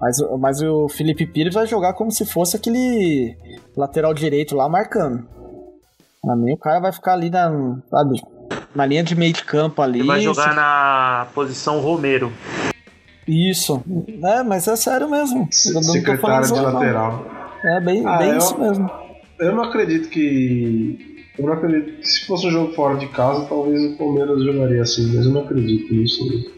Speaker 3: Mas, o- mas o Felipe Pires vai jogar como se fosse aquele lateral direito lá marcando. Pra mim, o cara vai ficar ali na, sabe, na linha de meio de campo ali.
Speaker 5: Ele vai jogar na posição Romero.
Speaker 3: Isso. É, mas é sério mesmo.
Speaker 4: Secretário de
Speaker 3: zoeira, não.
Speaker 4: lateral.
Speaker 3: É bem,
Speaker 4: Ah,
Speaker 3: bem
Speaker 4: eu-
Speaker 3: isso mesmo.
Speaker 4: Eu não acredito que. Eu não acredito que se fosse um jogo fora de casa, talvez o Palmeiras jogaria assim, mas eu não acredito nisso.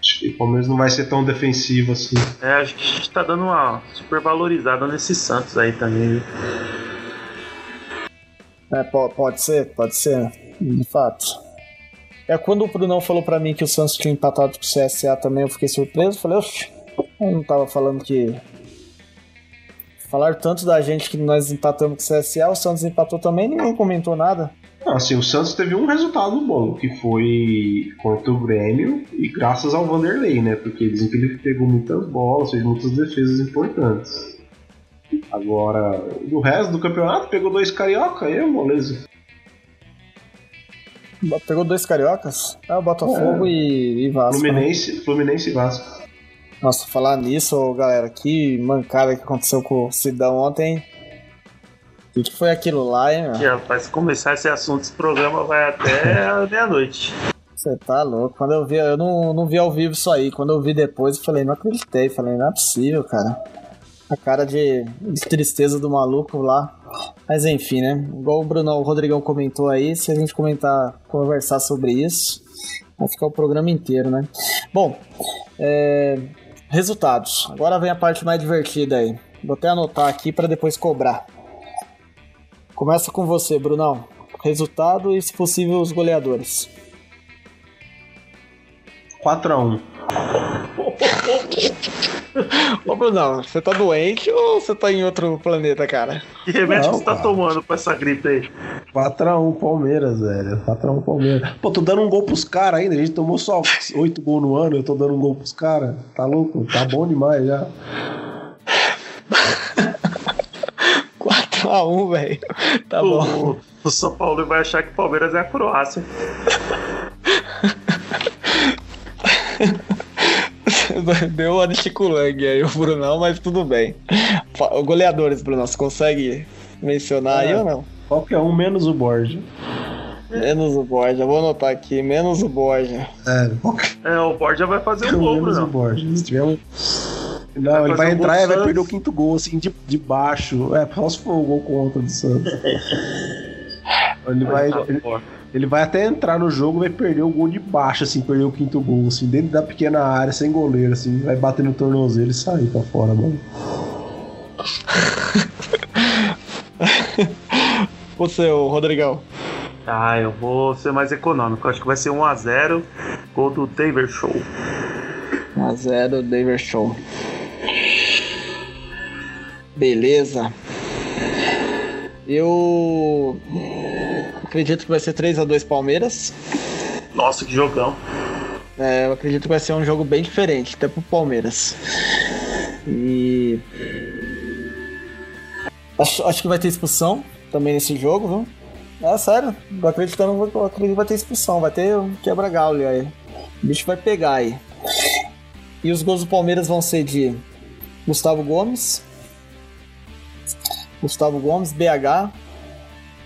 Speaker 4: Acho que o Palmeiras não vai ser tão defensivo assim.
Speaker 5: É, acho que a gente tá dando uma super valorizada nesse Santos aí também, viu?
Speaker 3: É, po- pode ser, pode ser, de fato. É quando o Brunão falou pra mim que o Santos tinha empatado com o CSA também, eu fiquei surpreso. Falei, oxe, eu não tava falando que. Falaram tanto da gente que nós empatamos com o CSA, o Santos empatou também, ninguém comentou nada.
Speaker 4: Não, assim, o Santos teve um resultado bom, que foi contra o Grêmio, e graças ao Vanderlei, né? Porque dizem que ele pegou muitas bolas, fez muitas defesas importantes. Agora, do resto do campeonato, pegou dois carioca, aí é moleza.
Speaker 3: Pegou dois cariocas? É o Botafogo e, e Vasco. né?
Speaker 4: Fluminense, Fluminense e Vasco.
Speaker 3: Nossa, falar nisso, galera, que mancada que aconteceu com o Sidão ontem. O que que foi aquilo lá, hein, meu?
Speaker 5: Rapaz, se começar esse assunto, esse programa vai até meia-noite.
Speaker 3: Você tá louco. Quando eu vi, eu não, não vi ao vivo isso aí. Quando eu vi depois, eu falei, não acreditei. Falei, não é possível, cara. A cara de, de tristeza do maluco lá. Mas enfim, né? Igual o Bruno, o Rodrigão comentou aí, se a gente comentar, conversar sobre isso, vai ficar o programa inteiro, né? Bom, é, resultados. Agora vem a parte mais divertida aí. Vou até anotar aqui para depois cobrar. Começa com você, Brunão. Resultado e, se possível, os goleadores.
Speaker 4: 4x1.
Speaker 3: Ô, Brunão, você tá doente ou você tá em outro planeta, cara?
Speaker 5: Que remédio
Speaker 4: Não,
Speaker 5: que você tá
Speaker 4: cara.
Speaker 5: tomando pra essa gripe aí?
Speaker 4: 4x1 Palmeiras, velho. 4x1 Palmeiras. Pô, tô dando um gol pros caras ainda. A gente tomou só 8 gols no ano. Eu tô dando um gol pros caras. Tá louco? Tá bom demais já.
Speaker 3: 4x1, velho. Tá bom.
Speaker 5: O, o São Paulo vai achar que o Palmeiras é a Croácia.
Speaker 3: Deu a de Chiculang aí o Brunão, mas tudo bem. Goleadores, Brunão, você consegue mencionar aí
Speaker 4: É.
Speaker 3: ou não?
Speaker 4: Qualquer um menos o Borja.
Speaker 3: Menos o Borja, vou anotar aqui, menos o Borja.
Speaker 4: É,
Speaker 5: É, o Borja vai fazer um gol,
Speaker 4: menos o
Speaker 5: Bruno.
Speaker 4: Borja. Se tiver um. Não,
Speaker 5: Vai
Speaker 4: ele vai
Speaker 5: um
Speaker 4: entrar e vai perder o quinto gol, assim, de, de baixo. É, só se for o gol contra do Santos. Ele vai,
Speaker 5: Tá
Speaker 4: ele. Ele vai até entrar no jogo e vai perder o gol de baixo, assim, perder o quinto gol, assim, dentro da pequena área, sem goleiro, assim, vai bater no tornozelo e sair pra fora, mano.
Speaker 3: Você, o Rodrigão.
Speaker 5: Ah, eu vou ser mais econômico. Acho que vai ser 1x0. Gol do Taver Show.
Speaker 3: 1x0, David Show. Beleza. Eu acredito que vai ser 3x2 Palmeiras.
Speaker 5: Nossa, que jogão.
Speaker 3: É, eu acredito que vai ser um jogo bem diferente, até pro Palmeiras. E Acho, acho que vai ter expulsão também nesse jogo, viu? É sério, tô acreditando, eu acredito que vai ter expulsão, vai ter um quebra-galho aí. O bicho vai pegar aí. E os gols do Palmeiras vão ser de Gustavo Gomes, Gustavo Gomes, BH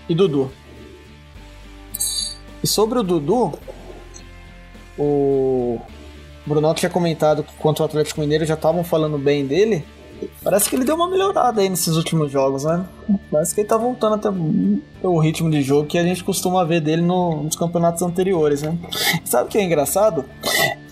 Speaker 3: e Dudu. E sobre o Dudu, o Brunão tinha comentado que quanto o Atlético Mineiro já estavam falando bem dele. Parece que ele deu uma melhorada aí nesses últimos jogos, né? Parece que ele tá voltando até o ritmo de jogo que a gente costuma ver dele no, nos campeonatos anteriores, né? Sabe o que é engraçado?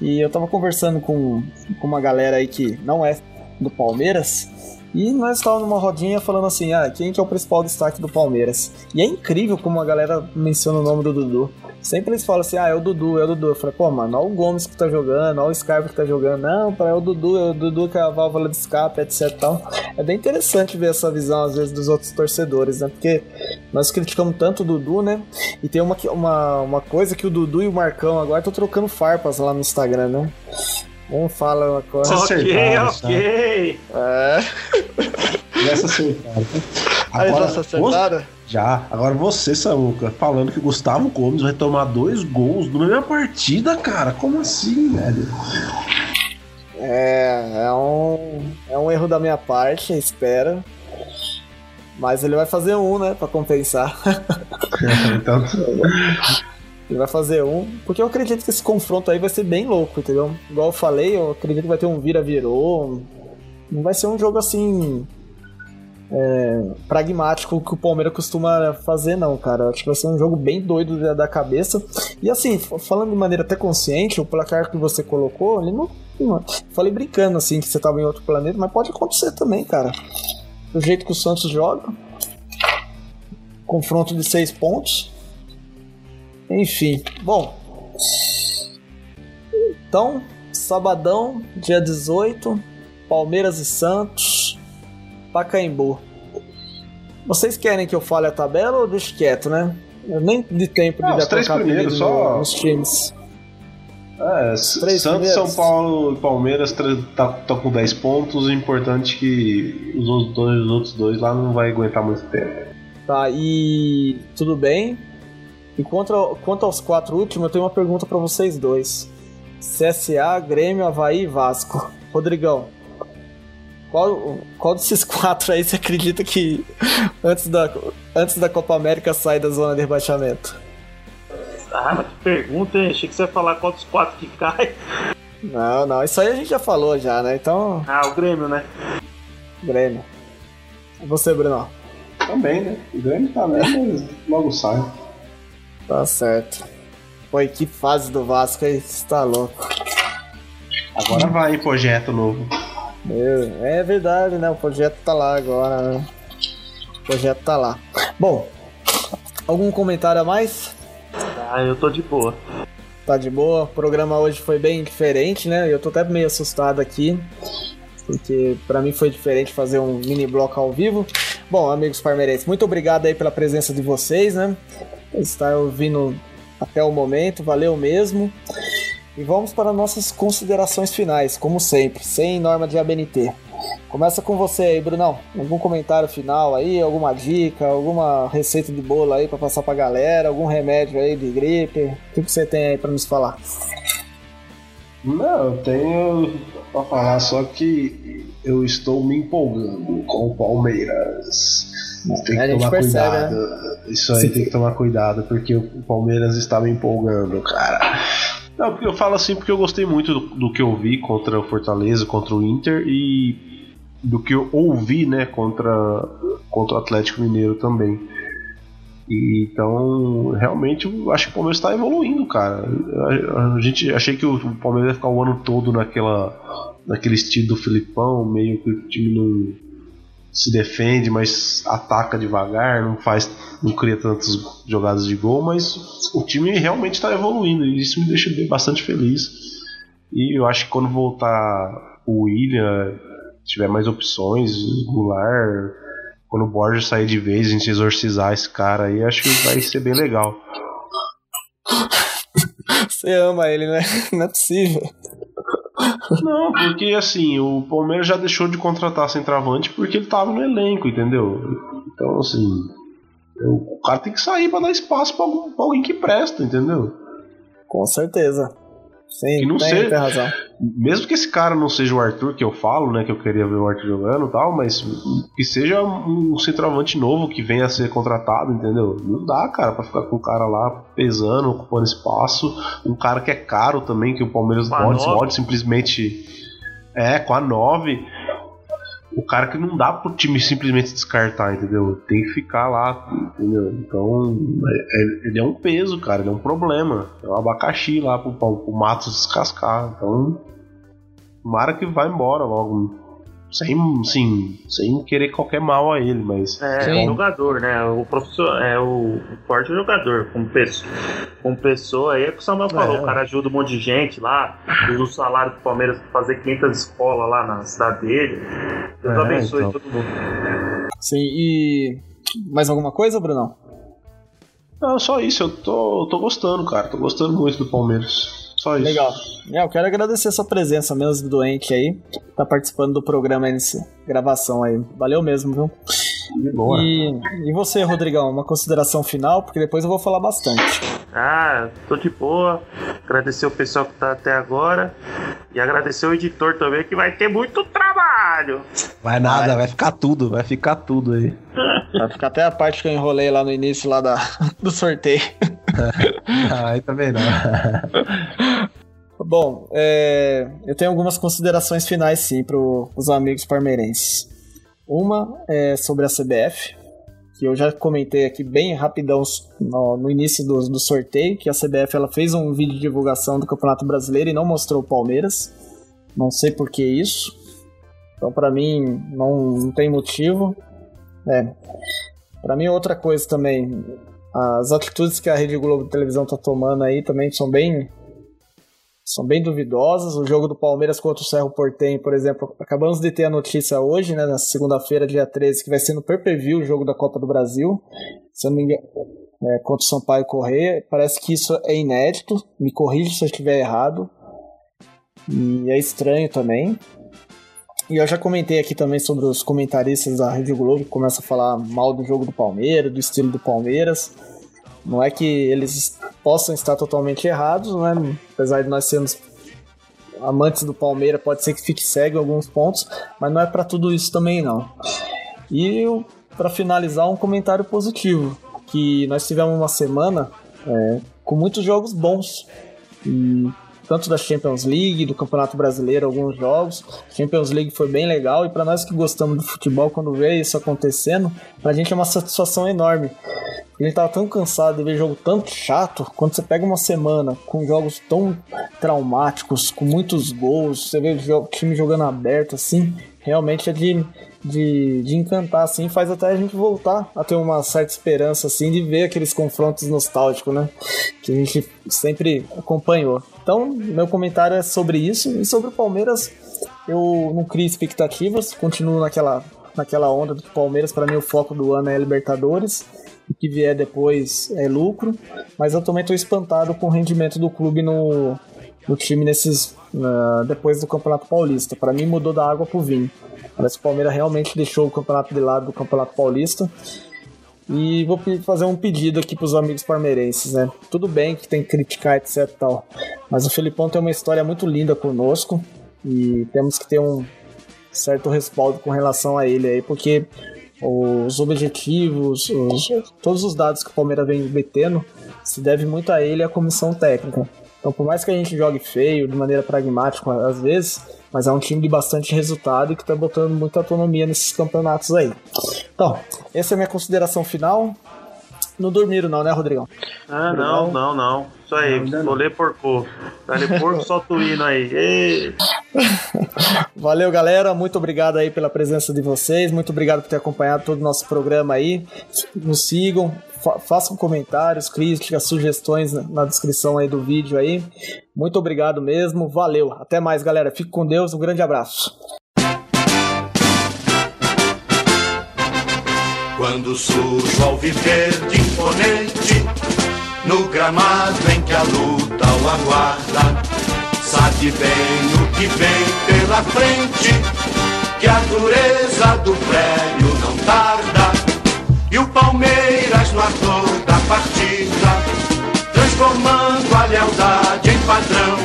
Speaker 3: E eu tava conversando com, com uma galera aí que não é do Palmeiras. E nós estávamos numa rodinha falando assim: ah, quem que é o principal destaque do Palmeiras? E é incrível como a galera menciona o nome do Dudu. Sempre eles falam assim: ah, é o Dudu, é o Dudu. Eu falei, pô, mano, olha o Gomes que tá jogando, olha o Scarpa que tá jogando. Não, é o Dudu, é o Dudu que é a válvula de escape, etc. Tal. É bem interessante ver essa visão, às vezes, dos outros torcedores, né? Porque nós criticamos tanto o Dudu, né? E tem uma, uma, uma coisa que o Dudu e o Marcão agora estão trocando farpas lá no Instagram, né? Um fala uma coisa.
Speaker 5: Ok, ok.
Speaker 3: É.
Speaker 4: Nessa acertada.
Speaker 3: Aí
Speaker 4: Agora,
Speaker 3: nossa acertada?
Speaker 4: já. Agora você, Samuca, falando que o Gustavo Gomes vai tomar dois gols na mesma partida, cara. Como assim, velho?
Speaker 3: É, é um, é um erro da minha parte, espero. Mas ele vai fazer um, né, pra compensar.
Speaker 4: então,
Speaker 3: Ele vai fazer um, porque eu acredito que esse confronto aí vai ser bem louco, entendeu? Igual eu falei, eu acredito que vai ter um vira-virou. Não vai ser um jogo assim. é, pragmático que o Palmeiras costuma fazer, não, cara. Acho que vai ser um jogo bem doido da, cabeça. E assim, falando de maneira até consciente, o placar que você colocou, ele não. não- falei brincando assim que você tava em outro planeta, mas pode acontecer também, cara. Do jeito que o Santos joga. Confronto de seis pontos. Enfim, bom. Então, sabadão, dia 18, Palmeiras e Santos, Pacaembu. Vocês querem que eu fale a tabela ou deixe quieto, né? Eu nem de tempo de
Speaker 4: os três primeiros, só-
Speaker 3: no- nos times.
Speaker 4: é,
Speaker 3: Três
Speaker 4: Santos,
Speaker 3: primeiros.
Speaker 4: São Paulo e Palmeiras tá, tá com 10 pontos. O importante é que os outros dois, os outros dois lá não vai aguentar muito tempo.
Speaker 3: Tá, e tudo bem. E quanto, ao- quanto aos quatro últimos, eu tenho uma pergunta pra vocês dois: CSA, Grêmio, Havaí e Vasco. Rodrigão, qual, qual desses quatro aí você acredita que antes da, antes da Copa América sai da zona de rebaixamento?
Speaker 5: Ah, mas que pergunta, hein? Achei que você ia falar qual dos quatro que cai.
Speaker 3: Não, não, isso aí a gente já falou já, né? Então,
Speaker 5: Ah, o Grêmio, né?
Speaker 3: Grêmio. E você, Bruno?
Speaker 4: Também, né? O Grêmio tá mas logo sai.
Speaker 3: Tá certo. Pô, e que fase do Vasco aí, você tá louco.
Speaker 4: Agora vai, projeto novo.
Speaker 3: Meu, é verdade, né? O projeto tá lá agora, né? O projeto tá lá. Bom, algum comentário a mais?
Speaker 5: Ah, eu tô de boa.
Speaker 3: Tá de boa? O programa hoje foi bem diferente, né? Eu tô até meio assustado aqui, porque pra mim foi diferente fazer um mini bloco ao vivo. Bom, amigos parmeirenses, muito obrigado aí pela presença de vocês, né? Estar ouvindo até o momento, valeu mesmo. E vamos para nossas considerações finais, como sempre, sem norma de ABNT. Começa com você aí, Brunão. Algum comentário final aí, alguma dica, alguma receita de bolo aí pra passar pra galera, algum remédio aí de gripe? O que, que você tem aí pra nos falar?
Speaker 4: Não, eu tenho pra falar só que eu estou me empolgando com o Palmeiras. Tem
Speaker 3: A
Speaker 4: que
Speaker 3: gente
Speaker 4: tomar
Speaker 3: percebe,
Speaker 4: cuidado. Isso aí tem que tomar cuidado, porque o Palmeiras está me empolgando, cara. Não, porque eu falo assim porque eu gostei muito do, do que eu vi contra o Fortaleza, contra o Inter e do que eu ouvi, né, contra, contra o Atlético Mineiro também. E, então, realmente, eu acho que o Palmeiras está evoluindo, cara. A, a gente achei que o Palmeiras ia ficar o ano todo naquela, naquele estilo do Filipão, meio que o time não se defende, mas ataca devagar, não faz, não cria tantas jogadas de gol, mas o time realmente está evoluindo e isso me deixa bastante feliz. E eu acho que quando voltar o William, tiver mais opções, Goulart, quando o Borja sair de vez, a gente exorcizar esse cara aí, acho que vai ser bem legal.
Speaker 3: Você ama ele, né? Não é possível.
Speaker 4: Não, porque assim, o Palmeiras já deixou de contratar centroavante porque ele tava no elenco, entendeu? Então, assim, o cara tem que sair para dar espaço pra, algum, pra alguém que presta, entendeu?
Speaker 3: Com certeza. Sim,
Speaker 4: Que não
Speaker 3: tem,
Speaker 4: seja-
Speaker 3: tem razão.
Speaker 4: Mesmo que esse cara não seja o Arthur, que eu falo, né? Que eu queria ver o Arthur jogando e tal, mas que seja um centroavante novo que venha a ser contratado, entendeu? Não dá, cara, pra ficar com o cara lá pesando, ocupando espaço. Um cara que é caro também, que o Palmeiras pode, pode simplesmente. É, com a 9. O cara que não dá pro time simplesmente descartar, entendeu? Tem que ficar lá, entendeu? Então, é- é- ele é um peso, cara, ele é um problema. É um abacaxi lá pro, pro, pro Matos descascar. Então, tomara que vá embora logo. Sem, assim, sem querer qualquer mal a ele, mas.
Speaker 5: É,
Speaker 3: Sim.
Speaker 5: o jogador, né? O professor é o, o forte jogador, como pessoa. Como pessoa aí, é o que o Samuel falou,
Speaker 4: É.
Speaker 5: o cara ajuda um monte de gente lá, usa o salário do Palmeiras pra fazer 500 escolas lá na cidade dele. Deus
Speaker 4: É,
Speaker 5: abençoe
Speaker 4: então.
Speaker 5: todo mundo.
Speaker 3: Sim, e. Mais alguma coisa, Brunão?
Speaker 4: Não, só isso, eu tô, tô gostando, cara. Tô gostando muito do Palmeiras. Só isso.
Speaker 3: Legal. É, eu quero agradecer a sua presença mesmo, doente aí. Tá participando do programa aí nessa gravação aí. Valeu mesmo, viu?
Speaker 4: De boa.
Speaker 3: E, e você, Rodrigão, uma consideração final, porque depois eu vou falar bastante.
Speaker 5: Ah, tô de boa. Agradecer o pessoal que tá até agora. E agradecer o editor também, que vai ter muito trabalho.
Speaker 6: Vai nada, vai ficar tudo, vai ficar tudo aí.
Speaker 3: Vai ficar até a parte que eu enrolei lá no início lá da, do sorteio.
Speaker 6: Aí também não.
Speaker 3: Bom, é, eu tenho algumas considerações finais sim para os amigos parmeirenses. Uma é sobre a CBF, que eu já comentei aqui bem rapidão no, no início do, do sorteio, que a CBF ela fez um vídeo de divulgação do Campeonato Brasileiro e não mostrou o Palmeiras. Não sei por que isso. Então, para mim, não, não tem motivo. É. Para mim, outra coisa também, as atitudes que a Rede Globo de televisão tá tomando aí também são bem são bem duvidosas. O jogo do Palmeiras contra o Cerro Portenho, por exemplo, acabamos de ter a notícia hoje, né, na segunda-feira, dia 13, que vai ser no pay-per-view o jogo da Copa do Brasil. Se eu não me engano, é, contra o Sampaio Correia. Parece que isso é inédito. Me corrija se eu estiver errado. E é estranho também. E eu já comentei aqui também sobre os comentaristas da Rede Globo que começam a falar mal do jogo do Palmeiras, do estilo do Palmeiras. Não é que eles possam estar totalmente errados, né? Apesar de nós sermos amantes do Palmeiras, pode ser que fique cego em alguns pontos, mas não é para tudo isso também não. E para finalizar, um comentário positivo, que nós tivemos uma semana é, com muitos jogos bons. E tanto da Champions League, do Campeonato Brasileiro, alguns jogos. Champions League foi bem legal e para nós que gostamos do futebol, quando vê isso acontecendo, pra gente é uma satisfação enorme. A gente tava tão cansado de ver jogo tanto chato, quando você pega uma semana com jogos tão traumáticos, com muitos gols, você vê o time jogando aberto assim, realmente é de, de, de encantar assim, faz até a gente voltar a ter uma certa esperança assim de ver aqueles confrontos nostálgicos, né? Que a gente sempre acompanhou. Então, meu comentário é sobre isso e sobre o Palmeiras. Eu não crio expectativas, continuo naquela, naquela onda do Palmeiras, para mim, o foco do ano é Libertadores. O que vier depois é lucro, mas eu também estou espantado com o rendimento do clube no, no time nesses na- depois do Campeonato Paulista. Para mim mudou da água pro vinho. Parece que o Palmeiras realmente deixou o campeonato de lado do Campeonato Paulista. E vou fazer um pedido aqui pros amigos parmeirenses, né? Tudo bem que tem que criticar, etc tal, mas o Felipão tem uma história muito linda conosco e temos que ter um certo respaldo com relação a ele aí, porque os objetivos, os- todos os dados que o Palmeiras vem metendo se deve muito a ele e à comissão técnica. Então, por mais que a gente jogue feio, de maneira pragmática às vezes, mas é um time de bastante resultado e que tá botando muita autonomia nesses campeonatos aí. Então, essa é a minha consideração final. Não dormiram não, né, Rodrigão?
Speaker 5: Ah, não, não, não. Isso aí, solê porco. Dale porco, solta o hino aí. Ei.
Speaker 3: Valeu, galera. Muito obrigado aí pela presença de vocês. Muito obrigado por ter acompanhado todo o nosso programa aí. Nos sigam, fa- façam comentários, críticas, sugestões na- na descrição aí do vídeo aí. Muito obrigado mesmo. Valeu. Até mais, galera. Fique com Deus. Um grande abraço.
Speaker 2: Quando surge o alviverde imponente No gramado em que a luta o aguarda sabe bem o que vem pela frente, que a dureza do prédio não tarda. E o Palmeiras no ator da partida, transformando a lealdade em padrão.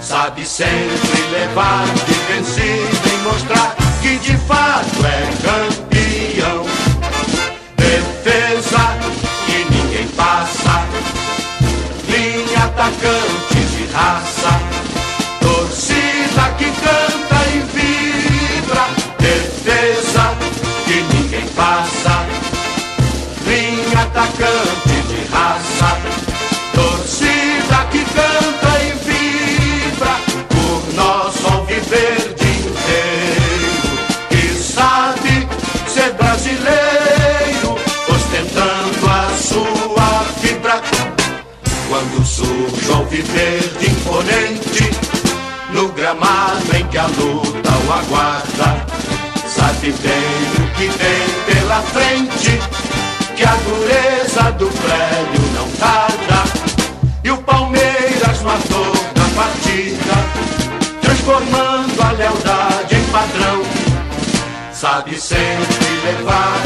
Speaker 2: Sabe sempre levar de vencido e mostrar que de fato é campeão. Atacante de raça, torcida que canta surge o alviverde imponente, no gramado em que a luta o aguarda, sabe bem o que vem pela frente, que a dureza do prédio não tarda. E o Palmeiras no ator da partida, transformando a lealdade em padrão. Sabe sempre levar